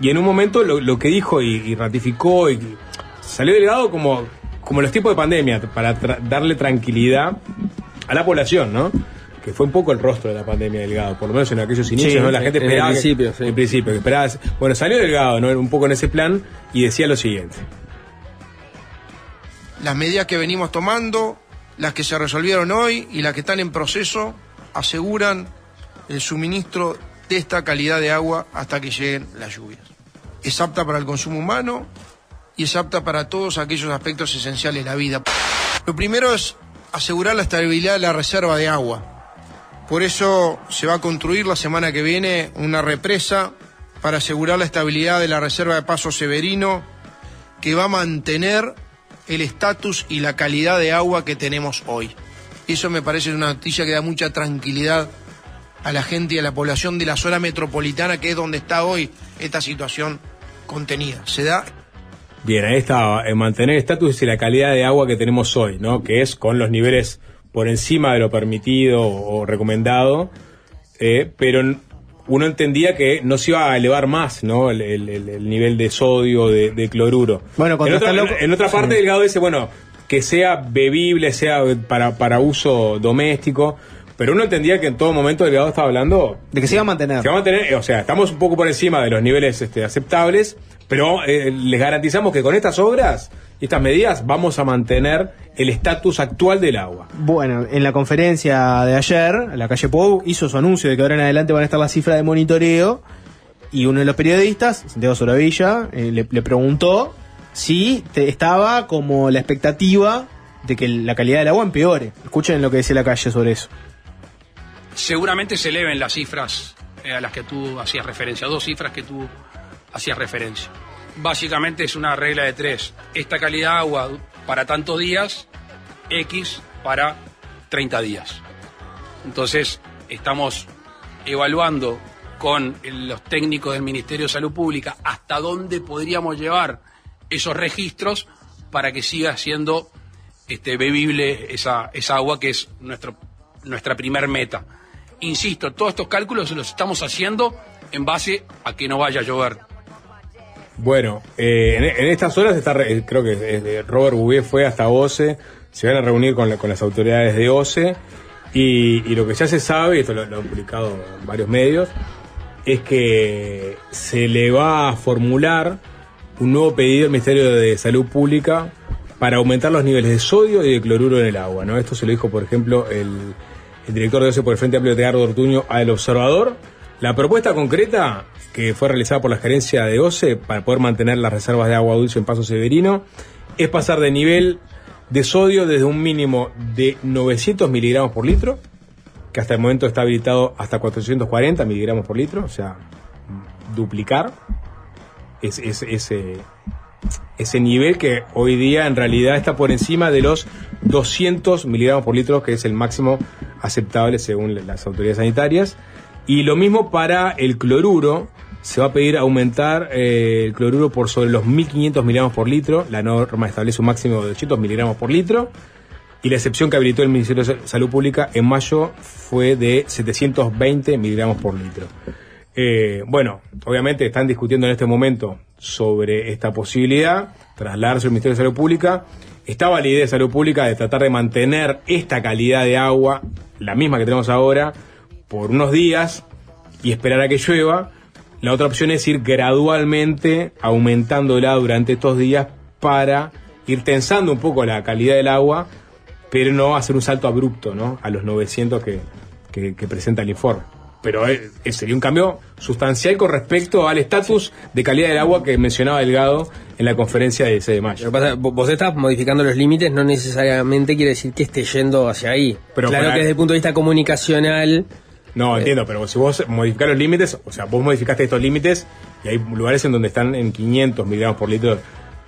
y en un momento lo, lo que dijo y, y ratificó, y salió Delgado como, como en los tiempos de pandemia, para tra- darle tranquilidad a la población, ¿no? Que fue un poco el rostro de la pandemia Delgado, por lo menos en aquellos inicios, Sí, ¿no? La gente en el esperaba. que- principio, sí. En principio, que esperaba. Bueno, salió Delgado, ¿no? Un poco en ese plan y decía lo siguiente. Las medidas que venimos tomando, las que se resolvieron hoy y las que están en proceso, aseguran el suministro de esta calidad de agua hasta que lleguen las lluvias. Es apta para el consumo humano y es apta para todos aquellos aspectos esenciales de la vida. Lo primero es asegurar la estabilidad de la reserva de agua. Por eso se va a construir la semana que viene una represa para asegurar la estabilidad de la reserva de Paso Severino, que va a mantener el estatus y la calidad de agua que tenemos hoy. Eso me parece una noticia que da mucha tranquilidad a la gente y a la población de la zona metropolitana, que es donde está hoy esta situación contenida. Se da Bien, ahí estaba, en mantener el estatus y la calidad de agua que tenemos hoy, ¿no? Que es con los niveles por encima de lo permitido o recomendado, eh, pero uno entendía que no se iba a elevar más, ¿no? El, el- el- el nivel de sodio, de, de cloruro. Bueno, en otra, loco- en- en otra parte, Sí. Delgado dice, bueno, que sea bebible, sea para, para uso doméstico. Pero uno entendía que en todo momento el Delgado estaba hablando De que se iba a mantener. se va a mantener, o sea, estamos un poco por encima de los niveles este, aceptables, pero eh, les garantizamos que con estas obras estas medidas vamos a mantener el estatus actual del agua. Bueno, en la conferencia de ayer, la calle Pou hizo su anuncio de que ahora en adelante van a estar las cifras de monitoreo y uno de los periodistas, Santiago Soravilla, eh, le, le preguntó si te- estaba como la expectativa de que la calidad del agua empeore. Escuchen lo que decía la calle sobre eso. seguramente se eleven las cifras eh, a las que tú hacías referencia, dos cifras que tú hacías referencia. Básicamente es una regla de tres. Esta calidad de agua para tantos días, X para 30 días. Entonces, estamos evaluando con los técnicos del Ministerio de Salud Pública hasta dónde podríamos llevar esos registros para que siga siendo este, bebible esa, esa agua que es nuestro, nuestra primer meta. Insisto, todos estos cálculos los estamos haciendo en base a que no vaya a llover. Bueno, eh, en, estas horas está, eh, creo que eh, Robert Bouvier fue hasta OCE, se van a reunir con, la- con las autoridades de OCE y, lo que ya se sabe, y esto lo, han publicado en varios medios, es que se le va a formular un nuevo pedido al Ministerio de Salud Pública para aumentar los niveles de sodio y de cloruro en el agua. ¿no? Esto se lo dijo, por ejemplo, el, director de OCE por el Frente Amplio, Tegardo Ortuño, al Observador. La propuesta concreta que fue realizada por la gerencia de OCE para poder mantener las reservas de agua dulce en Paso Severino es pasar de nivel de sodio desde un mínimo de 900 miligramos por litro, que hasta el momento está habilitado hasta 440 miligramos por litro, o sea, duplicar es- es- ese, ese nivel que hoy día en realidad está por encima de los 200 miligramos por litro, que es el máximo aceptable según las autoridades sanitarias. Y lo mismo para el cloruro, se va a pedir aumentar eh, el cloruro por sobre los 1500 miligramos por litro, la norma establece un máximo de 800 miligramos por litro. Y la excepción que habilitó el Ministerio de Salud Pública en mayo fue de 720 miligramos por litro. Eh, bueno, obviamente están discutiendo en este momento sobre esta posibilidad, trasladarse al Ministerio de Salud Pública. Estaba la idea de Salud Pública de tratar de mantener esta calidad de agua, la misma que tenemos ahora, por unos días y esperar a que llueva. La otra opción es ir gradualmente aumentándola durante estos días para ir tensando un poco la calidad del agua, pero no hacer un salto abrupto ¿no? a los 900 que, que- que presenta el informe. Pero eh, eh, sería un cambio sustancial con respecto al estatus de calidad del agua que mencionaba Delgado en la conferencia del 6 de mayo. Lo que pasa, vo- vos estás modificando los límites, no necesariamente quiere decir que esté yendo hacia ahí. Pero claro para- que desde el punto de vista comunicacional. No, entiendo, pero si vos modificás los límites, o sea, vos modificaste estos límites y hay lugares en donde están en 500 miligramos por litro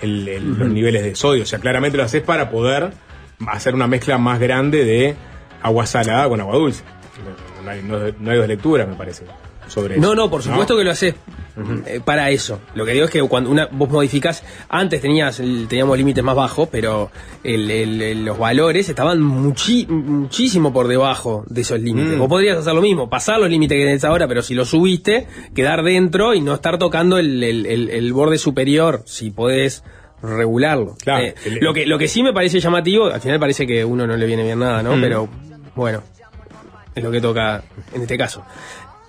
el- el- los niveles de sodio. O sea, claramente lo haces para poder hacer una mezcla más grande de agua salada con agua dulce. No, no hay, no- no hay dos lecturas, me parece, sobre No, eso. no, por supuesto que lo haces eh, para eso. Lo que digo es que cuando una, vos modificás, antes tenías el- teníamos límites más bajos, pero el- los valores estaban muchi- muchísimo por debajo de esos límites. Mm. Vos podrías hacer lo mismo, pasar los límites que tenés ahora, pero si los subiste, quedar dentro y no estar tocando el, el- borde superior, si podés regularlo. Claro, Eh, el- lo, que, lo que sí me parece llamativo, al final parece que uno no le viene bien nada, ¿no? Mm. Pero bueno, es lo que toca en este caso.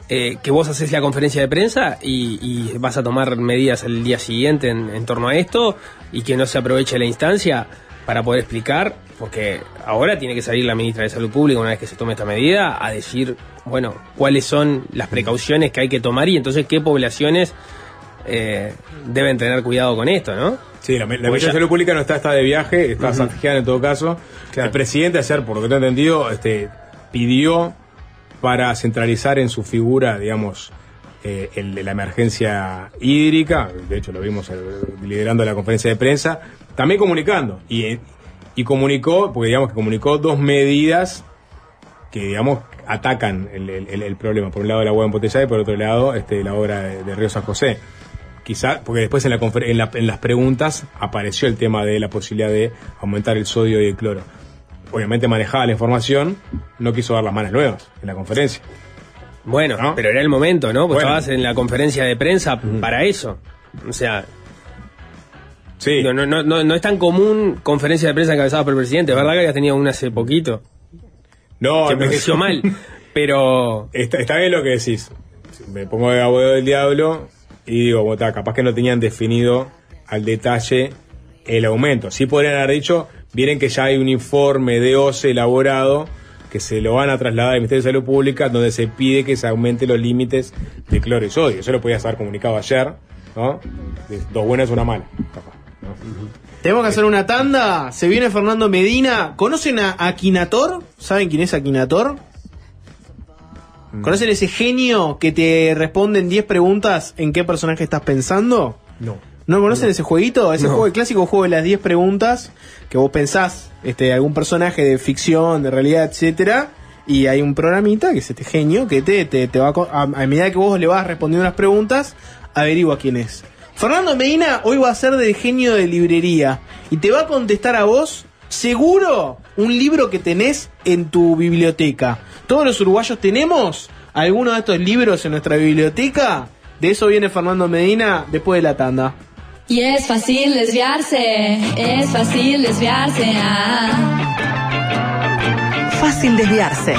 Eh, que vos haces la conferencia de prensa y, y vas a tomar medidas el día siguiente en, en torno a esto y que no se aproveche la instancia para poder explicar, porque ahora tiene que salir la ministra de Salud Pública una vez que se tome esta medida a decir, bueno, cuáles son las precauciones que hay que tomar y entonces qué poblaciones eh, deben tener cuidado con esto, ¿no? Sí, la, Ministra de Salud Pública no está, está de viaje, está. Santiago en todo caso. El presidente ayer, por lo que tengo entendido, este, pidió para centralizar en su figura, digamos, eh, el de la emergencia hídrica, de hecho lo vimos eh, liderando la conferencia de prensa, también comunicando. Y, eh, y comunicó, porque digamos que comunicó dos medidas que, digamos, atacan el, problema. Por un lado, el agua embotellada y por otro lado, este, la obra de, de Río San José. Quizá, porque después en, en las preguntas apareció el tema de la posibilidad de aumentar el sodio y el cloro. Obviamente manejaba la información, no quiso dar las manos nuevas en la conferencia. Bueno, pero era el momento, ¿no? Pues Bueno. estabas en la conferencia de prensa para eso. O sea, Sí. No, no, no, no, no es tan común conferencia de prensa encabezada por el presidente. Es verdad que habías tenido una hace poquito. No, que no, envejeció mal. Pero. Está, está bien lo que decís. Me pongo de abogado del diablo y digo, "Bota, capaz que no tenían definido al detalle el aumento. Sí podrían haber dicho, miren que ya hay un informe de OCE elaborado que se lo van a trasladar al Ministerio de Salud Pública donde se pide que se aumente los límites de cloro y sodio. Eso lo podías haber comunicado ayer, ¿no? De dos buenas, una mala. Tenemos que hacer una tanda. Se viene Fernando Medina. ¿Conocen a Akinator? ¿Saben quién es Akinator? ¿Conocen ese genio que te responde en 10 preguntas en qué personaje estás pensando? No. ¿No conocen ese jueguito? Ese No. juego, el clásico juego de las 10 preguntas que vos pensás, este, algún personaje de ficción, de realidad, etcétera, y hay un programita que es este genio que te, te, te va a, a, a medida que vos le vas respondiendo unas preguntas, averigua quién es. Fernando Medina hoy va a ser del genio de librería y te va a contestar a vos, seguro, un libro que tenés en tu biblioteca. Todos los uruguayos tenemos alguno de estos libros en nuestra biblioteca. De eso viene Fernando Medina después de la tanda. Y es fácil desviarse, es fácil desviarse. ah. Fácil desviarse.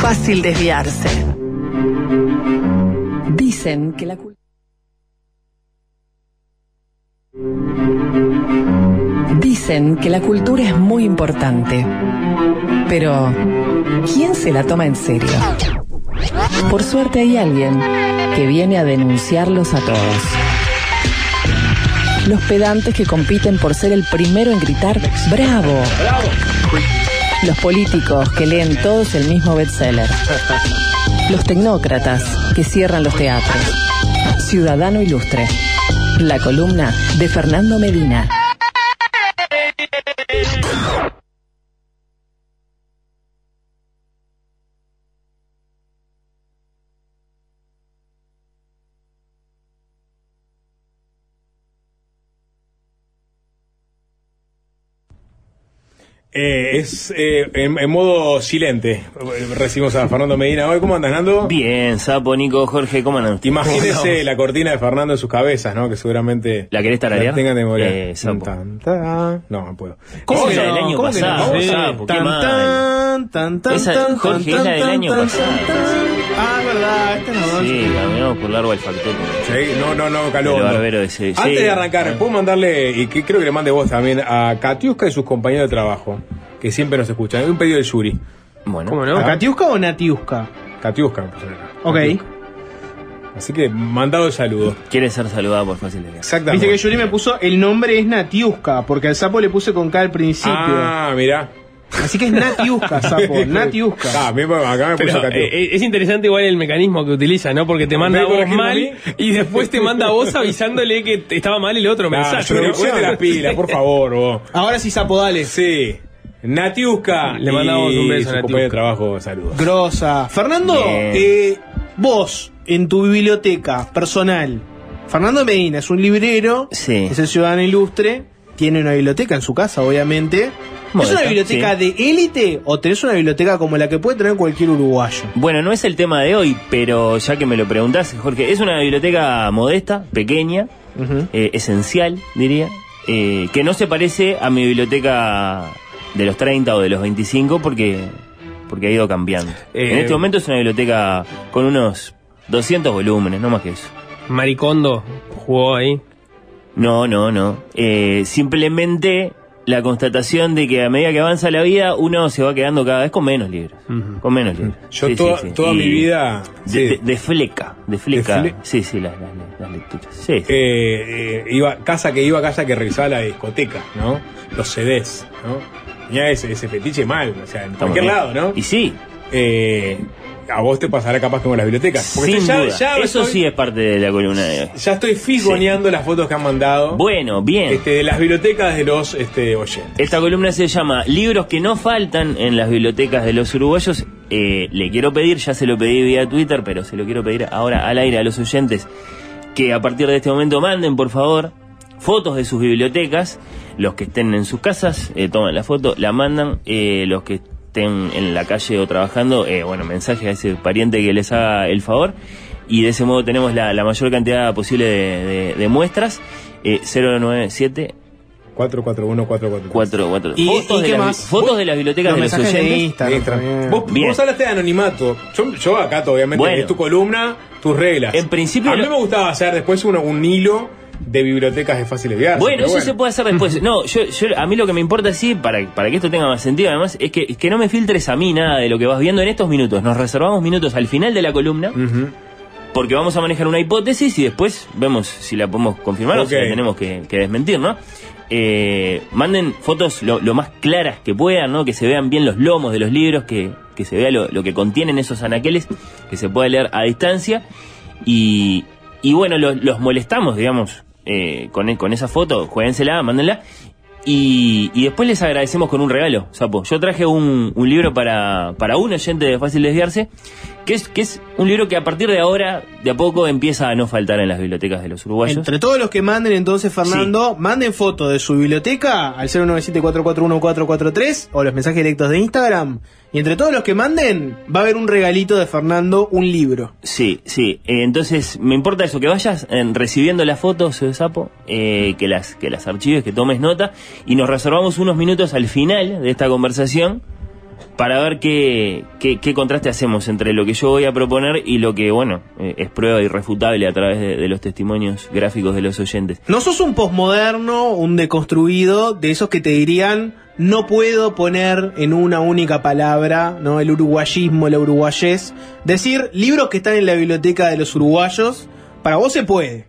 Fácil desviarse. Dicen que la cultura... Dicen que la cultura es muy importante. Pero, ¿quién se la toma en serio? Por suerte hay alguien que viene a denunciarlos a todos. Los pedantes que compiten por ser el primero en gritar ¡Bravo! Los políticos que leen todos el mismo bestseller. Los tecnócratas que cierran los teatros. Ciudadano Ilustre. La columna de Fernando Medina. Eh, es eh, en, en modo silente. Recibimos a Fernando Medina hoy. ¿Cómo andas, Nando? Bien, Sapo, Nico, Jorge, ¿cómo andan? Imagínese la cortina de Fernando en sus cabezas, ¿no? Que seguramente. ¿La querés tararear? tengan de memoria. Eh, Sapo. Tan, tan. No, no puedo. ¿Cómo Sí, que la del año ¿cómo que no? pasado, Sapo? Tan, tan, tan, tan, Esa, tan, Jorge, tan, es la del tan, año tan, pasado. Ah, es verdad, esta no. Sí, caminamos por largo al factor. Sí, no, no, no. El barbero ese. Antes sí. de arrancar, ¿puedo mandarle, y que creo que le mande vos también, a Katiuska y sus compañeros de trabajo, que siempre nos escuchan? Hay un pedido del Yuri. Bueno. ¿Cómo no? ¿A Katiuska o Natiuska? Katiuska, me pusieron acá. Ok. Katiuska. Así que mandado el saludo. Quiere ser saludado por fácil de Exactamente. Viste que Yuri me puso el nombre es Natiuska, porque al sapo le puse con K al principio. Ah, mirá. Así que es Natiuska, sapo, Natiuska. Ah, acá me puso Pero, Katiuska. eh, es interesante igual el mecanismo que utiliza, ¿no? Porque te manda a ¿Ves por vos a mal y después te manda a vos avisándole que estaba mal el otro Nah, mensaje. Ponete la pila, por favor, vos. Ahora sí, sapo, dale. Sí. Natiuska. Le mandamos y un beso a compañero de trabajo, saludos. Grosa. Fernando, eh, vos, en tu biblioteca personal, Fernando Medina es un librero, Sí. es el ciudadano ilustre, tiene una biblioteca en su casa, obviamente. ¿Es una biblioteca de élite o tenés una biblioteca como la que puede tener cualquier uruguayo? Bueno, no es el tema de hoy, pero ya que me lo preguntás, Jorge, es una biblioteca modesta, pequeña, eh, esencial, diría, eh, que no se parece a mi biblioteca de los 30 o de los 25 porque, porque ha ido cambiando. Eh, en este momento es una biblioteca con unos 200 volúmenes, no más que eso. Maricondo jugó ahí. No, no, no. Eh, simplemente la constatación de que a medida que avanza la vida uno se va quedando cada vez con menos libros. Con menos libros. Yo Sí, toda, sí, sí. toda mi vida. De, sí. de- de fleca, de fleca. fle- Sí, sí, las, las- las lecturas. Sí, sí. eh, eh, iba casa que iba casa que revisaba la discoteca, ¿no? Los CDs, ¿no? Tenía ese, ese fetiche mal, o sea, en cualquier lado, ¿no? Y sí, Eh, a vos te pasará capaz como las bibliotecas. Porque sin ya, duda. ya Eso estoy, sí es parte de la columna de hoy. ya estoy figoneando las fotos que han mandado Bueno, bien. este, de las bibliotecas de los este, oyentes. Esta columna se llama Libros que no faltan en las bibliotecas de los uruguayos. Eh, le quiero pedir, ya se lo pedí vía Twitter, pero se lo quiero pedir ahora al aire a los oyentes que a partir de este momento manden, por favor, fotos de sus bibliotecas. Los que estén en sus casas, eh, toman la foto, la mandan. Eh, los que estén en la calle o trabajando, eh, bueno, mensaje a ese pariente que les haga el favor. Y de ese modo tenemos la, la mayor cantidad posible de, de- de muestras. Eh, 097 441 443. 44. ¿Y- fotos, y de qué las, más? fotos de las bibliotecas Los de los mensajes de oyentes. Instagram. Vos, Bien. vos hablaste de anonimato. Yo, yo acá, obviamente, Bueno. es tu columna, tus reglas. En principio A mí lo- me gustaba hacer después uno- un hilo de bibliotecas de fácil desviarse. Bueno, eso se puede hacer después. No, yo, yo- a mí lo que me importa sí, para, para que esto tenga más sentido además, es que, que no me filtres a mí nada de lo que vas viendo en estos minutos. Nos reservamos minutos al final de la columna, porque vamos a manejar una hipótesis y después vemos si la podemos confirmar o si la tenemos que, que desmentir, ¿no? Eh, manden fotos lo, lo más claras que puedan, ¿no? Que se vean bien los lomos de los libros, que, que se vea lo, lo que contienen esos anaqueles, que se pueda leer a distancia. Y, y bueno, los, los molestamos, digamos, eh, con, con esa foto, jueguensela, mándenla. Y, y después les agradecemos con un regalo, Sapo. Yo traje un, un libro para, para un oyente de Fácil Desviarse, que es, que es un libro que a partir de ahora, de a poco, empieza a no faltar en las bibliotecas de los uruguayos. Entre todos los que manden entonces, Fernando, manden foto de su biblioteca al 097441443 o los mensajes directos de Instagram. Y entre todos los que manden, va a haber un regalito de Fernando, un libro. Sí, sí. Eh, entonces, me importa eso, que vayas eh, recibiendo las fotos, eh, Sapo, eh, que, las, que las archives, que tomes nota, y nos reservamos unos minutos al final de esta conversación para ver qué, qué, qué contraste hacemos entre lo que yo voy a proponer y lo que, bueno, eh, es prueba irrefutable a través de, de los testimonios gráficos de los oyentes. No sos un posmoderno, un deconstruido, de esos que te dirían, no puedo poner en una única palabra, ¿no? El uruguayismo, la uruguayés. Decir libros que están en la biblioteca de los uruguayos, para vos se puede.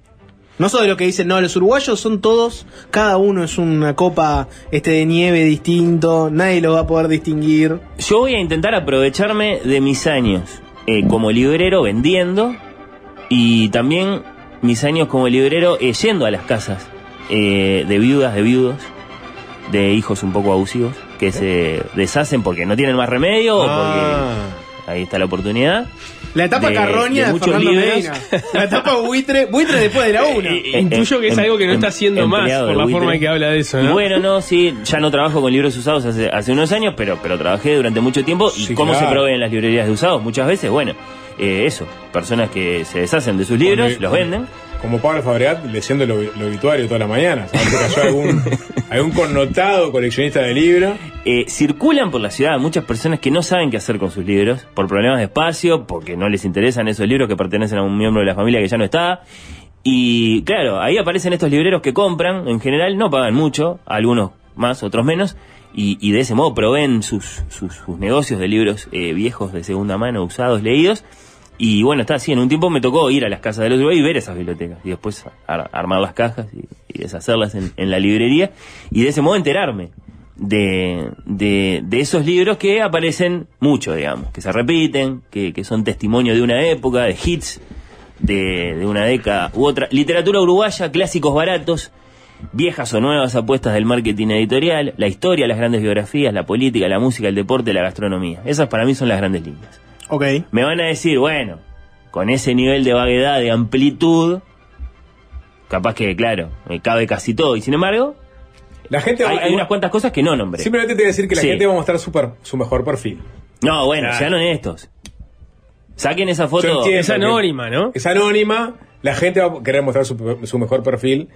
No de lo que dicen, no, los uruguayos son todos, cada uno es una copa este de nieve distinto, nadie lo va a poder distinguir. Yo voy a intentar aprovecharme de mis años eh, como librero vendiendo y también mis años como librero eh, yendo a las casas eh, de viudas, de viudos, de hijos un poco abusivos que se deshacen porque no tienen más remedio o porque ahí está la oportunidad. La etapa de- carroña de de, muchos Fernando. Medina. La etapa buitre, buitre después de la una. Eh, Intuyo que es algo que no está haciendo más empleado por la forma en que habla de eso, ¿no? Bueno, no, sí, ya no trabajo con libros usados hace, hace unos años, pero, pero trabajé durante mucho tiempo. ¿Y Sí, cómo claro. se proveen las librerías de usados? Muchas veces, bueno, eh, eso, personas que se deshacen de sus libros, los venden. Como Pablo Fabregat leyendo ob- el obituario toda la mañana. ¿Sabes que cayó algún, algún connotado coleccionista de libros? Eh, circulan por la ciudad muchas personas que no saben qué hacer con sus libros, por problemas de espacio, porque no les interesan esos libros que pertenecen a un miembro de la familia que ya no está. Y claro, ahí aparecen estos libreros que compran, en general no pagan mucho, algunos más, otros menos, y, y de ese modo proveen sus, sus, sus negocios de libros eh, viejos de segunda mano, usados, leídos. Y bueno, está así, en un tiempo me tocó ir a las casas de los Uruguay y ver esas bibliotecas, y después ar- armar las cajas y, deshacerlas en, la librería, y de ese modo enterarme de, de, de esos libros que aparecen mucho, digamos, que se repiten, que, que son testimonio de una época, de hits de, de una década u otra. Literatura uruguaya, clásicos baratos, viejas o nuevas apuestas del marketing editorial, la historia, las grandes biografías, la política, la música, el deporte, la gastronomía. Esas para mí son las grandes líneas. Ok. Me van a decir, bueno, con ese nivel de vaguedad, de amplitud, capaz que, claro, me cabe casi todo. Y sin embargo, La gente hay, hay unas cuantas cosas que no nombré. Simplemente te voy a decir que la Sí. gente va a mostrar su, per- su mejor perfil. No, bueno, Claro. sean honestos. Saquen esa foto. entiendo Es anónima, ¿no? Es anónima, la gente va a querer mostrar su, su mejor perfil.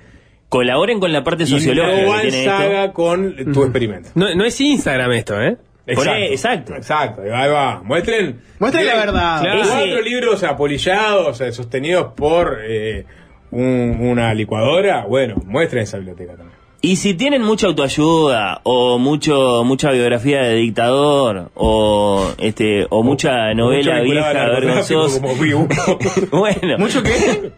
Colaboren con la parte Y sociológica no que tiene esto. saga con tu experimento. No, no es Instagram esto, ¿eh? Exacto. Exacto, ahí va. Muestren. Muestren la verdad. Claro. Ese- Cuatro libros apolillados, eh, sostenidos por eh, un- una licuadora. Bueno, muestren esa biblioteca también. Y si tienen mucha autoayuda o mucho mucha biografía de dictador o este o mucha novela Mucho vieja vergonzosa. bueno. ¿Mucho qué?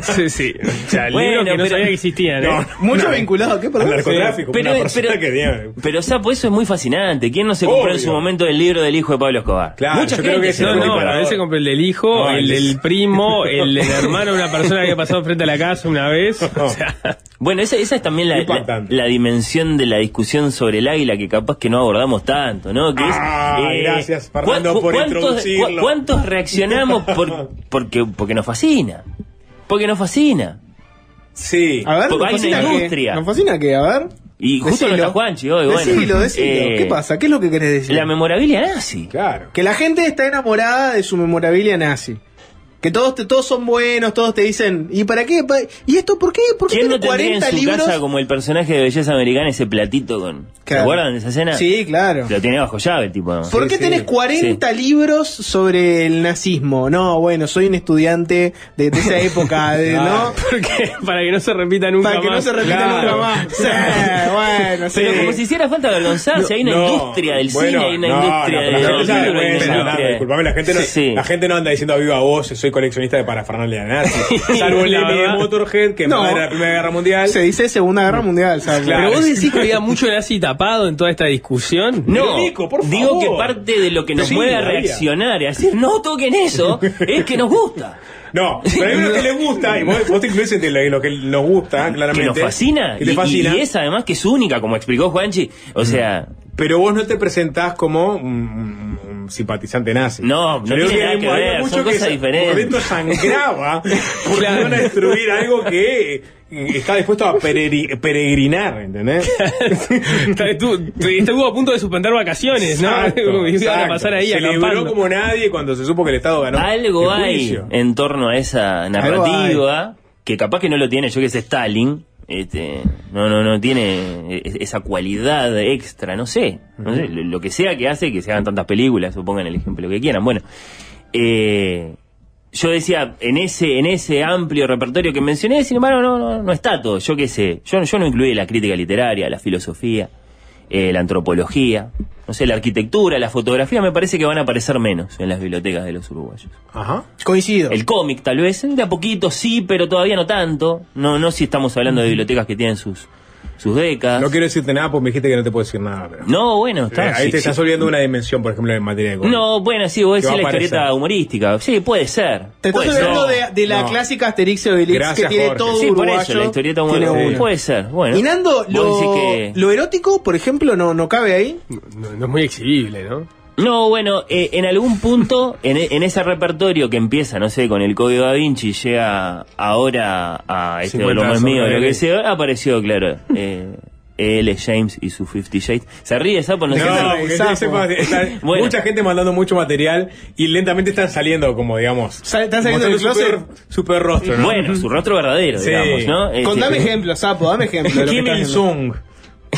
Sí, sí. O sea, Bueno, libros que no pero- sabía que existían, ¿eh? No, Mucho vinculado, ¿qué Al narcotráfico, Pero- una pero- que Pero Sapo, eso es muy fascinante. ¿Quién no se compró en Obvio. su momento el libro del hijo de Pablo Escobar? Claro, Mucha yo creo gente que se No, no, compró. a veces compré el del hijo, No, el el- del primo, el del hermano de una persona que había pasado frente a la casa una vez. O sea, Bueno, esa, esa es también la, la, Impactante. la dimensión de la discusión sobre el águila que capaz que no abordamos tanto, ¿no? Que es, eh, Ah, gracias, Fernando, ¿cu- por cuántos- introducirlo. cu- ¿Cuántos reaccionamos por, porque, porque nos fascina? Porque nos fascina. Sí. A ver, Porque nos hay una fascina que- industria. Nos fascina que, a ver. Y justo no Decilo. está Juanchi hoy, bueno. Decilo, decilo. Eh, ¿Qué pasa? ¿Qué es lo que querés decir? La memorabilia nazi. Claro. Que la gente está enamorada de su memorabilia nazi. Que todos, te- todos son buenos, todos te dicen, ¿y para qué? Pa- ¿Y esto por qué? ¿Por qué ¿Quién no tiene tendría en 40 su libros? casa como el personaje de belleza americana ese platito con... ¿Se Claro. acuerdan de esa escena? Sí, claro. Lo tiene bajo llave el tipo. ¿no? ¿Por qué tenés 40 libros sobre el nazismo? No, bueno, soy un estudiante de, de esa época, de- ¿no? Porque para que no se repita nunca Para que más. no se repita Claro. nunca más. Sí, bueno, sí. Pero como si hiciera falta avergonzarse, hay una No, industria del bueno, cine, hay una no, industria del libro, hay una industria disculpame, Sí. la gente no anda diciendo a viva voz, soy coleccionista de parafernalia nazi. Salvo el de. Motorhead, que No. era la Primera Guerra Mundial. Se dice Segunda Guerra Mundial, ¿sabes? Claro. Pero vos decís que había mucho nazi tapado en toda esta discusión. No, Nico, por digo favor. que parte de lo que nos Sí, había. reaccionar y a decir, no toquen eso, es que nos gusta. No, pero hay uno que le gusta, y vos, vos te incluís entre lo, lo que nos gusta, claramente. Que nos fascina. Que te y, fascina. y es además que es única, como explicó Juanchi. O sea, Pero vos no te presentás como un, un- un simpatizante nazi. No, no Yo creo tiene nada que hay ver, mucho son que cosas se- diferentes. Por dentro sangraba porque van a destruir algo que está dispuesto a peregri- peregrinar, ¿entendés? Estuvo, estuvo a punto de suspender vacaciones, ¿no? Exacto, Iban a exacto. pasar ahí Celebró acampando. como nadie cuando se supo que el Estado ganó. algo el hay en torno a esa narrativa que capaz que no lo tiene, yo que sé, Stalin. Este, no, no, no tiene es- esa cualidad extra, no sé, no sé, lo, que sea que hace que se hagan tantas películas, o pongan el ejemplo que quieran. Bueno, eh, yo decía, en ese, en ese amplio repertorio que mencioné, sin embargo, no, no, no está todo. Yo qué sé, yo, yo no incluí la crítica literaria, la filosofía, eh, la antropología, no sé, la arquitectura, la fotografía, me parece que van a aparecer menos en las bibliotecas de los uruguayos. Ajá. Coincido. El cómic, tal vez, de a poquito sí, pero todavía no tanto. No, no si estamos hablando de bibliotecas que tienen sus, sus décadas. No quiero decirte nada porque me dijiste que no te puedo decir nada. Pero... No, bueno, está. Eh, ahí sí, te sí. estás olvidando una dimensión, por ejemplo, en materia de cómic. No, bueno, sí, vos decís la historieta humorística. Sí, puede ser. Te estás ser. de, de la No. clásica Asterix y Obelix Gracias, que tiene Jorge. todo Sí, por eso, la historieta humorística. Puede ser, bueno. Y Nando, lo, decís que- lo erótico, por ejemplo, no, no cabe ahí. No, no es muy exhibible, ¿no? No, bueno, eh, en algún punto, en, en ese repertorio que empieza, no sé, con el código da Vinci, llega ahora a este 50 lo más mío, lo que sea, apareció, claro, eh, L. James y su Fifty Shades. Se ríe, Sapo, no, sé No, ese- ese- está- Bueno. mucha gente mandando mucho material y lentamente están saliendo como, digamos... Están saliendo del su closet. peor- Su peor rostro, ¿no? Bueno, su rostro verdadero, Sí. digamos, ¿no? Este, Contame ejemplos, Sapo, dame ejemplos. de lo que Kim. Il-sung,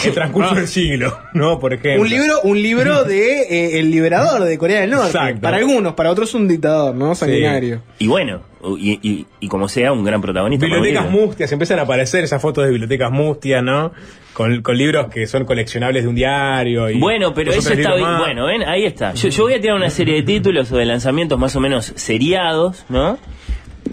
el transcurso del siglo, ¿no? Por ejemplo. Un libro, un libro de eh, El Liberador de Corea del Norte. Exacto. Para algunos, para otros un dictador, ¿no? Sanguinario. Y bueno, y, y- y como sea, un gran protagonista. Bibliotecas mustias, empiezan a aparecer esas fotos de bibliotecas mustias, ¿no? Con, con libros que son coleccionables de un diario. Y Bueno, pero eso está bien. Bueno, ven, ahí está. Yo, yo voy a tirar una serie de títulos o de lanzamientos más o menos seriados, ¿no?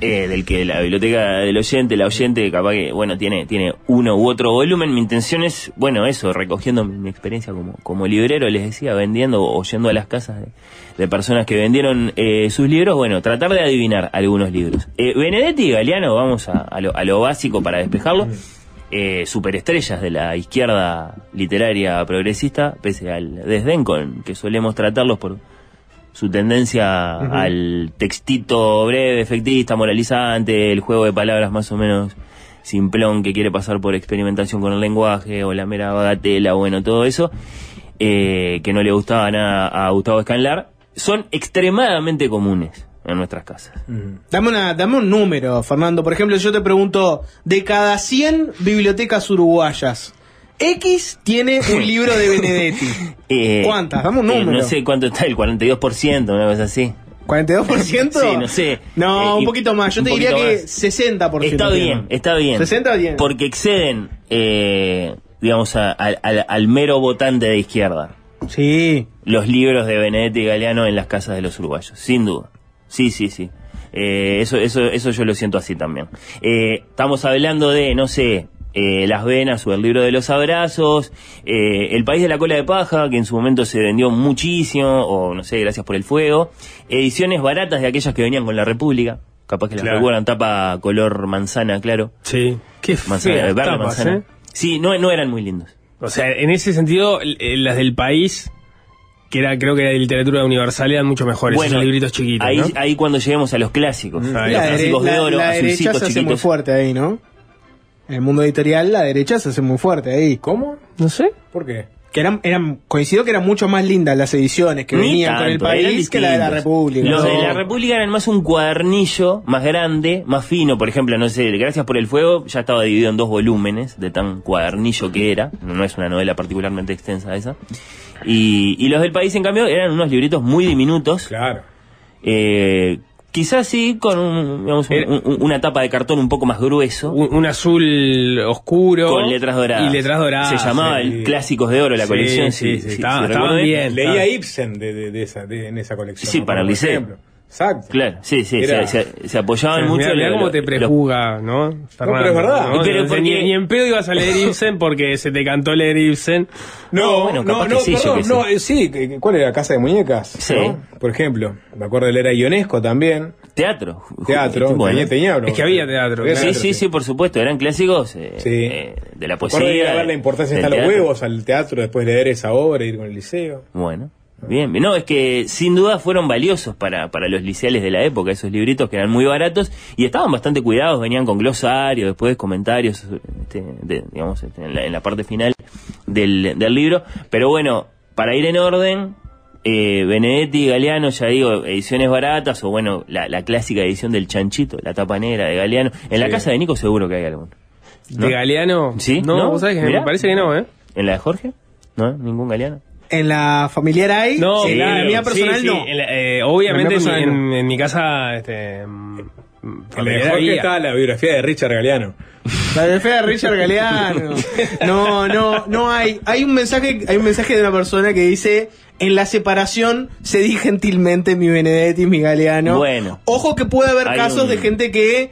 Eh, del que la biblioteca del oyente, la oyente, capaz que, bueno, tiene, tiene uno u otro volumen. Mi intención es, bueno, eso, recogiendo mi, mi experiencia como, como librero, les decía, vendiendo o yendo a las casas de, de personas que vendieron eh, sus libros, bueno, tratar de adivinar algunos libros. Eh, Benedetti y Galeano, vamos a, a lo, a lo básico para despejarlo. Eh, superestrellas de la izquierda literaria progresista, pese al desdén con que solemos tratarlos por su tendencia al textito breve, efectista, moralizante, el juego de palabras más o menos simplón que quiere pasar por experimentación con el lenguaje o la mera bagatela, bueno, todo eso, eh, que no le gustaba nada a Gustavo Escanlar, son extremadamente comunes en nuestras casas. Dame, una, dame un número, Fernando. Por ejemplo, yo te pregunto, de cada 100 bibliotecas uruguayas, X tiene un libro de Benedetti. Eh, ¿Cuántas? Dame un eh, número. no sé cuánto está, el 42%, una cosa así. ¿42%? Sí, no sé. No, Eh, un poquito más. Yo te diría que más. 60%. Está bien, está bien. 60 bien. Porque exceden, eh, digamos, a- al- al- al mero votante de izquierda. Sí. Los libros de Benedetti y Galeano en las casas de los uruguayos, sin duda. Sí, sí, sí. Eh, eso, eso, eso yo lo siento así también. Eh, estamos hablando de, no sé, eh, Las Venas o el libro de los abrazos, eh, El País de la Cola de Paja, que en su momento se vendió muchísimo, o no sé, Gracias por el Fuego. Ediciones baratas de aquellas que venían con la República. Capaz que las Claro. recuerdan, tapa color manzana, claro. Sí. Qué Manzana, feas verde tapas, manzana. ¿eh? Sí, no, no eran muy lindos. O sea, en ese sentido, eh, las del país, que era, creo que era de literatura universal, eran mucho mejores. esos libritos chiquitos. ahí, ¿no? ahí cuando lleguemos a los clásicos, Mm. a los clásicos la, de oro, la derecha azulcitos se hace muy fuerte ahí, ¿no? En el mundo editorial, la derecha se hace muy fuerte ahí. ¿Cómo? No sé. ¿Por qué? Que eran, eran, coincido que eran mucho más lindas las ediciones que Ni venían con el país que la de la. República. Los de la República eran más un cuadernillo, más grande, más fino. Por ejemplo, no sé, Gracias por el Fuego ya estaba dividido en dos volúmenes, de tan cuadernillo que era. No es una novela particularmente extensa esa. Y, y los del país, en cambio, eran unos libritos muy diminutos. Claro. Eh, quizás sí, con un, digamos, un- un- una tapa de cartón un poco más grueso. Un, un azul oscuro. Con letras doradas. Y letras doradas. Se llamaba sí. el Clásicos de Oro, la Sí, colección. sí, sí, sí, sí, estaba- recuerdo bien. Leía. Ibsen de, de- de esa, de- en esa colección. Sí, ¿no? para el liceo. Exacto. Claro, sí, sí, Era- se, se- se apoyaban mucho. Mirá, mirá lo- cómo lo- te prejuga, ¿no? Fernando, pero es verdad. ¿no? Pero O sea, ni, porque- ni en pedo ibas a leer Ibsen porque se te cantó leer Ibsen. No, bueno, no, capaz no, que sí, perdón, no, eh, sí, ¿cuál era? Casa de Muñecas. Sí. ¿no? Por ejemplo, me acuerdo de leer a Ionesco también. Teatro. Teatro, Bueno. Teña- Teñabro. Es que había teatro, Había Sí, teatro, sí, sí, por supuesto, eran clásicos eh, Sí. eh, de la de poesía. a ver la importancia de estar los huevos al teatro después de leer esa obra y ir con el liceo. Bueno, bien. No, es que sin duda fueron valiosos para, para los liceales de la época, esos libritos que eran muy baratos y estaban bastante cuidados, venían con glosario, después comentarios, este, de- digamos, este, en, la, en la parte final del, del libro. Pero bueno, para ir en orden, eh, Benedetti, Galeano, ya digo, ediciones baratas o bueno, la, la clásica edición del chanchito, la tapa negra de Galeano. En la Sí. casa de Nico seguro que hay algún. ¿De Galeano? ¿Sí? No, vos sabés que Mirá. me parece que no, ¿eh? ¿En la de Jorge? ¿No? ¿Ningún Galeano? En la familiar hay, No, en claro, la mía personal sí, no. en la- eh, obviamente En en, mi casa, este, Jorge había. está la biografía de Richard Galeano. La de fea de Richard Galeano. No, no, no hay. Hay un mensaje, hay un mensaje de una persona que dice en la separación cedí gentilmente mi Benedetti, mi Galeano. Bueno. Ojo que puede haber casos un- de gente que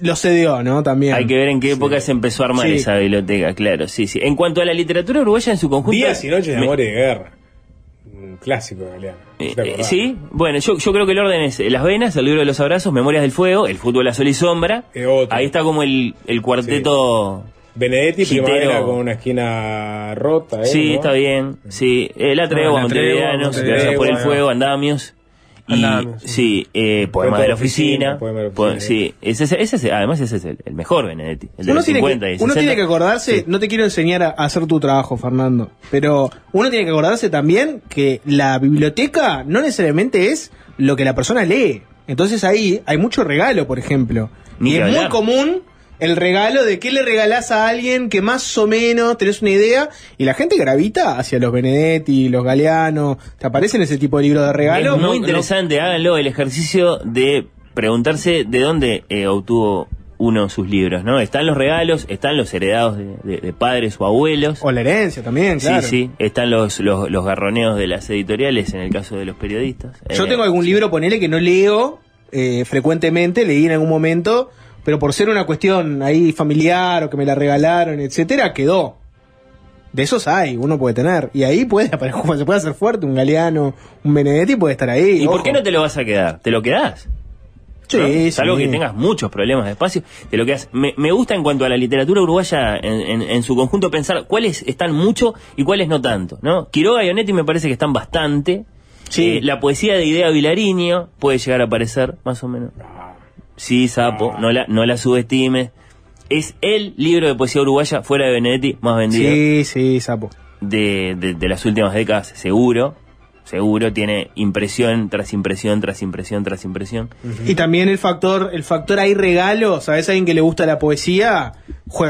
lo cedió, ¿no? También. Hay que ver en qué época se empezó a armar Sí. esa biblioteca, claro, sí, sí. En cuanto a la literatura uruguaya en su conjunto... Días y noches de me- amor y de guerra. Un clásico Galeano. eh, ¿Te eh, sí, bueno, yo, yo creo que el orden es Las Venas, El libro de los abrazos, Memorias del Fuego, El fútbol a sol y sombra. Ahí está como el, el cuarteto... Benedetti, Gitero. primavera con una esquina rota. ¿eh? Sí, ¿no? está bien, sí. Ah, La Tregua, Montevideanos, Gracias por el fuego, Andamios. Y, Andamios, sí, eh, Poema de la Oficina. Poema de la Po- Oficina. sí, ese, es- ese, es- además ese es el, el mejor Benedetti. El de Uno tiene, 50 que, y uno 60. tiene que acordarse, no te quiero enseñar a hacer tu trabajo, Fernando, pero uno tiene que acordarse también que la biblioteca no necesariamente es lo que la persona lee. Entonces ahí hay mucho regalo, por ejemplo. Ni y es muy común el regalo de qué le regalás a alguien que más o menos tenés una idea y la gente gravita hacia los Benedetti, los Galeano. ¿Te aparecen ese tipo de libros de regalo? Es muy No- interesante, háganlo el ejercicio de preguntarse de dónde eh, obtuvo uno sus libros, ¿no? Están los regalos, están los heredados de, de- de padres o abuelos. O la herencia también, claro. Sí, sí, están los, los, los garroneos de las editoriales en el caso de los periodistas. Yo Eh, tengo algún libro, ponele, que no leo eh, frecuentemente, leí en algún momento, pero por ser una cuestión ahí familiar o que me la regalaron, etcétera, quedó. De esos hay, uno puede tener. Y ahí puede aparecer, se puede hacer fuerte, un Galeano, un Benedetti puede estar ahí. ¿Y por qué no te lo vas a quedar? ¿Te lo quedás? Sí, ¿no? sí. Salvo que tengas muchos problemas de espacio, te lo quedas. Me, me gusta en cuanto a la literatura uruguaya en, en- en su conjunto pensar cuáles están mucho y cuáles no tanto, ¿no? Quiroga y Onetti me parece que están bastante. Sí. Eh, la poesía de Idea Vilariño puede llegar a aparecer, más o menos. Sí, Sapo, no la, no la subestimes. Es el libro de poesía uruguaya fuera de Benedetti más vendido Sí, sí, sapo. de, de- de las últimas décadas, seguro. Seguro, tiene impresión tras impresión, tras impresión, tras impresión. Y también el factor, el factor hay regalo, ¿sabes? Alguien que le gusta la poesía,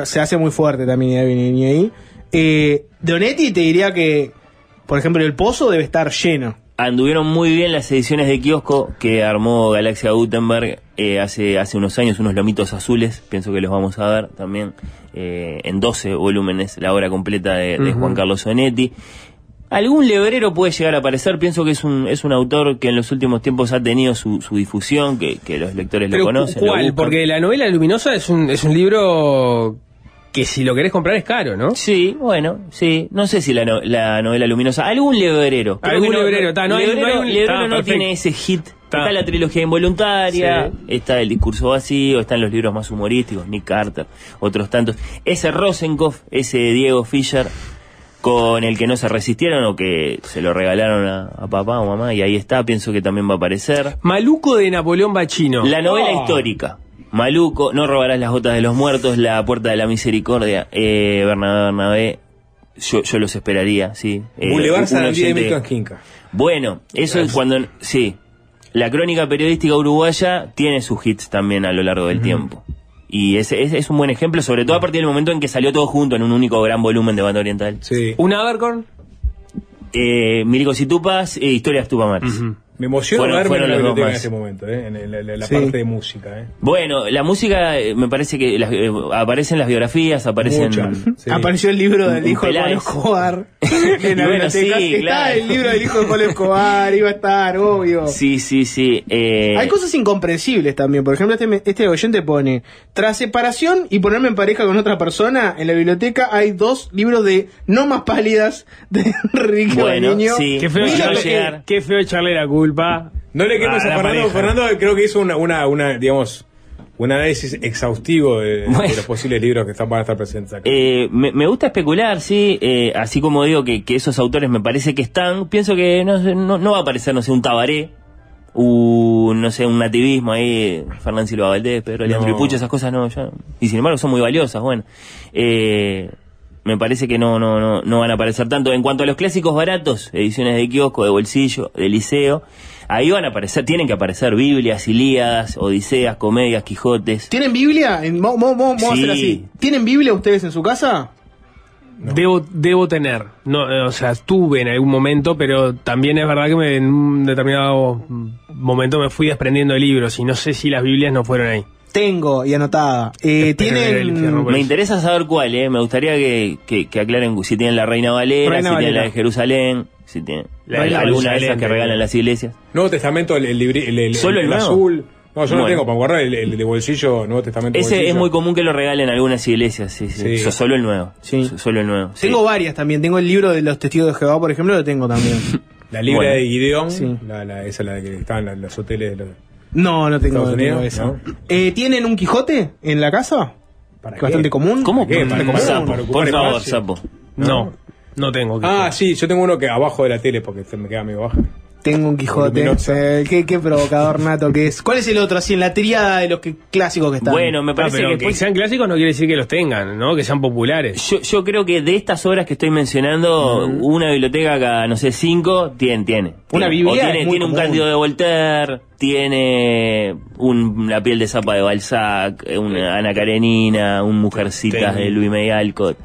se hace muy fuerte también idea viene ahí. Eh, Donetti te diría que, por ejemplo, el pozo debe estar lleno. Anduvieron muy bien las ediciones de kiosco que armó Galaxia Gutenberg eh, hace, hace unos años, unos lomitos azules, pienso que los vamos a ver también eh, en 12 volúmenes, la obra completa de. Juan Carlos Sonetti. Algún lebrero puede llegar a aparecer, pienso que es un, es un autor que en los últimos tiempos ha tenido su, su difusión, que, que los lectores lo conocen. ¿cuál? Porque la novela luminosa es un, es un libro que si lo querés comprar es caro, ¿no? Sí, bueno, sí. No sé si la, no- la novela luminosa. Algún lebrero. Algún lebrero, está, no hay- lebrero, no hay un- lebrero no tiene ese hit. Está. Está la trilogía involuntaria, Sí. está el discurso vacío, están los libros más humorísticos, Nick Carter, otros tantos. Ese Rosenkopf, ese Diego Fischer, con el que no se resistieron o que se lo regalaron a, a papá o mamá, y ahí está, pienso que también va a aparecer. Maluco de Napoleón Bachino. La novela Oh. histórica. Maluco, No robarás las botas de los muertos, La puerta de la misericordia, eh, Bernabé Bernabé. Yo, yo los esperaría, sí. Eh, Boulevard Sarandí de oyente- Milton Quinca. Bueno, eso es cuando. Sí. La crónica periodística uruguaya tiene sus hits también a lo largo del tiempo. Y ese es, es un buen ejemplo, sobre todo a partir del momento en que salió todo junto en un único gran volumen de banda oriental. Sí. ¿Un Abercorn? Eh, Milicos y Tupas e Historias Tupamares. Me emociona Fueron- verme fueron en la los dos biblioteca en este momento, ¿eh? en, la Sí. parte de música. ¿eh? Bueno, la música eh, me parece que las, eh, aparecen las biografías, aparecen. Muchas, sí. Apareció el libro del hijo de Pablo. Escobar. en la bueno, biblioteca. sí, Está claro. el libro del hijo de Pablo Escobar, iba a estar, obvio. Sí, sí, sí. eh, Hay cosas incomprensibles también. Por ejemplo, este, este oyente pone, tras separación y ponerme en pareja con otra persona, en la biblioteca hay dos libros de No más pálidas de Enrique Bueno, Niño. sí. Qué feo, Mira qué feo echarle la culpa. No le quemes a a Fernando. Fernando creo que hizo una, una, una, digamos, un análisis exhaustivo de, los posibles libros que están, van a estar presentes acá. Eh, me, me gusta especular, sí, eh, así como digo que, que esos autores me parece que están, pienso que no, no, no va a aparecer, no sé, un Tabaré, un, no sé, un nativismo ahí, Fernán Silva Valdés, Pedro Leandro No. y Pucho, esas cosas no, ya, y sin embargo son muy valiosas, bueno, eh, me parece que no, no, no, no van a aparecer tanto. En cuanto a los clásicos baratos, ediciones de kiosco, de bolsillo, de liceo, ahí van a aparecer, tienen que aparecer Biblias, Ilíadas, Odiseas, Comedias, Quijotes. ¿Tienen Biblia? En- vamos a hacer Sí. así. ¿Tienen Biblia ustedes en su casa? Debo, debo tener. No, eh, o sea, tuve en algún momento, pero también es verdad que me- en un determinado momento me fui desprendiendo de libros y no sé si las Biblias no fueron ahí. Tengo y anotada. Eh, ¿Tienen... Me interesa saber cuál, ¿eh? Me gustaría que, que, que aclaren si tienen la Reina Valera, Reina si tienen la de Jerusalén, si tienen La alguna de esas que regalan las iglesias. Nuevo Testamento, el, el, el, el- ¿Solo el azul. No, yo no tengo para guardar el, el de bolsillo, Nuevo Testamento. Ese bolsillo. es muy común que lo regalen algunas iglesias, sí, sí. Sí. So- Solo el nuevo. Sí. So- Solo el nuevo. sí. Tengo varias también. Tengo el libro de los testigos de Jehová, por ejemplo, lo tengo también. La Bueno. de Gideón, Sí. la, la, esa la que estaban en los hoteles de los... No, no tengo, Estados no tengo. ¿no? Eh, ¿Tienen un Quijote en la casa? ¿Para Que qué? Bastante común. ¿Cómo? ¿Para por favor, sapo. No, no tengo. que- Ah, sí, yo tengo uno que abajo de la tele porque se me queda medio baja. Tengo un Quijote. Eh, qué, qué provocador nato que es. ¿Cuál es el otro así en la tríada de los que, clásicos que están? Bueno, me Ah, parece pero que que, después- sean clásicos no quiere decir que los tengan, ¿no? Que sean populares. Yo, yo creo que de estas obras que estoy mencionando, una biblioteca cada, no sé, cinco, tiene, tiene. Una. Biblia O tiene, es muy tiene un. Cándido de Voltaire, tiene un, La piel de zapa de Balzac, una Ana Karenina, un Mujercitas Tengo. de Louis May Alcott.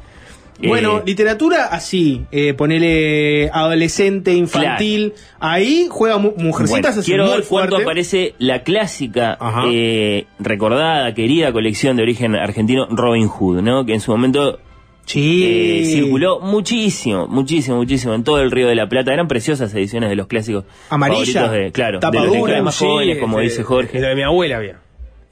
Bueno, Eh, literatura así, eh, ponele adolescente, infantil, ahí juega mu- Mujercitas Bueno, quiero ver cuánto fuerte. aparece la clásica, eh, recordada, querida colección de origen argentino Robin Hood, ¿no? Que en su momento Sí. eh, circuló muchísimo, muchísimo, muchísimo en todo el Río de la Plata. Eran preciosas ediciones de los clásicos Amarilla, favoritos de, claro, tapa de los más jóvenes, como dice Jorge. La de mi abuela había.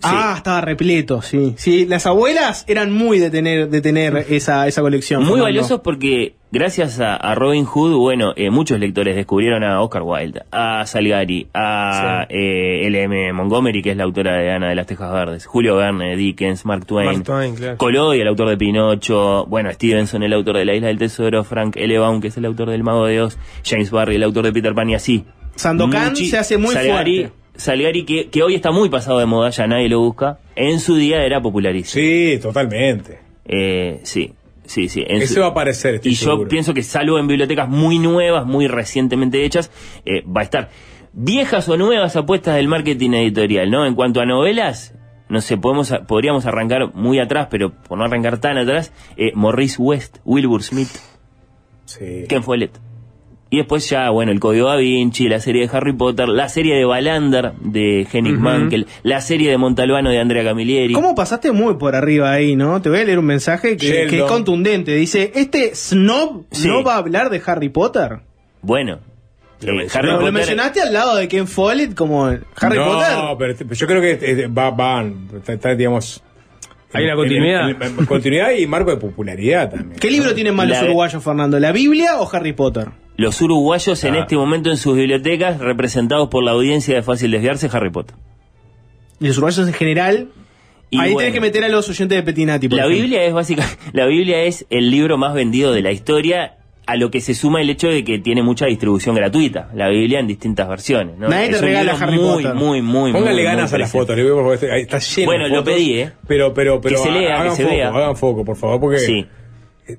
Ah, estaba repleto, sí. Sí, las abuelas eran muy de tener, de tener esa, esa colección. Muy Fernando. valiosos porque gracias a, a Robin Hood, bueno, eh, muchos lectores descubrieron a Oscar Wilde, a Salgari, a eh, L.M. Montgomery, que es la autora de Ana de las Tejas Verdes, Julio Verne, Dickens, Mark Twain, Mark Twain, claro. Collodi, el autor de Pinocho, bueno, Stevenson, el autor de La Isla del Tesoro, Frank L. Baum, que es el autor del Mago de Oz, James Barry, el autor de Peter Pan y así. Sandokan Muchi- se hace muy Salgari, fuerte. Salgari, que, que hoy está muy pasado de moda, ya nadie lo busca, en su día era popularísimo. Sí, totalmente. Eh, sí, sí, sí. en Ese su- va a aparecer, estoy Y yo pienso que salvo en bibliotecas muy nuevas, muy recientemente hechas, eh, va a estar. Viejas o nuevas apuestas del marketing editorial, ¿no? En cuanto a novelas, no sé, podemos, podríamos arrancar muy atrás, pero por no arrancar tan atrás, eh, Maurice West, Wilbur Smith, Sí. Ken Follett. Y después ya, bueno, el Código Da Vinci, la serie de Harry Potter, la serie de Balander de Henning Ujú. Mankell, la serie de Montalbano de Andrea Camilleri. ¿Cómo pasaste muy por arriba ahí, no? Te voy a leer un mensaje que, es contundente. Dice, ¿este snob Sí. no va a hablar de Harry Potter? Bueno, eh, Harry lo, lo Potter- mencionaste al lado de Ken Follett como Harry no, Potter. pero te- yo creo que eh, va, van, está, está, digamos... Hay una continuidad. en- en- en continuidad y marco de popularidad también. ¿Qué libro tienen más los La- uruguayos, Fernando? ¿La Biblia o Harry Potter? Los uruguayos en Ah. este momento en sus bibliotecas, representados por la audiencia de Fácil Desviarse, Harry Potter. Y los uruguayos en general. Y ahí bueno, tenés que meter a los oyentes de Petinati. por La ejemplo. Biblia es básicamente, la Biblia es el libro más vendido de la historia a lo que se suma el hecho de que tiene mucha distribución gratuita, la Biblia en distintas versiones. ¿no? Nadie te Es regala Harry muy, Potter. Muy, muy, Póngale muy, ganas muy a la presente. foto, le veo porque está- lleno Bueno, de lo fotos. pedí, ¿eh? Pero, pero, pero. Que se lea, hagan que se foco, vea. Hagan foco, por favor, porque. Sí.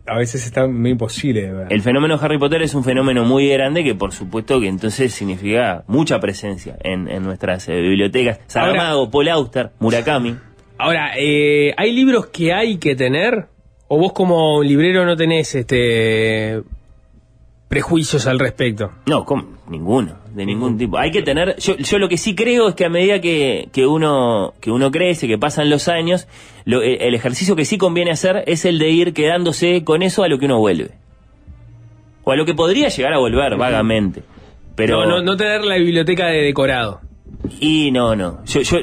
A veces está muy imposible de ver. El fenómeno Harry Potter es un fenómeno muy grande que por supuesto que entonces significa mucha presencia en, en nuestras eh, bibliotecas. Saramago, Paul Auster, Murakami. Ahora, eh, ¿hay libros que hay que tener? ¿O vos como librero no tenés este prejuicios al respecto? No, ¿cómo? ninguno, de ningún tipo. Hay que tener, yo, yo lo que sí creo es que a medida que, que uno que uno crece, que pasan los años, lo- el, ejercicio que sí conviene hacer es el de ir quedándose con eso a lo que uno vuelve. O a lo que podría llegar a volver vagamente. Pero No, no, no tener la biblioteca de decorado. Y no, no. Yo, yo,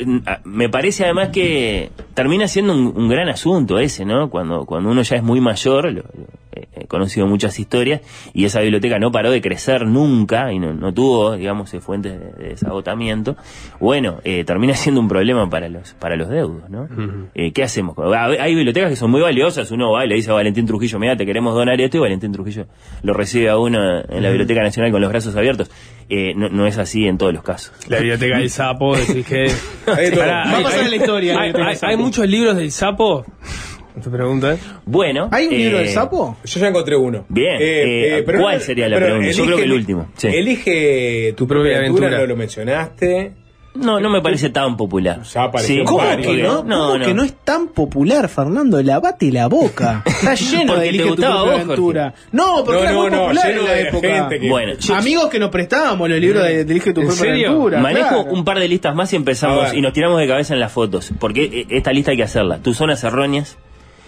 me parece además que termina siendo un, un gran asunto ese, ¿no? Cuando, cuando uno ya es muy mayor, lo- lo- he conocido muchas historias, y esa biblioteca no paró de crecer nunca, y no, no tuvo, digamos, eh, fuentes de, de desagotamiento, bueno, eh, termina siendo un problema para los, para los deudos, ¿no? Eh, ¿Qué hacemos? Hay bibliotecas que son muy valiosas, uno va y le dice a Valentín Trujillo, mira, te queremos donar esto, y Valentín Trujillo lo recibe a uno en la Biblioteca Nacional con los brazos abiertos. Eh, no, no es así en todos los casos. La biblioteca del sapo, decís que... Hay. Pará, Va a pasar la historia, Hay, muchos libros del sapo. Te pregunto, ¿eh? Bueno. ¿Hay un libro eh, del sapo? Yo ya encontré uno. Bien. Eh, eh, eh, pero ¿Cuál no- sería la pero pregunta? Yo elige- creo que el último. sí. Elige tu, propia aventura, no lo mencionaste. No, no me parece tan popular. Ya apareció en ¿Cómo varios. que no? No, ¿Cómo no. que no es tan popular, Fernando? Lavate la boca. Está lleno de te Elige tu vos, aventura. No, porque No, era no, muy no, popular lleno en la de época. gente que- Bueno, yo- Amigos que nos prestábamos los libros de, de Elige tu ¿En propia serio? aventura. Manejo claro. un par de listas más y empezamos y nos tiramos de cabeza en las fotos. Porque eh, esta lista hay que hacerla. Tus zonas erróneas,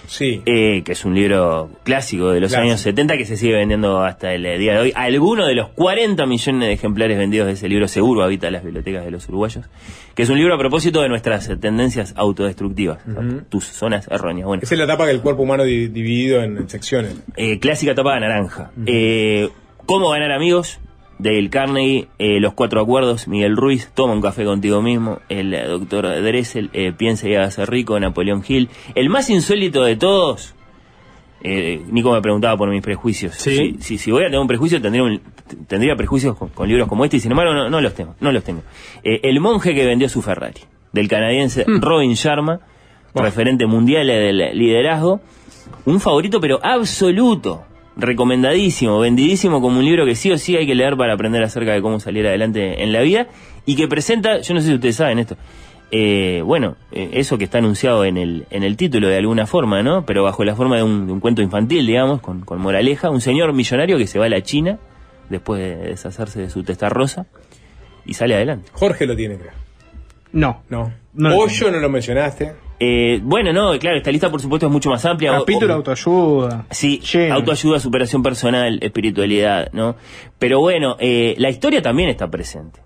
Sí. eh, que es un libro clásico de los Clásico. años 70 que se sigue vendiendo hasta el día de hoy. Alguno de los 40 millones de ejemplares vendidos de ese libro seguro habita las bibliotecas de los uruguayos. Que es un libro a propósito de nuestras tendencias autodestructivas. Tus zonas erróneas. Bueno, Esa es la etapa que el cuerpo humano di- dividido en, en secciones. eh, clásica tapa de naranja. Eh, ¿Cómo ganar amigos? Dale Carnegie, eh, Los Cuatro Acuerdos, Miguel Ruiz, Toma un café contigo mismo, el eh, doctor Dressel, eh, Piensa y hágase rico, Napoleón Hill. El más insólito de todos, eh, Nico me preguntaba por mis prejuicios. Si, si, si voy a tener un prejuicio, tendría, un- tendría prejuicios con, con libros como este, y sin embargo no, no los tengo. No los tengo. El monje que vendió su Ferrari, del canadiense Robin Sharma, referente mundial del liderazgo. Un favorito, pero absoluto. Recomendadísimo, vendidísimo como un libro que sí o sí hay que leer para aprender acerca de cómo salir adelante en la vida. Y que presenta, yo no sé si ustedes saben esto, eh, bueno, eh, eso que está anunciado en el, en el título de alguna forma, ¿no? Pero bajo la forma de un, de un cuento infantil, digamos, con, con moraleja. Un señor millonario que se va a la China después de deshacerse de su testa rosa y sale adelante. Jorge lo tiene, creo. No. No. No Hoyo no lo mencionaste. Eh, bueno, no, claro, esta lista por supuesto es mucho más amplia. Capítulo o- autoayuda. Sí, Lleno. autoayuda, superación personal, espiritualidad, ¿no? Pero bueno, eh, la historia también está presente.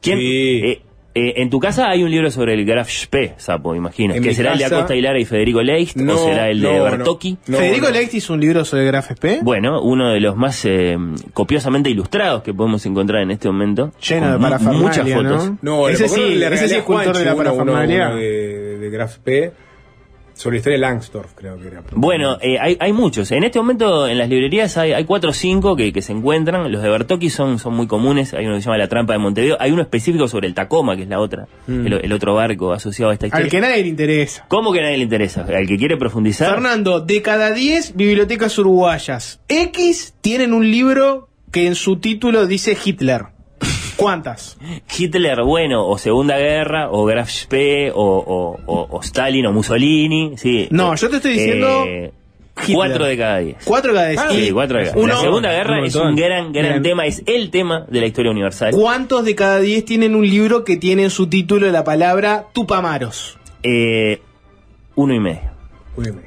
¿Quién? eh, eh, en tu casa hay un libro sobre el Graf Spee, Sapo, imagino. ¿Que será el de casa- Acosta Hilara y Federico Leicht? No, ¿O será el de no, no. Federico Lecht hizo un libro sobre Graf Spee. Bueno, uno de los más eh, copiosamente ilustrados que podemos encontrar en este momento. Lleno de parafernalia, Muchas fotos. ¿no? No, Ese le- ¿por qué sí, le ese sí es cultor de la uno- uno- parafernalia. uno de, de Graf P. Sobre la historia de Langsdorff, creo que era. Bueno, eh, hay, hay muchos. En este momento en las librerías hay, hay cuatro o cinco que, que se encuentran. Los de Bertocchi son, son muy comunes. Hay uno que se llama La Trampa de Montevideo. Hay uno específico sobre el Tacoma, que es la otra, Mm. el, el otro barco asociado a esta historia. Al que nadie le interesa. ¿Cómo que nadie le interesa? Al que quiere profundizar. Fernando, de cada 10 bibliotecas uruguayas, X tienen un libro que en su título dice Hitler. ¿Cuántas? Hitler, bueno, o Segunda Guerra, o Graf Spee, o, o- o- o Stalin, o Mussolini. Sí. No, yo te estoy diciendo Eh, Hitler. Cuatro de cada diez. Cuatro de cada diez. Sí, Y cuatro de cada uno- La Segunda Guerra un es un gran, gran Bien. tema, es el tema de la historia universal. ¿Cuántos de cada 10 tienen un libro que tiene en su título la palabra Tupamaros? Eh, uno y medio.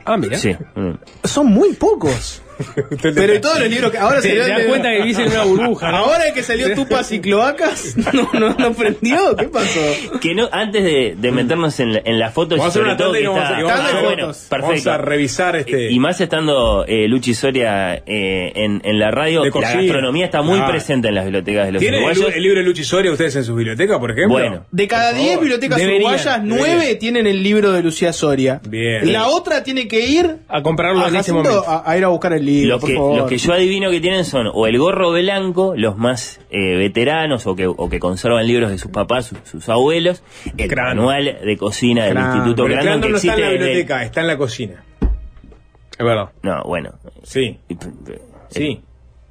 Ah, mira. Sí. uno. Son muy pocos. Pero y todos los libros que ahora das de- cuenta que vivís en una burbuja, ¿no? Ahora que salió Tupas y Cloacas, no, no, no prendió. ¿Qué pasó? Que no, antes de, de meternos en la, en la foto, Vamos a hacer una todo tanda y que vamos a- está- y vamos a- Ah, bueno, perfecto. Vamos a revisar este- Y más estando eh, Luchi Soria eh, en, en la radio, la gastronomía está muy Ah. presente en las bibliotecas de los ¿Tienen el, uruguayos. el libro de Luchi Soria ustedes en sus bibliotecas, por ejemplo? Bueno. De cada 10 bibliotecas Deberían, uruguayas, deberían. 9 tienen el libro de Lucía Soria. Bien. La otra tiene que ir A comprarlo a en momento. a, a ir a buscar el libros, Los que, favor. los que yo adivino que tienen son o el gorro blanco, los más eh, veteranos o que, o que conservan libros de sus papás, sus, sus abuelos, el manual de cocina del. Instituto Pero el Crandon que no está en la biblioteca, está en la cocina. Es verdad. No, bueno. Sí. Sí.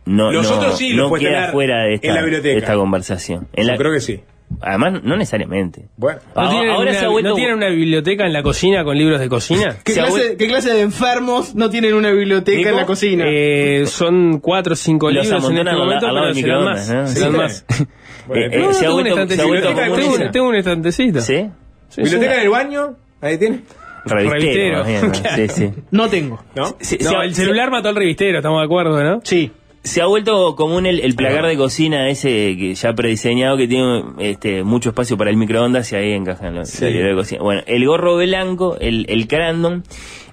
No, Los no, otros sí no los queda tener fuera de esta, en la biblioteca. de esta conversación. En Yo la- creo que sí. Además, no necesariamente. Bueno. ¿No, Ahora- tienen ahora una, se ha vuelto- ¿No tienen una biblioteca en la cocina con libros de cocina? ¿Qué clase, qué clase de enfermos no tienen una biblioteca en la cocina? Eh, son cuatro o cinco Los libros en este al- momento, al lado pero más. ¿no? Sí. más. Bueno, Eh, eh, no, se ha tengo un vuelto- se ha estantecito. vuelto Tengo- tengo, un estantecito. ¿Sí? Sí, ¿Biblioteca sí. en el baño? Ahí tiene. Revistero. Revistero. Claro. Sí, sí. No tengo. ¿No? Se- No, el celular mató al revistero, estamos de acuerdo, ¿no? Sí. Se ha vuelto común el, el placar de cocina ese que ya prediseñado que tiene este, mucho espacio para el microondas y ahí encajan los Sí. de cocina. Bueno, el gorro blanco, el, el Crandon,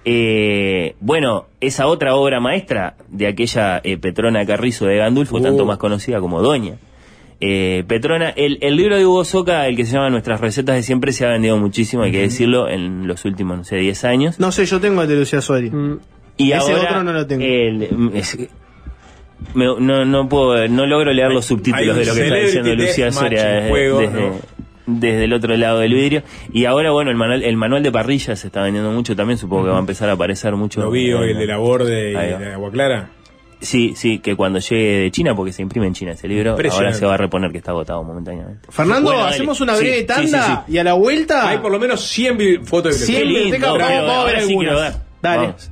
eh, bueno, esa otra obra maestra de aquella eh, Petrona Carrizo de Gandulfo, Uh. tanto más conocida como Doña. Eh, Petrona, el, el libro de Hugo Soca, el que se llama Nuestras recetas de siempre, se ha vendido muchísimo, hay que decirlo, en los últimos, no sé, 10 años. No sé, yo tengo el de Lucía Suárez. Y Ese ahora, otro no lo tengo. el- es- me- no, no puedo, no logro leer los subtítulos de lo que está diciendo Lucía Soria en desde, juego, desde, ¿no? desde el otro lado del vidrio. Y ahora, bueno, el manual, el manual de parrilla se está vendiendo mucho también, supongo que va a empezar a aparecer mucho. Lo vi hoy, eh, el de la borde y de Agua Clara. Sí, sí, que cuando llegue de China, porque se imprime en China ese libro, ahora se va a reponer que está agotado momentáneamente. Fernando, Bueno, hacemos una breve sí, tanda sí, y a la vuelta. Hay por lo menos 100 bi- fotos de 100 biblioteca. bibliotecas, lindo, vamos, a ver algunas. ver. Dale. Vamos.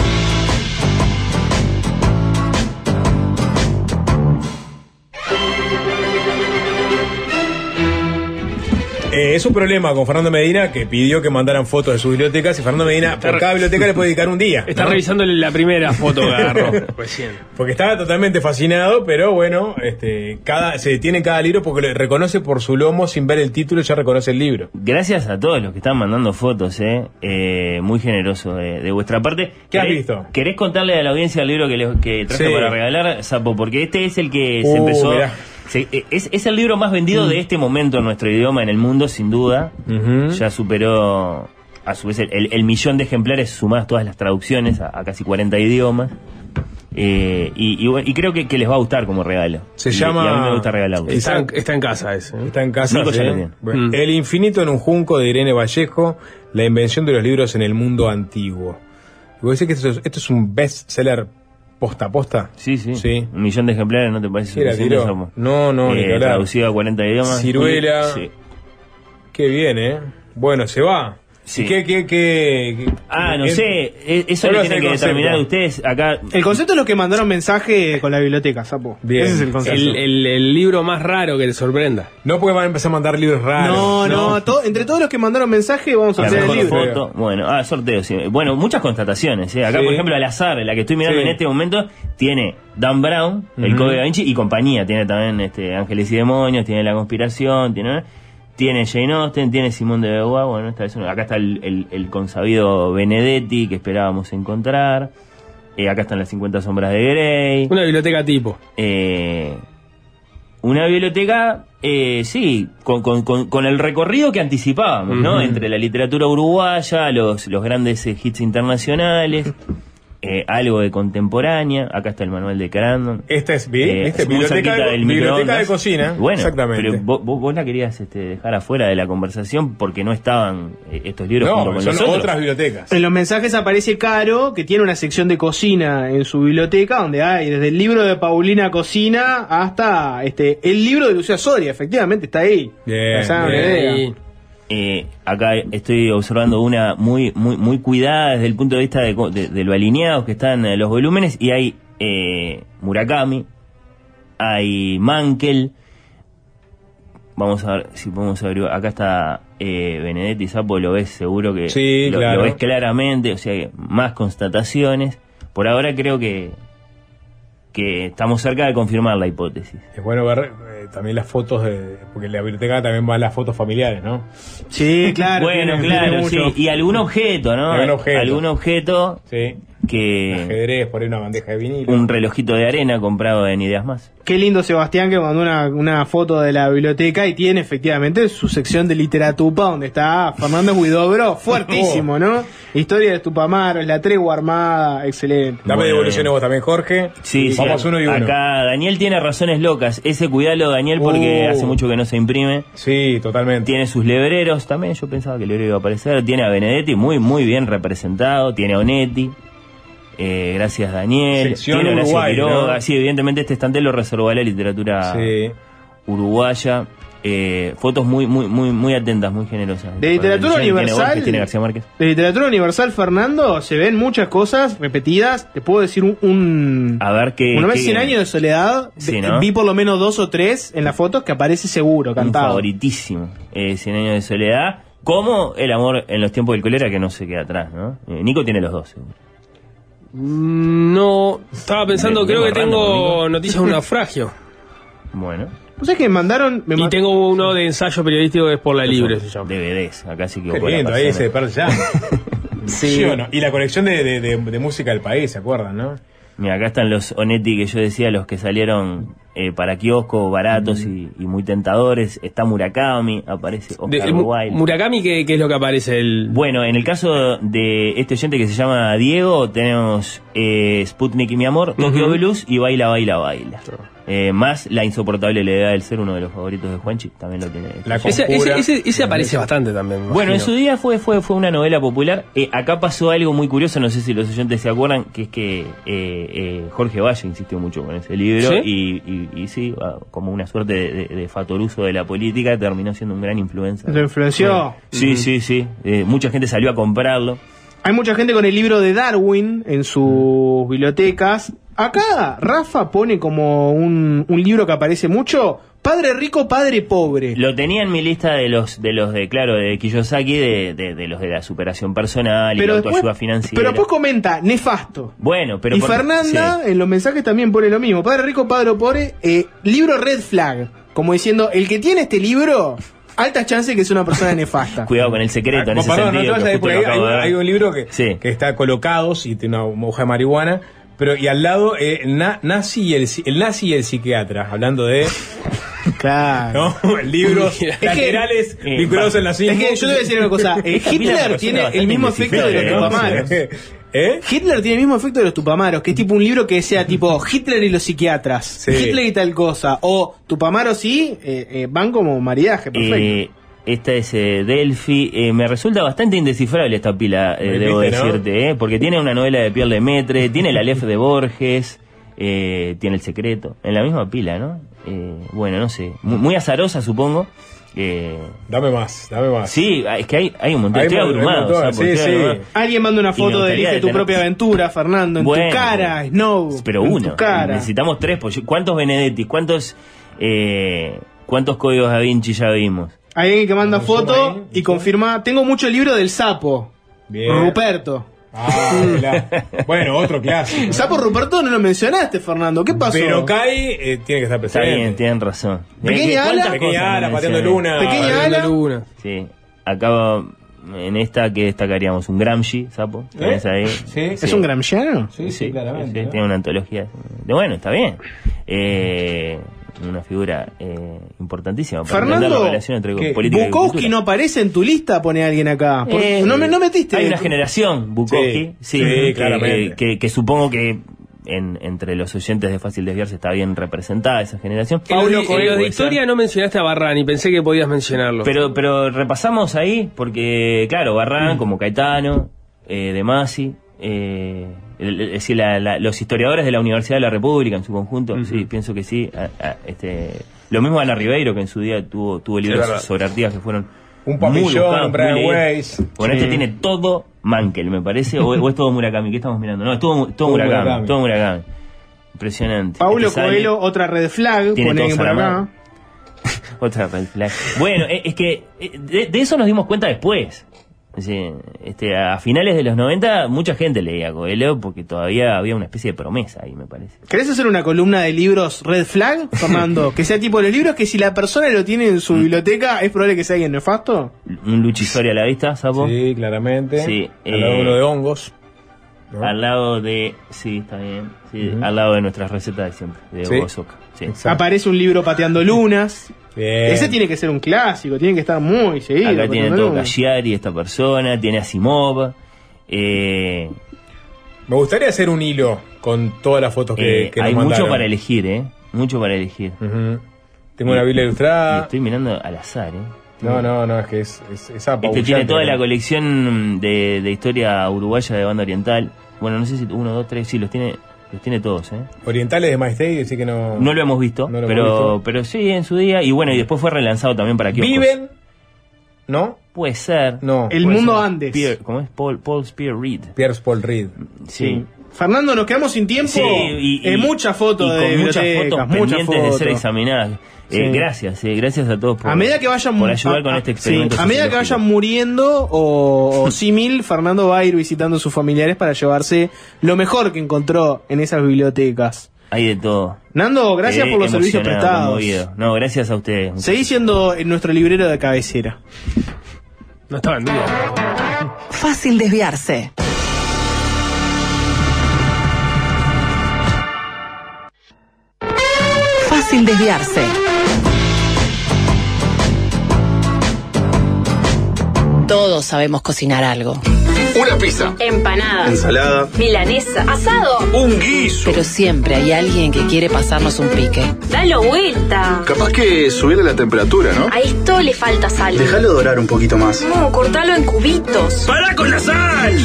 Eh, es un problema con Fernando Medina que pidió que mandaran fotos de sus bibliotecas y Fernando Medina por cada biblioteca le puede dedicar un día. Está ¿no? revisando la primera foto que agarró recién. Porque estaba totalmente fascinado, pero bueno, este, cada, se detiene en cada libro porque le reconoce por su lomo sin ver el título, ya reconoce el libro. Gracias a todos los que están mandando fotos, eh, Eh, muy generoso de, de vuestra parte. ¿Qué has ¿Querés- visto? ¿Querés contarle a la audiencia el libro que, le- que traje Sí. para regalar, Sapo? Porque este es el que se Uh, empezó. mirá. Eh, es, es el libro más vendido de este momento en nuestro idioma, en el mundo, sin duda. Ya superó, a su vez, el, el- el millón de ejemplares sumadas todas las traducciones a, a casi 40 idiomas. Eh, y, y bueno, y creo que, que les va a gustar como regalo. Se Y- llama- Y a mí me gusta regalarlo. Está, en- está en casa ese. ¿eh? Está en casa. Nico ya ¿sí? lo tiene. Bueno, Mm. El infinito en un junco de Irene Vallejo, la invención de los libros en el mundo antiguo. Y vos decís que esto es, esto es un bestseller posta a posta. Sí, sí, Sí. Un millón de ejemplares, ¿no te parece suficiente. Sapo? No, no, Eh. Traducido a 40 idiomas. Ciruela. Sí. Qué bien, ¿eh? Bueno, se va. Sí. ¿Y ¿Qué, qué, qué, qué- Ah, no qué- sé, e- eso ¿Cuál lo tienen que concepto? determinar ustedes acá. El concepto es lo que mandaron mensaje con la biblioteca, Sapo. Bien. Ese es el concepto. El, el- el libro más raro que te sorprenda. No porque van a empezar a mandar libros raros. no, no, to- entre todos los que mandaron mensaje vamos a La hacer el libro. foto. Bueno, ah, sorteo, sí. Bueno, muchas constataciones. ¿eh? Acá, Sí. por ejemplo, al azar, la que estoy mirando Sí. en este momento, tiene Dan Brown, el Ujú. Código da Vinci y compañía. Tiene también este, Ángeles y Demonios, tiene La Conspiración, tiene. Tiene Jane Austen, tiene Simón de Beauvoir, bueno, esta vez acá está el, el- el consabido Benedetti que esperábamos encontrar. Eh, acá están las 50 sombras de Grey. Una biblioteca tipo. Eh, una biblioteca, eh, sí, con, con- con- con el recorrido que anticipábamos, ¿no? Entre la literatura uruguaya, los, los grandes eh, hits internacionales, eh, algo de contemporánea. Acá está el manual de Crandon. Esta es, Eh, este, muy biblioteca, de, del biblioteca de cocina. Bueno, exactamente. pero vos, vos- la querías este, dejar afuera de la conversación porque no estaban eh, estos libros junto no, con son los otros. otras bibliotecas. En los mensajes aparece Caro, que tiene una sección de cocina en su biblioteca, donde hay desde el libro de Paulina Cocina hasta este el libro de Lucía Soria, efectivamente está ahí. Bien, bien. Eh, acá estoy observando una muy muy muy cuidada desde el punto de vista de, co- de- de lo alineados que están eh, los volúmenes y hay eh, Murakami, hay Mankel. Vamos a ver si podemos averiguar. Acá está eh, Benedetti Sapo, lo ves seguro que Sí, lo, claro. lo ves claramente, o sea, que más constataciones. Por ahora creo que que estamos cerca de confirmar la hipótesis. Es bueno ver eh, también las fotos de. Porque en la biblioteca también van las fotos familiares, ¿no? Sí, claro. bueno, tiene- claro, tiene sí. Y algún objeto, ¿no? Algún objeto. Algún objeto Sí. Que Ajedrez, por ahí una bandeja de vinilo. un relojito de arena comprado en Ideas Más. Qué lindo Sebastián que mandó una, una foto de la biblioteca y tiene efectivamente su sección de literatura donde está Fernando Guidobro, fuertísimo, ¿no? Historia de Tupamaros, la tregua armada, excelente. Dame Bueno, devoluciones vos también, Jorge. Sí, sí. Vamos uno y uno. Acá Daniel tiene razones locas. Ese cuidalo, Daniel, porque Uh. hace mucho que no se imprime. Sí, totalmente. Tiene sus lebreros también. Yo pensaba que el lebrero iba a aparecer. Tiene a Benedetti muy, muy bien representado. Tiene a Onetti. Eh, gracias, Daniel. Sección tiene Horacio Uruguay, Quiroga. ¿no? Sí, evidentemente este estante lo reservó la literatura Sí. uruguaya. Eh, fotos muy, muy, muy, muy atentas, muy generosas. De literatura Tiene universal. Borges, tiene García Márquez. De literatura universal, Fernando, se ven muchas cosas repetidas. Te puedo decir un. un A ver qué. una vez qué- 100 años de soledad, Sí, vi- ¿no? vi por lo menos dos o tres en las fotos que aparece seguro, Un cantado. favoritísimo. Eh, Cien años de soledad. Como el amor en los tiempos del cólera que no se queda atrás, ¿no? Eh, Nico tiene los dos. seguro. Mm, No, estaba pensando, creo que tengo noticias de un naufragio. Bueno. ¿Vos sabés que me mandaron. me Y tengo uno de ensayo periodístico que es por la libre, se llama. DVDs, acá sí que Qué lindo, ahí persona. ese Pearl Jam. sí. o no? Y la colección de, de- de- de música del país, ¿se acuerdan, no? Mira, acá están los Onetti que yo decía, los que salieron eh, para kiosco, baratos y, y muy tentadores. Está Murakami, aparece Oscar De- Mu- Wilde. Murakami, ¿qué, qué es lo que aparece? El... Bueno, en el caso de este oyente que se llama Diego, tenemos eh, Sputnik y mi amor, Tokyo. Blues y Baila, Baila, Baila. Eh, más La insoportable levedad del ser, uno de los favoritos de Juanchi, también lo tiene. ese, ese, ese, ese aparece bastante también. Bueno, en su día fue, fue, fue una novela popular. Eh, acá pasó algo muy curioso, no sé si los oyentes se acuerdan, que es que eh, Jorge Valle insistió mucho con ese libro ¿Sí? y, y, y sí, ah, como una suerte de, de, de fatoruso de la política, terminó siendo un gran influencer. Lo influenció. Sí, sí, sí. Eh, mucha gente salió a comprarlo. Hay mucha gente con el libro de Darwin en sus bibliotecas. Acá Rafa pone como un, un libro que aparece mucho. Padre rico, padre pobre. Lo tenía en mi lista de los de los de claro de Kiyosaki de, de, de los de la superación personal y la autoayuda después, financiera. pero después comenta, nefasto. bueno, pero y por- Fernanda sí. en los mensajes también pone lo mismo. Padre rico, padre pobre, eh, libro red flag. Como diciendo, el que tiene este libro, altas chances que es una persona nefasta. Cuidado con el secreto en Ah, ese perdón, no sentido. te que lo hay, hay- un libro que, que está colocados y tiene una hoja de marihuana, pero y al lado eh, na- nazi y el, el nazi y el psiquiatra, hablando de Claro. ¿no? libros Es que- laterales eh, vinculados al nazismo. Es que yo te voy a decir una cosa. eh, Hitler tiene el mismo efecto de los ¿no? tupamaros. ¿Eh? Hitler tiene el mismo efecto de los tupamaros, que es tipo un libro que sea tipo Hitler y los psiquiatras, Sí. Hitler y tal cosa, o tupamaros sí, eh, eh, van como maridaje, perfecto. Eh, esta es eh, Delphi. Eh, me resulta bastante indescifrable esta pila, eh, debo ¿no? decirte, eh, porque tiene una novela de Pierre Lemaitre, tiene la Lef de Borges, eh, tiene El Secreto, en la misma pila, ¿no? Eh, bueno, no sé, muy, muy azarosa supongo. Eh, dame más, dame más. Sí, es que hay, hay un montón. Hay Estoy abrumado. sí, Estoy sí. abrumado. Alguien manda una foto de Elige tu tener- propia aventura, Fernando, en Bueno. tu cara, Snow. Pero en uno. tu cara. Necesitamos tres. pues, ¿Cuántos Benedetti? ¿Cuántos, eh, ¿Cuántos códigos Da Vinci ya vimos? Hay alguien que manda foto y confirma, tengo mucho el libro del sapo, Bien. Ruperto. Ah, la- bueno, otro clásico. Sapo Ruperto no lo mencionaste, Fernando, ¿qué pasó? Pero Kai eh, tiene que estar Está presente. bien, tienen razón. Pequeña ¿Qué- cuántas ala. Pequeña ala, no pateando luna. Pequeña ala. luna. Sí. Acá en esta que destacaríamos un Gramsci, sapo. ¿Tenés ahí? Sí, ¿Es un gramsciano? Sí, sí, claramente. sí, tiene una antología. De bueno, está bien. Eh, una figura eh, importantísima para Fernando, la relación entre política y Bukowski no aparece en tu lista, pone alguien acá. Por- Eh, no, me, no metiste. Hay una generación, Bukowski, Sí, sí, sí, que, claramente. que- que supongo que en- entre los oyentes de Fácil Desviarse está bien representada esa generación. En los de- historia no mencionaste a Barrani, pensé que podías mencionarlo. Pero, pero repasamos ahí, porque, claro, Mm. Barran, como Caetano, eh, De Masi, eh, el- el- es decir, la- la- los historiadores de la Universidad de la República en su conjunto, sí, pienso que sí. A- a- este, lo mismo Ana Ribeiro, que en su día tuvo, tuvo Sí, libros verdad. sobre Artigas que fueron. Un papillón, Brian. Weiss. Bueno, Sí. este tiene todo Mankel, me parece, o, o es todo Murakami. ¿Qué estamos mirando? No, es todo, todo, Todo Murakami, Murakami. Todo Murakami. Impresionante. Paulo Este sale- Coelho, otra red flag, Tiene todos por acá. Otra red flag. Bueno, eh, es que eh, de, de eso nos dimos cuenta después. Decir, este, a finales de los 90 mucha gente leía Coelho porque todavía había una especie de promesa ahí, me parece. ¿Querés hacer una columna de libros red flag, Fernando? que sea tipo de los libros que si la persona lo tiene en Mm. su biblioteca, ¿es probable que sea alguien nefasto? Un luchisorio a la vista, sapo. Sí, claramente. Sí, eh, uno de hongos. Al lado de. Sí, está bien. sí, Al lado de nuestras recetas de siempre, de Sí. Aparece un libro pateando lunas. Bien. Ese tiene que ser un clásico, tiene que estar muy seguido. Acá tiene todo. Cagliari, esta persona, tiene Asimov. Eh, Me gustaría hacer un hilo con todas las fotos que, eh, que nos hay mucho para elegir, ¿eh? Mucho para elegir. Tengo una Biblia Y ilustrada. estoy mirando al azar, ¿eh? No, no, no, es que es, es, es Este tiene toda ¿no? la colección de, de historia uruguaya de banda oriental. Bueno, no sé si uno, dos, tres, sí, los tiene, los tiene todos, ¿eh? Orientales de Maestey, decir que no. No lo hemos visto, No lo hemos pero, visto. pero sí en su día. Y bueno, y después fue relanzado también para kioscos. ¿Viven? ¿No? Puede ser. No. El mundo ser. antes. Pierre- ¿Cómo es? Paul, Paul Spear Reed. Pierce Paul Reed. Sí. Fernando, nos quedamos sin tiempo. Sí, y, Eh, y- muchas fotos y de con muchas bibliotecas, fotos muchas pendientes de ser examinadas. Eh, Sí. Gracias, eh, gracias a todos por, a medida que vayan por ayudar a- con a- este sí, experimento. a medida que vayan muriendo o, o símil, Fernando va a ir visitando a sus familiares para llevarse lo mejor que encontró en esas bibliotecas. Hay de todo. Nando, gracias Quedé por los servicios prestados. conmovido. No, gracias a ustedes. Seguí siendo en nuestro librero de cabecera. No estaba en duda. Fácil desviarse. Fácil desviarse. Todos sabemos cocinar algo. Una pizza. Empanada. Ensalada. Milanesa. Asado. Un guiso. Pero siempre hay alguien que quiere pasarnos un pique. Dalo vuelta. Capaz que subirle la temperatura, ¿no? A esto le falta sal. Déjalo dorar un poquito más. No, cortalo en cubitos. ¡Para con la sal!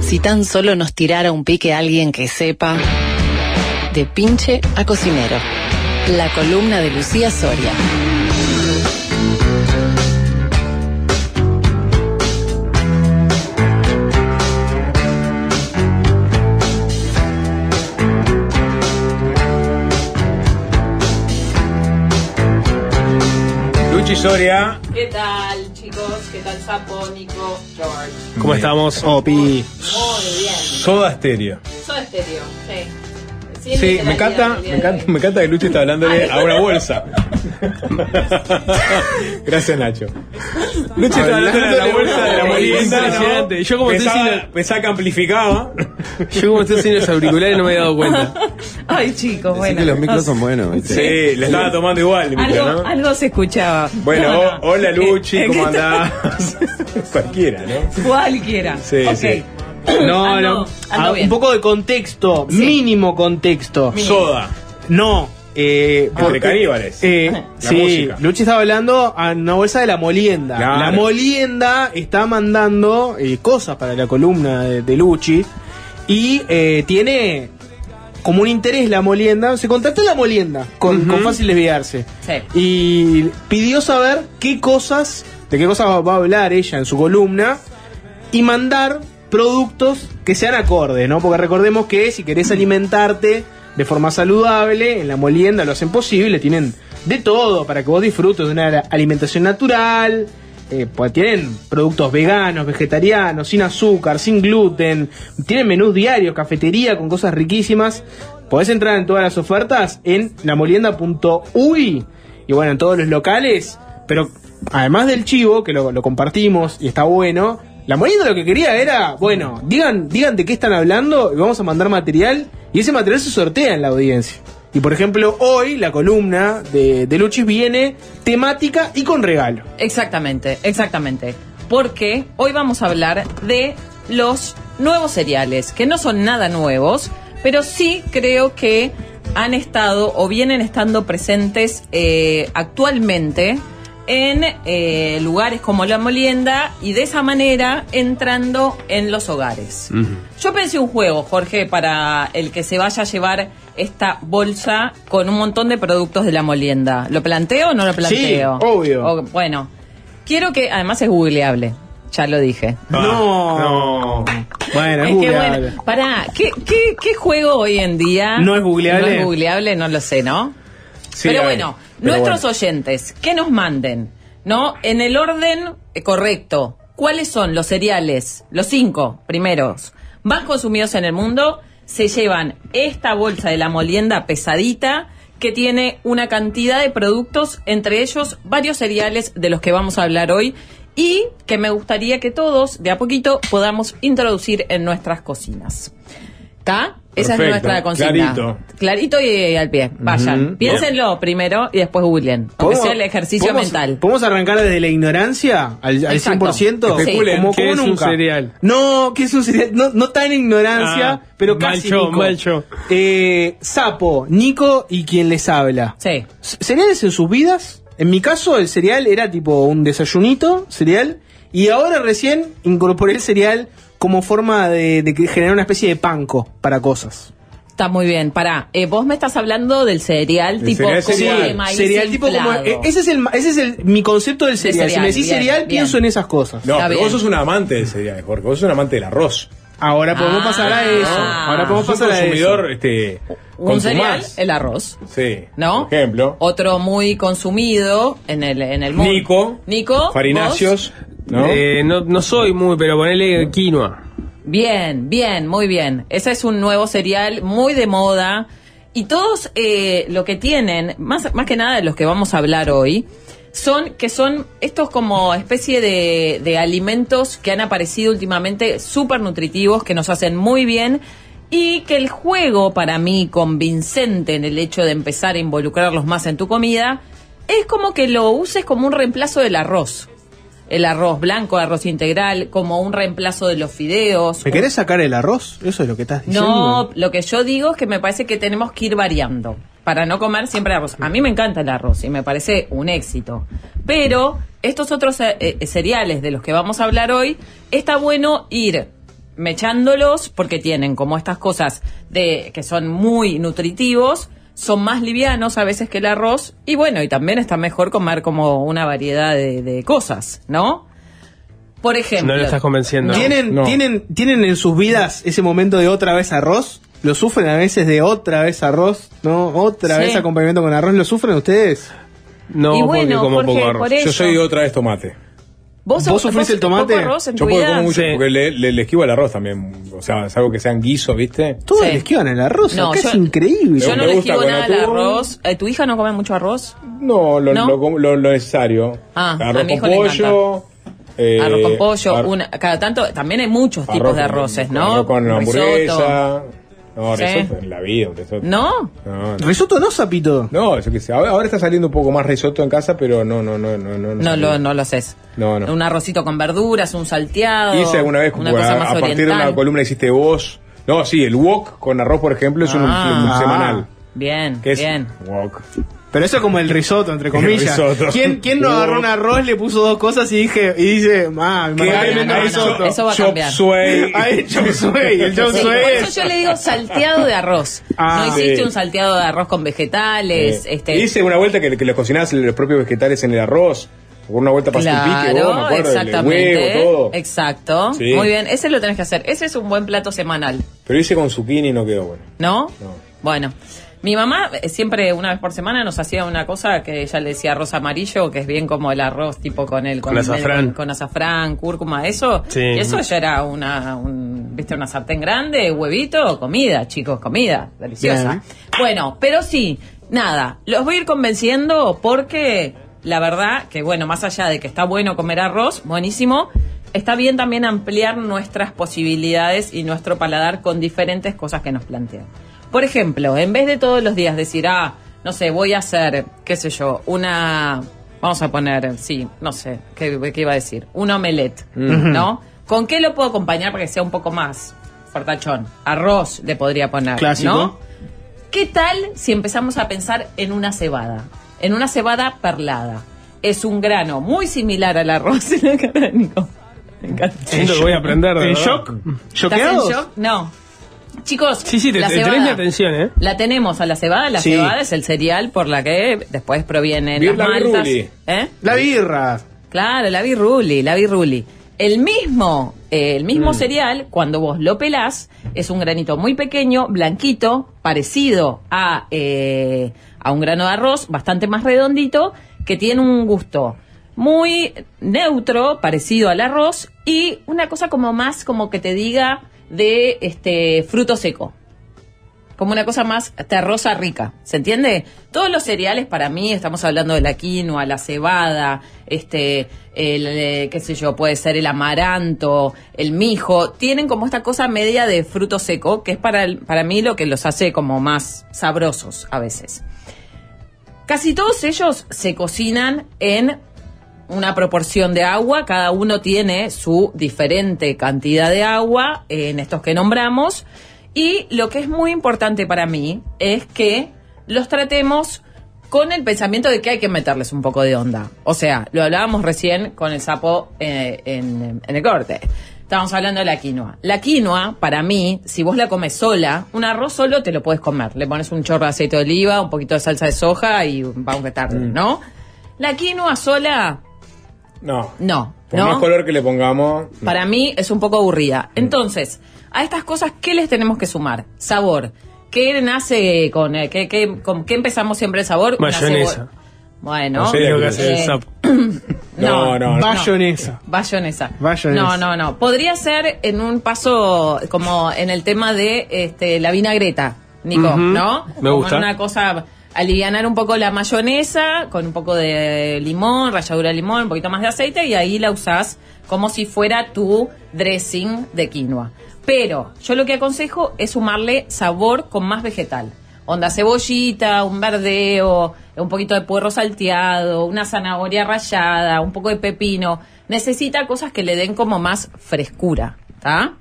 Si tan solo nos tirara un pique alguien que sepa. De pinche a cocinero. La columna de Lucía Soria. Luchi Soria. ¿Qué tal, chicos? ¿Qué tal, Sapo, Nico, George? ¿Cómo estamos? Opi. Muy bien. Soda Stereo. Soy estéreo, sí. Sí, me encanta, me de encanta, me encanta que Luchi está hablándole a una bolsa. Gracias, Nacho. Luchi está hablándole a la bolsa de la molienda. Yo como estoy pensaba, sin- pensaba que amplificaba. Yo como estoy sin los auriculares no me había dado cuenta. Ay, chicos, bueno. que los micros son buenos, ¿viste? Sí, le estaba tomando igual el micro, Algo, ¿no? algo se escuchaba. Bueno, No, no. o- hola Luchi, ¿cómo andás? Cualquiera, ¿no? Cualquiera. Sí, Ok. sí. No, Ando- no. ando Ah, bien. un poco de contexto, mínimo contexto. Soda. No. Eh, Entre caníbales. eh, La sí, música. Luchi estaba hablando a una bolsa de la molienda. Claro. La molienda está mandando eh, cosas para la columna de, de Luchi y eh, tiene como un interés la molienda. Se contactó la molienda con, con fácil desviarse Sí. y pidió saber qué cosas, de qué cosas va a hablar ella en su columna y mandar productos que sean acordes, ¿no? Porque recordemos que si querés alimentarte de forma saludable, en la molienda lo hacen posible, tienen de todo para que vos disfrutes de una alimentación natural, eh, pues tienen productos veganos, vegetarianos, sin azúcar, sin gluten, tienen menús diarios, cafetería con cosas riquísimas. Podés entrar en todas las ofertas en lamolienda.uy y bueno, en todos los locales, pero además del chivo, que lo, lo compartimos y está bueno, la molienda lo que quería era, bueno, digan, digan de qué están hablando y vamos a mandar material y ese material se sortea en la audiencia. Y por ejemplo, hoy la columna de, de viene temática y con regalo. Exactamente, exactamente. Porque hoy vamos a hablar de los nuevos cereales, que no son nada nuevos, pero sí creo que han estado o vienen estando presentes eh, actualmente en eh, lugares como la molienda y de esa manera entrando en los hogares. Yo pensé un juego, Jorge, para el que se vaya a llevar esta bolsa con un montón de productos de la molienda. ¿Lo planteo o no lo planteo? Sí, obvio. O- bueno, quiero que, además es googleable, ya lo dije. no. Bueno, es, Es que bueno, pará, ¿qué, qué, qué juego hoy en día ¿No es googleable? No es googleable, no lo sé, ¿no? Sí, pero bueno, nuestros oyentes, que nos manden, ¿no? En el orden eh, correcto. ¿Cuáles son los cereales, los cinco primeros, más consumidos en el mundo? Se llevan esta bolsa de la molienda pesadita que tiene una cantidad de productos, entre ellos varios cereales de los que vamos a hablar hoy y que me gustaría que todos, de a poquito, podamos introducir en nuestras cocinas. ¿Está? Esa Perfecto, es nuestra consigna. clarito. Clarito y al pie. Vayan. Piénsenlo primero y después googleen. Aunque sea el ejercicio podemos- mental. ¿Podemos arrancar desde la ignorancia al, al Exacto. 100%? Especulen, Como, ¿qué como es un cereal? No, ¿qué es un cereal? No, no tan ignorancia, Ah, pero mal casi. Nico. mal yo. Eh, Sapo, Nico y quien les habla. Sí. ¿Cereales en sus vidas? En mi caso, el cereal era tipo un desayunito, cereal. Y ahora recién incorporé el cereal como forma de, de que- generar una especie de panco para cosas. Está muy bien. Pará, eh, vos me estás hablando del cereal El tipo cereal como cereal. de maíz Cereal tipo como. eh, Ese es, el, ese es el, mi concepto del cereal. si cereal, me decís bien, cereal, bien. pienso en esas cosas. No, pero vos sos un amante del cereal, Jorge. Vos sos un amante del arroz. Ahora podemos Ah. pasar a eso. Ahora podemos Sos pasar a eso. consumidor, este. Un cereal, el arroz. Sí. ¿No? Por ejemplo. Otro muy consumido en el, en el mundo. Nico. Nico. Farináceos. ¿No? Eh, no, no soy muy, pero ponele quinoa. Bien, bien, muy bien. Ese es un nuevo cereal muy de moda. Y todos eh, lo que tienen, más, más que nada de los que vamos a hablar hoy, son que son estos como especie de, de alimentos que han aparecido últimamente súper nutritivos, que nos hacen muy bien y que el juego para mí convincente en el hecho de empezar a involucrarlos más en tu comida es como que lo uses como un reemplazo del arroz. El arroz blanco, arroz integral, como un reemplazo de los fideos. ¿Me querés sacar el arroz? Eso es lo que estás diciendo. No, lo que yo digo es que me parece que tenemos que ir variando para no comer siempre arroz. A mí me encanta el arroz y me parece un éxito. Pero estos otros eh, eh, cereales de los que vamos a hablar hoy, está bueno ir mechándolos porque tienen como estas cosas de que son muy nutritivos, son más livianos a veces que el arroz y bueno, y también está mejor comer como una variedad de, de cosas, ¿no? Por ejemplo, No lo estás convenciendo. ¿Tienen, No. ¿tienen, ¿Tienen en sus vidas ese momento de otra vez arroz? ¿Lo sufren a veces de otra vez arroz? ¿No? ¿Otra Sí. vez acompañamiento con arroz? ¿Lo sufren ustedes? No, Y porque como Jorge, poco arroz. por Yo soy otra vez tomate. ¿Vos, ¿Vos sufrís el tomate? poco arroz en Yo puedo comer mucho porque le, le- le esquivo al arroz también. O sea, es algo que sea en guiso, ¿viste? Todos Sí. les esquivan el arroz. No, acá yo- es increíble. Yo no le esquivo nada al arroz. Eh, ¿Tu hija no come mucho arroz? No, lo, ¿No? Lo, como- lo- lo necesario. Ah, a arroz mi hijo con le pollo. eh, arroz con pollo, ar- una, cada tanto, también hay muchos tipos arroz de arroces, con- ¿no? arroz con Risotto. No, Sí. risotto en la vida, un risotto. ¿No? No, no. ¿Risotto no, sapito? No, yo qué sé. Ahora, ahora está saliendo un poco más risotto en casa, pero no, no, no, no, no. No lo, no lo haces. No, no. Un arrocito con verduras, un salteado. Hice alguna vez, una como cosa a, más a partir de oriental. una columna hiciste vos. No, sí, el wok con arroz, por ejemplo, es un, Ah. un semanal. Bien, ¿Qué es? bien. Wok. Pero eso es como el risotto, entre comillas. El risotto. ¿Quién, ¿Quién no agarró un arroz, le puso dos cosas y dije y dice, ah, me No, no, risotto? eso va a Chop cambiar. suey. Ay, chop suey, el chop Sí, suey por es- eso yo le digo salteado de arroz. Ah, no hiciste sí. un salteado de arroz con vegetales. Eh, este, Hice una vuelta que, que los cocinabas los propios vegetales en el arroz. Una vuelta para Claro, pique, vos, me acuerdo, el exactamente. huevo, todo. Exacto. Sí. Muy bien, ese lo tenés que hacer. Ese es un buen plato semanal, Pero hice con zucchini y no quedó bueno. ¿no? No. Bueno, mi mamá eh, siempre una vez por semana nos hacía una cosa que ella le decía arroz amarillo, que es bien como el arroz tipo con el Con azafrán. con, con azafrán, cúrcuma, eso. Sí. Eso ya era una, un, viste, una sartén grande, huevito, comida, chicos, comida, deliciosa. Bien. Bueno, pero sí, nada, los voy a ir convenciendo porque la verdad que bueno, más allá de que está bueno comer arroz, buenísimo. Está bien también ampliar nuestras posibilidades y nuestro paladar con diferentes cosas que nos plantean. Por ejemplo, en vez de todos los días decir, ah, no sé, voy a hacer, qué sé yo, una, vamos a poner, sí, no sé, ¿qué, qué iba a decir? Un omelette, Mm. ¿no? ¿Con qué lo puedo acompañar para que sea un poco más fortachón? Arroz le podría poner, Clásico. ¿no? ¿Qué tal si empezamos a pensar en una cebada? En una cebada perlada. Es un grano muy similar al arroz en el. Me encanta. Que voy a aprender. de ¿En shock? ¿Estás en shock? No. Chicos, Sí, sí, te, la te- cebada, tenés mi atención, ¿eh? la tenemos a la cebada. La Sí. cebada es el cereal por la que después provienen las la maltas. ¿Eh? La birra. Claro, la birruli, la birruli. El mismo, eh, el Mm. mismo cereal, cuando vos lo pelás, es un granito muy pequeño, blanquito, parecido a, eh, a un grano de arroz, bastante más redondito, que tiene un gusto muy neutro, parecido al arroz, y una cosa como más como que te diga de este fruto seco. como una cosa más terrosa rica, ¿se entiende? Todos los cereales para mí, estamos hablando de la quinoa, la cebada, este, el, eh, qué sé yo, puede ser el amaranto, el mijo, tienen como esta cosa media de fruto seco, que es para, el- para mí lo que los hace como más sabrosos a veces. Casi todos ellos se cocinan en una proporción de agua, cada uno tiene su diferente cantidad de agua en estos que nombramos y lo que es muy importante para mí es que los tratemos con el pensamiento de que hay que meterles un poco de onda. O sea, lo hablábamos recién con el sapo eh, en, en el corte. Estábamos hablando de la quinoa. La quinoa, para mí, si vos la comes sola, un arroz solo te lo puedes comer. Le pones un chorro de aceite de oliva, un poquito de salsa de soja y vamos a tarde, ¿no? La quinoa sola, No. no. Por ¿no? más color que le pongamos. no. Para mí es un poco aburrida. Entonces, a estas cosas, ¿qué les tenemos que sumar? Sabor. ¿Qué nace con, eh, qué, qué- con qué empezamos siempre el sabor? Una Mayonesa. Bueno. No sé lo que hace el eh, sapo. no, no, no. Bayonesa. Bayonesa. Bayonesa. No, no, no. Podría ser en un paso como en el tema de este, la vinagreta, Nico, Ujú. ¿no? Me Como gusta. en una cosa, alivianar un poco la mayonesa con un poco de limón, ralladura de limón, un poquito más de aceite y ahí la usás como si fuera tu dressing de quinoa. Pero yo lo que aconsejo es sumarle sabor con más vegetal. Onda cebollita, un verdeo, un poquito de puerro salteado, una zanahoria rallada, un poco de pepino. Necesita cosas que le den como más frescura, ¿está?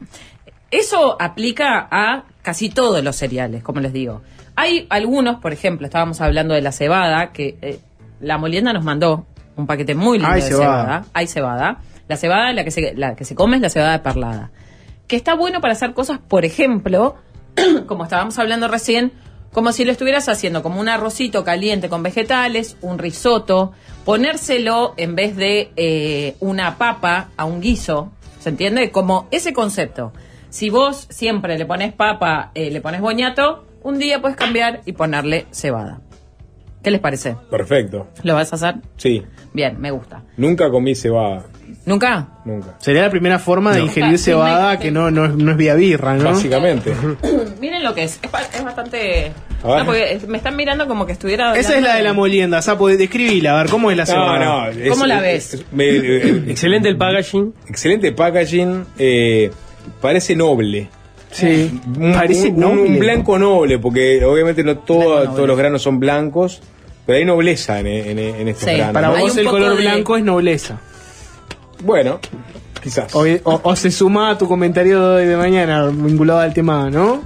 Eso aplica a casi todos los cereales, como les digo. Hay algunos, por ejemplo, estábamos hablando de la cebada, que eh, la molienda nos mandó un paquete muy lindo Hay de cebada. cebada. Hay cebada. La cebada, la que, se, la que se come es la cebada de perlada. Que está bueno para hacer cosas, por ejemplo, como estábamos hablando recién, como si lo estuvieras haciendo como un arrocito caliente con vegetales, un risotto, ponérselo en vez de eh, una papa a un guiso, ¿se entiende? Como ese concepto. Si vos siempre le pones papa, eh, le pones boñato, un día puedes cambiar y ponerle cebada. ¿Qué les parece? Perfecto. ¿Lo vas a hacer? Sí. Bien, me gusta. Nunca comí cebada. ¿Nunca? Nunca. Sería la primera forma de No. ingerir Nunca. cebada que no, no, es- no es vía birra, ¿no? Básicamente. Miren lo que es. Es, ba- es bastante... A ver. No, porque es- me están mirando como que estuviera... Esa es hablando la de la molienda, Sapo, describila, a ver, ¿cómo es la No, cebada? no. es- ¿Cómo la es- ves? es- me- eh, Excelente el packaging. Excelente packaging. eh, parece noble. Sí, Un, parece un- noble. un blanco noble, porque obviamente no todo- todos los granos son blancos, pero hay nobleza en, en- en estos Sí, granos. Para ¿no? vos el color de- blanco es nobleza. Bueno, quizás. O, o- o se suma a tu comentario de hoy de mañana vinculado al tema, ¿no?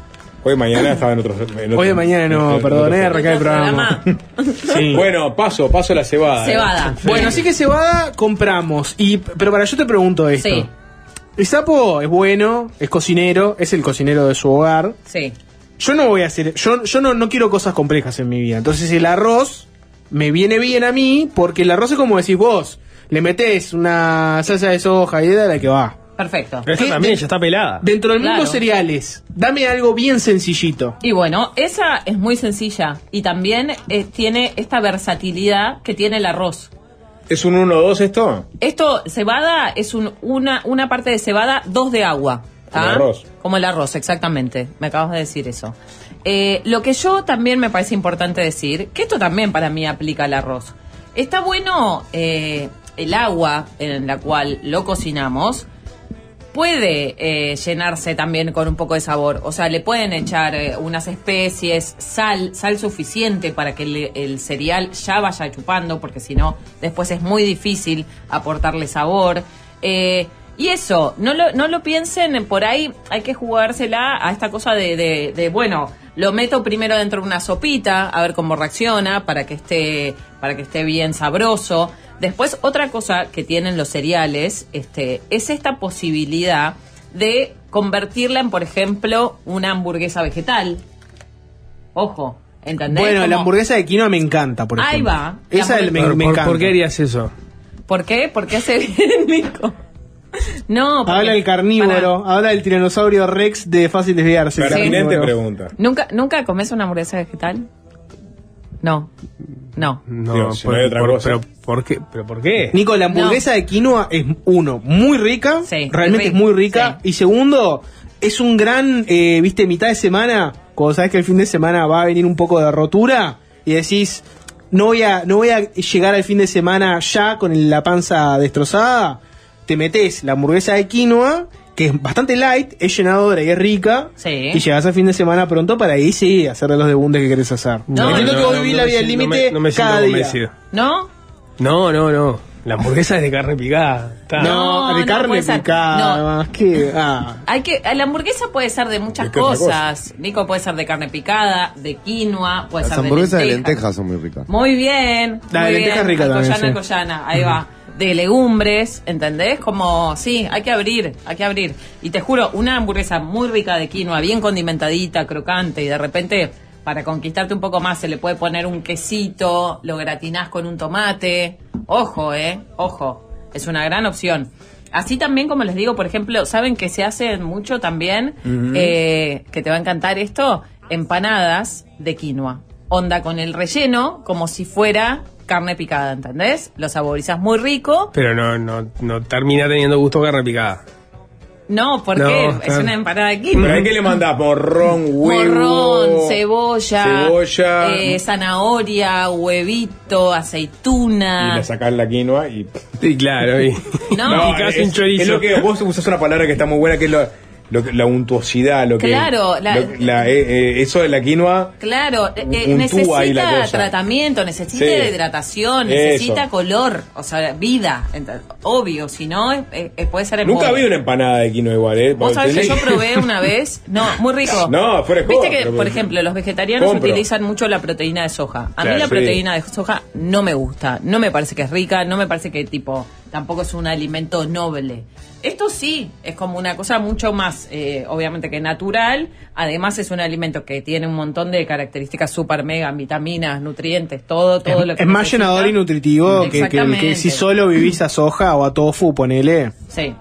Hoy de mañana estaba en otro. en otro- Hoy de mañana no, en eh, arrancar el programa. Sí. Bueno, paso, paso la cebada. eh. Cebada. Bueno, así que cebada compramos. Y, pero para yo te pregunto esto. Sí. El sapo es bueno, es cocinero, es el cocinero de su hogar. Sí. Yo no voy a hacer, yo, yo no, no quiero cosas complejas en mi vida. Entonces el arroz me viene bien a mí porque el arroz es como decís vos. Le metés una salsa de soja y de la que va. Perfecto. Pero ¿Qué? también ya está pelada. Dentro del mundo cereales, dame algo bien sencillito. Y bueno, esa es muy sencilla y también eh, tiene esta versatilidad que tiene el arroz. ¿Es un 1-2 esto? Esto, cebada, es un, una, una parte de cebada, dos de agua. Como el arroz. Como el arroz, exactamente. Me acabas de decir eso. Eh, lo que yo también me parece importante decir, que esto también para mí aplica al arroz. Está bueno eh, el agua en la cual lo cocinamos, puede eh, llenarse también con un poco de sabor. O sea, le pueden echar eh, unas especies, sal, sal suficiente para que el, cereal ya vaya chupando, porque si no, después es muy difícil aportarle sabor. Eh, y eso, no lo, no lo piensen, por ahí hay que jugársela a esta cosa de, de, de, bueno, lo meto primero dentro de una sopita, a ver cómo reacciona, para que esté, para que esté bien sabroso. Después, otra cosa que tienen los cereales este, es esta posibilidad de convertirla en, por ejemplo, una hamburguesa vegetal. Ojo, ¿entendés? Bueno, la hamburguesa de quinoa me encanta, por Ahí ejemplo. va. La Esa hamburguesa- me, ¿Por, me encanta. por qué harías eso? ¿Por qué? Porque hace bien, Nico. No, porque- Habla el carnívoro, habla del tiranosaurio Rex de fácil desviarse. el Pertinente pregunta. ¿Nunca, ¿Nunca comes una hamburguesa vegetal? No. No. No, Digo, si por- no hay otra por- cosa. Pero, ¿por qué? ¿Pero por qué? Nico, la hamburguesa de quinoa es uno, muy rica, Sí, realmente rica, es muy rica, y segundo, es un gran, eh, viste, mitad de semana, cuando sabes que el fin de semana va a venir un poco de rotura y decís, no voy a, no voy a llegar al fin de semana ya con la panza destrozada, te metes la hamburguesa de quinoa, que es bastante light, es llenadora y es rica, y llegas al fin de semana pronto para ahí sí hacerle los debundes que querés hacer. No, Entiendo no, que vos no, vivís no la me vida siento- límite no me siento cada día. ¿No? No, no, no. La hamburguesa es de carne picada. Está. No, de no, carne picada, No. Ah. Hay que, la hamburguesa puede ser de muchas ¿De cosas. Nico puede ser de carne picada, de quinoa, puede Las ser hamburguesas de de lentejas. lentejas son muy ricas. Muy bien. La de muy lenteja bien. es rica también, Alcoyana, sí. Alcoyana, ahí va. De legumbres, ¿entendés? Como, sí, hay que abrir, hay que abrir. Y te juro, una hamburguesa muy rica de quinoa, bien condimentadita, crocante, y de repente, para conquistarte un poco más, se le puede poner un quesito, lo gratinás con un tomate. Ojo, eh, ojo. Es una gran opción. Así también, como les digo, por ejemplo, ¿saben que se hace mucho también? Eh, que te va a encantar esto, empanadas de quinoa. Onda con el relleno como si fuera carne picada, ¿entendés? Lo saborizas muy rico. Pero no, no, no termina teniendo gusto carne picada. No, porque No, es una empanada de quinoa. Pero que le mandás morrón, huevo. Morrón, cebolla, cebolla. eh, zanahoria, huevito, Y aceituna. le sacás la quinoa y. Sí, claro. Y, No. y casi es, un chorizo. Es lo que vos usás una palabra que está muy buena, que es lo, lo que- la untuosidad, lo que. Claro, la- lo- la- eh, eh, eso de la quinoa. Claro, eh, la necesita tratamiento, necesita Sí. hidratación, Eso. necesita color, o sea, vida, obvio, si no, puede ser Nunca embole. vi una empanada de quinoa igual, ¿eh? Vos sabés que yo probé una vez, no, muy rico. No, fuera Viste que, por ejemplo, los vegetarianos Compro. utilizan mucho la proteína de soja. A mí Claro, la sí. proteína de soja no me gusta, no me parece que es rica, no me parece que tipo, tampoco es un alimento noble. Esto sí, es como una cosa mucho más, eh, obviamente que natural. Además es un alimento que tiene un montón de características super mega, vitaminas, nutrientes, todo, todo lo que Es más llenador y nutritivo que, que, Exactamente. que si solo vivís a soja o a tofu, ponele. Sí.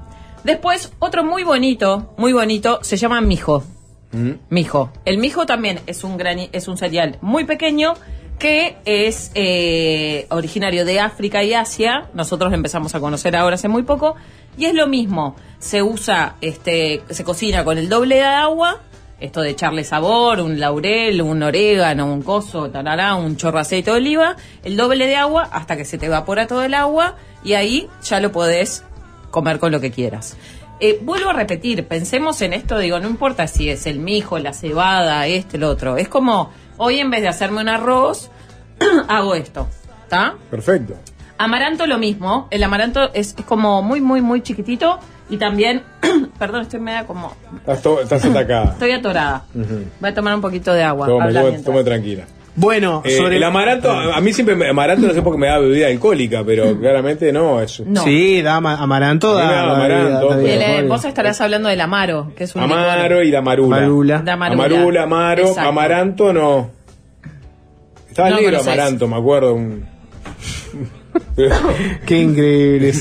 Después, otro muy bonito, muy bonito, se llama mijo. Mijo. El mijo también es un grani- es un cereal muy pequeño que es eh, originario de África y Asia. Nosotros lo empezamos a conocer ahora hace muy poco. Y es lo mismo. Se usa, este, se cocina con el doble de agua. Esto de echarle sabor, un laurel, un orégano, un coso, tarará, un chorro de aceite de oliva, el doble de agua hasta que se te evapora todo el agua y ahí ya lo podés comer con lo que quieras. Eh, vuelvo a repetir, pensemos en esto, digo, no importa si es el mijo, la cebada, este, el otro. Es como, hoy en vez de hacerme un arroz, hago esto. ¿Está? Perfecto. Amaranto lo mismo. El amaranto es, es como muy, muy, muy chiquitito. Y también, perdón, estoy media como... Estás, to- estás atacada. Estoy atorada. Ujú. Voy a tomar un poquito de agua. Toma- mientras. toma tranquila. Bueno, Eh, sobre el amaranto, a a mí siempre me, amaranto no sé por qué me da bebida alcohólica, pero claramente no, es No. Sí, da ama- amaranto, A mí da, me da da- amaranto, da- da- El, eh, vos estarás hablando del amaro, que es un Amaro y la marula. Marula. Da. Amarula, amaro, Exacto. amaranto no. Estaba No negro amaranto, me acuerdo. un- Qué increíble,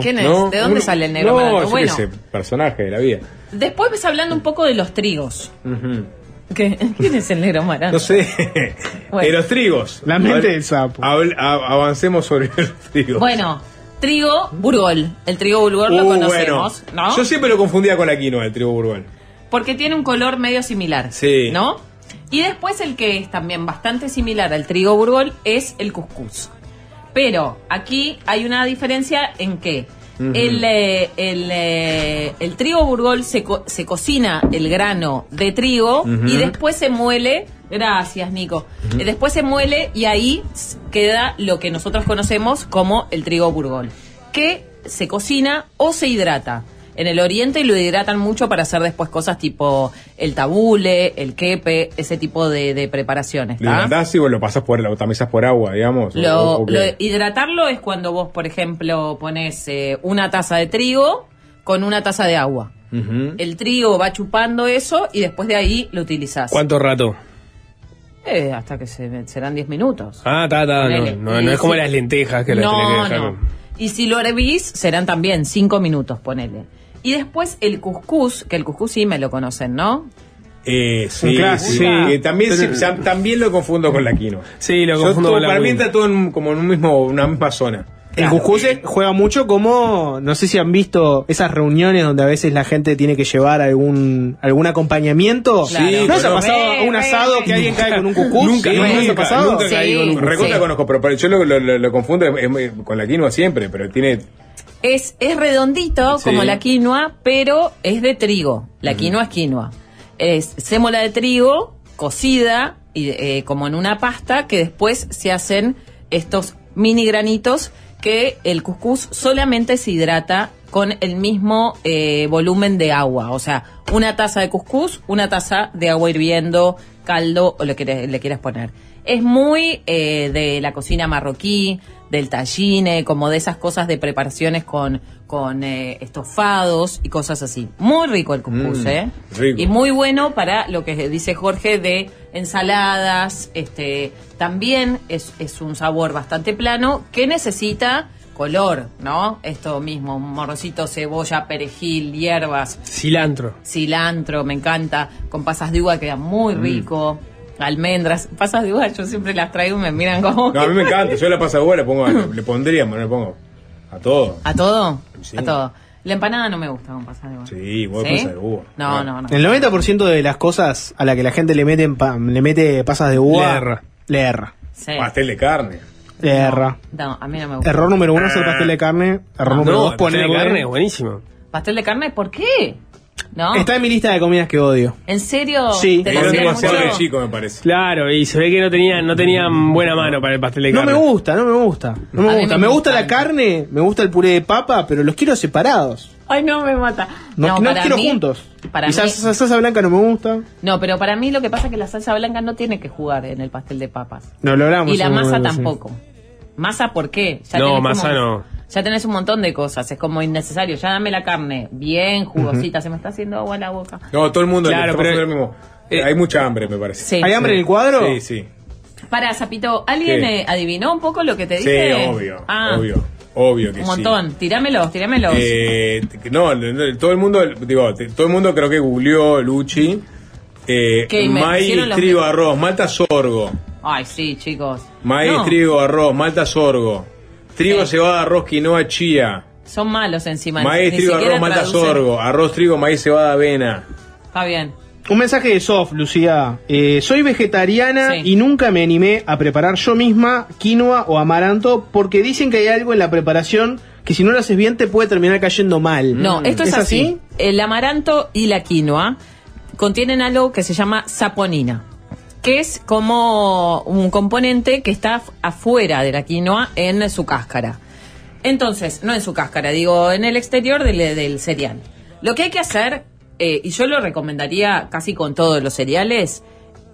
¿Quién- es? ¿De dónde Uno- sale el negro No, amaranto? yo qué Bueno. sé, personaje de la vida. Después ves hablando un poco de los trigos. Ujú. ¿Qué? ¿Quién es el negro amaranto? No sé. Bueno. De los trigos. La mente del sapo. habl- avancemos sobre los trigos. Bueno, trigo burgol. El trigo burgol lo Uh, conocemos, bueno. ¿no? Yo siempre lo confundía con la quinoa, el trigo burgol. Porque tiene un color medio similar. Sí. ¿No? Y después el que es también bastante similar al trigo burgol es el cuscús. Pero aquí hay una diferencia en que El, eh, el, eh, el trigo burgol se, co- se cocina el grano de trigo y después se muele. Gracias, Nico. Eh, Después se muele y ahí queda lo que nosotros conocemos como el trigo burgol, que se cocina o se hidrata. En el oriente lo hidratan mucho para hacer después cosas tipo el tabule, el quepe, ese tipo de, de preparaciones. Lo ¿tá? hidratás y vos lo pasas por, lo tamizas por agua, digamos. Lo, o- o qué? lo- hidratarlo es cuando vos, por ejemplo, pones eh, una taza de trigo con una taza de agua. El trigo va chupando eso y después de ahí lo utilizás. ¿Cuánto rato? Eh, hasta que se, serán 10 minutos. Ah, está, está. No, no, no Y es como las lentejas que las no, tenés que dejar. no. Y si lo hervís, serán también 5 minutos, ponele. Y después el cuscús, que el cuscús sí me lo conocen, ¿no? Eh, sí, Un clásico. sí. Sí. Que también, Pero- se- también lo confundo con la quinoa. Sí, lo confundo todo- con la Para mí está todo en- como en un mismo, una misma zona. El cuscús es- juega mucho como, no sé si han visto esas reuniones donde a veces la gente tiene que llevar algún algún acompañamiento. Claro. Sí, ¿No se ha pasado un asado que alguien cae con un cuscús? Nunca, ¿Sí? ¿No se ha nunca, pasado? nunca caí con un Recontra conozco, pero yo lo, lo- lo- lo confundo con la quinoa siempre, pero tiene... Es, es redondito Sí. como la quinoa, pero es de trigo. La quinoa es quinoa. Es sémola de trigo cocida y, eh, como en una pasta que después se hacen estos mini granitos que el cuscús solamente se hidrata con el mismo eh, volumen de agua. O sea, una taza de cuscús, una taza de agua hirviendo, caldo o lo que le, le quieras poner. Es muy eh, de la cocina marroquí, del tagine, como de esas cosas de preparaciones con, con eh, estofados y cosas así. Muy rico el cuscús, Mm, ¿eh? rico. Y muy bueno para lo que dice Jorge de ensaladas. Este, también es, es un sabor bastante plano que necesita color, ¿no? Esto mismo, morrocito, cebolla, perejil, hierbas, Cilantro. cilantro, me encanta. Con pasas de uva queda muy Mm. Almendras, pasas de uva, yo siempre las traigo y me miran como. No, a mí me encanta, yo la pasa de le pongo, le pondríamos, le pongo a todo. ¿A todo? Sí. A todo. La empanada no me gusta con pasas de uva. Sí, vos ¿Sí? pasas de uva. No, no, no. El 90% de las cosas a la que la gente le mete, pa- le mete pasas de uva, Le erra. Le erra. Sí. Pastel de carne. Le erra. No, a mí no me gusta. Error número uno es el pastel de carne. Error número No, dos pastel de ponerle- carne es buenísimo. ¿Pastel de carne? ¿Por qué? ¿No? Está en mi lista de comidas que odio. ¿En serio? Sí. ¿Te Era lo hacían demasiado de chico, me parece. Claro, y se ve que no tenían, no tenían buena mano para el pastel de No carne. me gusta, no me gusta. No me gusta. me Me gusta la carne, me gusta el puré de papa, pero los quiero separados. Ay, no, me mata. No, no, para quiero mí- juntos. para y mí- salsa, salsa blanca no me gusta. No, pero para mí lo que pasa es que la salsa blanca no tiene que jugar en el pastel de papas. No lo hablamos. Y la masa momento, sí. tampoco. ¿Masa por qué? No, tenés masa como- no. Ya tenés un montón de cosas, es como innecesario. Ya dame la carne bien jugosita, se me está haciendo agua en la boca. No, todo el mundo Claro, pero- lo mismo. Eh, Hay mucha hambre, me parece. Sí. ¿Hay hambre en el cuadro? Sí, sí. Para, Zapito, ¿alguien ¿Qué? eh, adivinó un poco lo que te Sí, dije? obvio, Ah, obvio, obvio que un sí. montón. Tirámelos, tirámelos. Eh, no, todo el mundo, digo, todo el mundo creo que googleó Luchi. Eh, ¿Qué? ¿Y me maíz, trigo, arroz, malta, sorgo. Ay, sí, chicos. Maíz, No, trigo, arroz, malta, sorgo. Trigo, Sí. cebada, arroz, quinoa, chía. Son malos encima. Maíz, ni trigo, arroz, malta, traducen. sorgo. Arroz, trigo, maíz, cebada, avena. Está bien. Un mensaje de Sof, Lucía. Eh, soy vegetariana Sí. y nunca me animé a preparar yo misma quinoa o amaranto porque dicen que hay algo en la preparación que si no lo haces bien te puede terminar cayendo mal. No, esto es, así. El amaranto y la quinoa contienen algo que se llama saponina, que es como un componente que está af- afuera de la quinoa en su cáscara. Entonces, no en su cáscara, digo, en el exterior del, del cereal. Lo que hay que hacer, eh, y yo lo recomendaría casi con todos los cereales,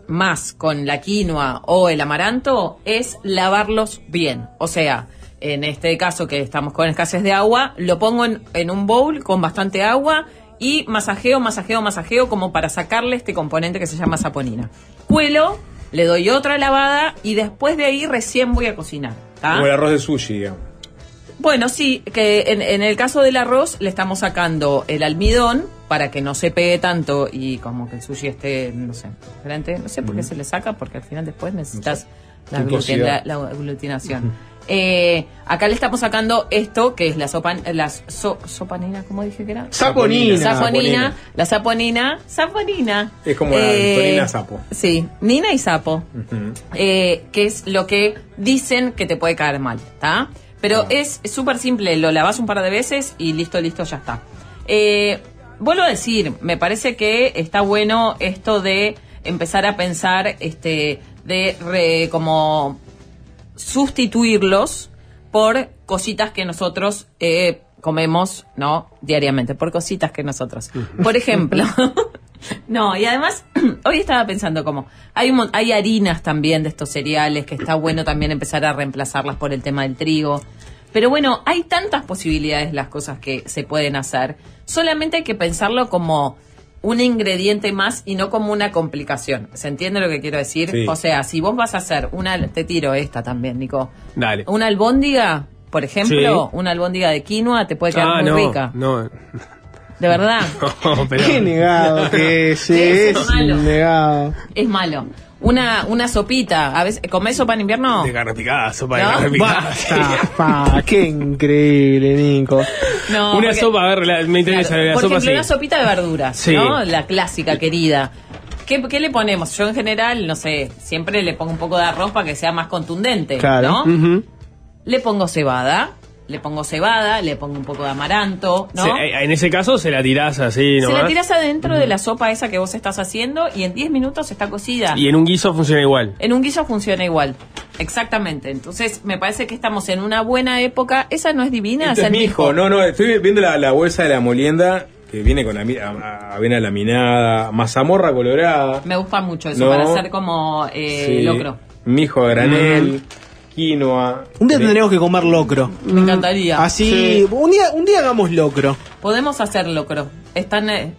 más con la quinoa o el amaranto, es lavarlos bien. O sea, en este caso que estamos con escasez de agua, lo pongo en, en un bowl con bastante agua y masajeo, masajeo, masajeo como para sacarle este componente que se llama saponina. Cuelo, le doy otra lavada y después de ahí recién voy a cocinar. ¿tá? Como el arroz de sushi, digamos. Bueno, sí, que en, en el caso del arroz le estamos sacando el almidón para que no se pegue tanto y como que el sushi esté, no sé, diferente. No sé por qué se le saca, porque al final después necesitas la, gluten- Viscosidad. la- la aglutinación. Eh, acá le estamos sacando esto, que es la sopa, la so- sopanina, ¿cómo dije que era? Saponina. Saponina, la saponina, saponina. Es como la Eh, Antonina Sapo. Sí, Nina y Sapo eh, que es lo que dicen que te puede caer mal, ¿está? Pero es es súper simple, lo lavas un par de veces y listo, listo, ya está. Eh, vuelvo a decir, me parece que está bueno esto de empezar a pensar, este, de re- como sustituirlos por cositas que nosotros eh, comemos, ¿no? Diariamente, por cositas que nosotros. Por ejemplo, no, y además, hoy estaba pensando como, hay, un hay harinas también de estos cereales que está bueno también empezar a reemplazarlas por el tema del trigo. Pero bueno, hay tantas posibilidades las cosas que se pueden hacer. Solamente hay que pensarlo como un ingrediente más y no como una complicación. ¿Se entiende lo que quiero decir? Sí. O sea, si vos vas a hacer una, te tiro esta también, Nico. Dale. Una albóndiga, por ejemplo, Sí. una albóndiga de quinoa te puede quedar Ah, muy no, rica. no. de verdad. No, pero- Qué negado que es, Es es malo. negado. Es malo. Una, una sopita, a veces, ¿comés sopa en invierno? De carne picada, sopa de ¿No? carne picada. Basta, pa, qué increíble, Nico. No, una porque- sopa, a ver, la- me interesa Claro, la por sopa ejemplo, sí. una sopita de verduras, Sí. ¿no? La clásica, querida. ¿Qué, qué le ponemos? Yo en general, no sé, siempre le pongo un poco de arroz para que sea más contundente, Claro. Le pongo cebada, le pongo cebada, le pongo un poco de amaranto, ¿no? Se- eh, en ese caso se la tirás así, Se nomás. la tiras adentro de la sopa esa que vos estás haciendo y en 10 minutos está cocida. Y en un guiso funciona igual. En un guiso funciona igual. Exactamente. Entonces, me parece que estamos en una buena época. ¿Esa no es divina? Este es mi hijo, no, no, estoy viendo la, la bolsa de la molienda que viene con ami- a- a- avena laminada, mazamorra colorada. Me gusta mucho eso No. para hacer como eh, Sí. locro. Mijo a granel, quinoa. Un día tendremos que comer locro. Me encantaría. Así, Sí. un día, un día hagamos locro. Podemos hacer locro. Están. eh,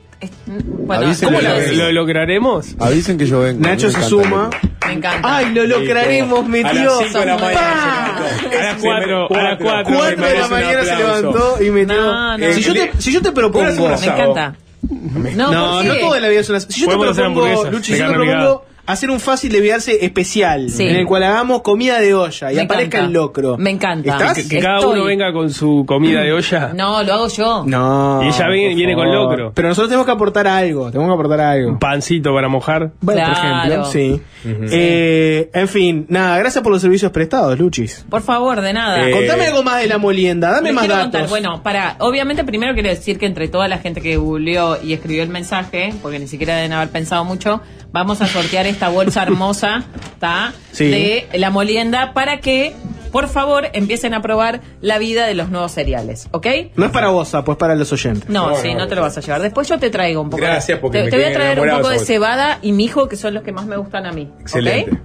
bueno, ¿cómo lo decís? ¿Lo lograremos? Avisen que yo vengo. Nacho se suma. Me encanta. Ay, lo lograremos, A metió. las cinco de la mañana A las cuatro, a las cuatro. Cuatro de la mañana se levantó y metió. No, no. Si, yo te, si yo te propongo. Me encanta. No, No, no, en la vida es una. Si yo te propongo, Luchi, si yo te propongo hacer un fácil de viarse especial, Sí. en el cual hagamos comida de olla y Me aparezca encanta. el locro. Me encanta. ¿Estás? Que, que cada uno venga con su comida de olla. No, lo hago yo. No. Y ella viene- viene con locro. Pero nosotros tenemos que aportar algo. Tenemos que aportar algo. Un pancito para mojar. Bueno, por ejemplo, sí. Eh, en fin, nada, gracias por los servicios prestados, Luchis. Por favor, de nada. Eh, Contame algo más de la molienda, dame más datos. contar, bueno, para, obviamente primero quiero decir que entre toda la gente que googleó y escribió el mensaje, porque ni siquiera deben haber pensado mucho, vamos a sortear esta bolsa hermosa, ¿está? Sí. De la molienda para que, por favor, empiecen a probar la vida de los nuevos cereales, ¿ok? No es para vos, pues para los oyentes. No, No, sí, no, no, te lo vas a llevar. Después yo te traigo un poco. Gracias, porque te, me te voy a traer un poco de cebada y mijo, que son los que más me gustan a mí. ¿ok? Excelente.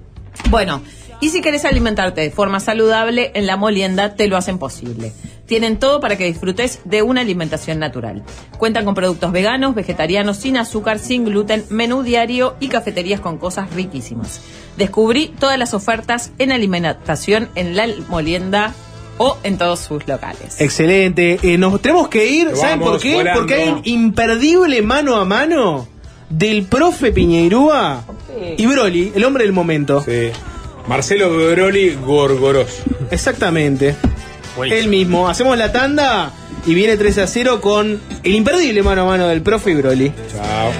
Bueno, y si querés alimentarte de forma saludable, en la molienda te lo hacen posible. Tienen todo para que disfrutes de una alimentación natural. Cuentan con productos veganos, vegetarianos, sin azúcar, sin gluten, menú diario y cafeterías con cosas riquísimas. Descubrí todas las ofertas en alimentación en la molienda o en todos sus locales. Excelente. Eh, nos tenemos que ir, ¿saben vamos por qué? volando. Porque hay un imperdible mano a mano del profe Piñeirúa y Broly, el hombre del momento. Sí. Marcelo Broli Gorgoros. Exactamente. Él mismo. Hacemos la tanda y viene 3 a 0 con el imperdible mano a mano del profe y Broly. Chao.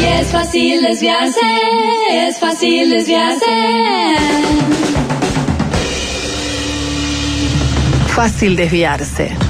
Y es fácil desviarse, es fácil desviarse. Fácil desviarse.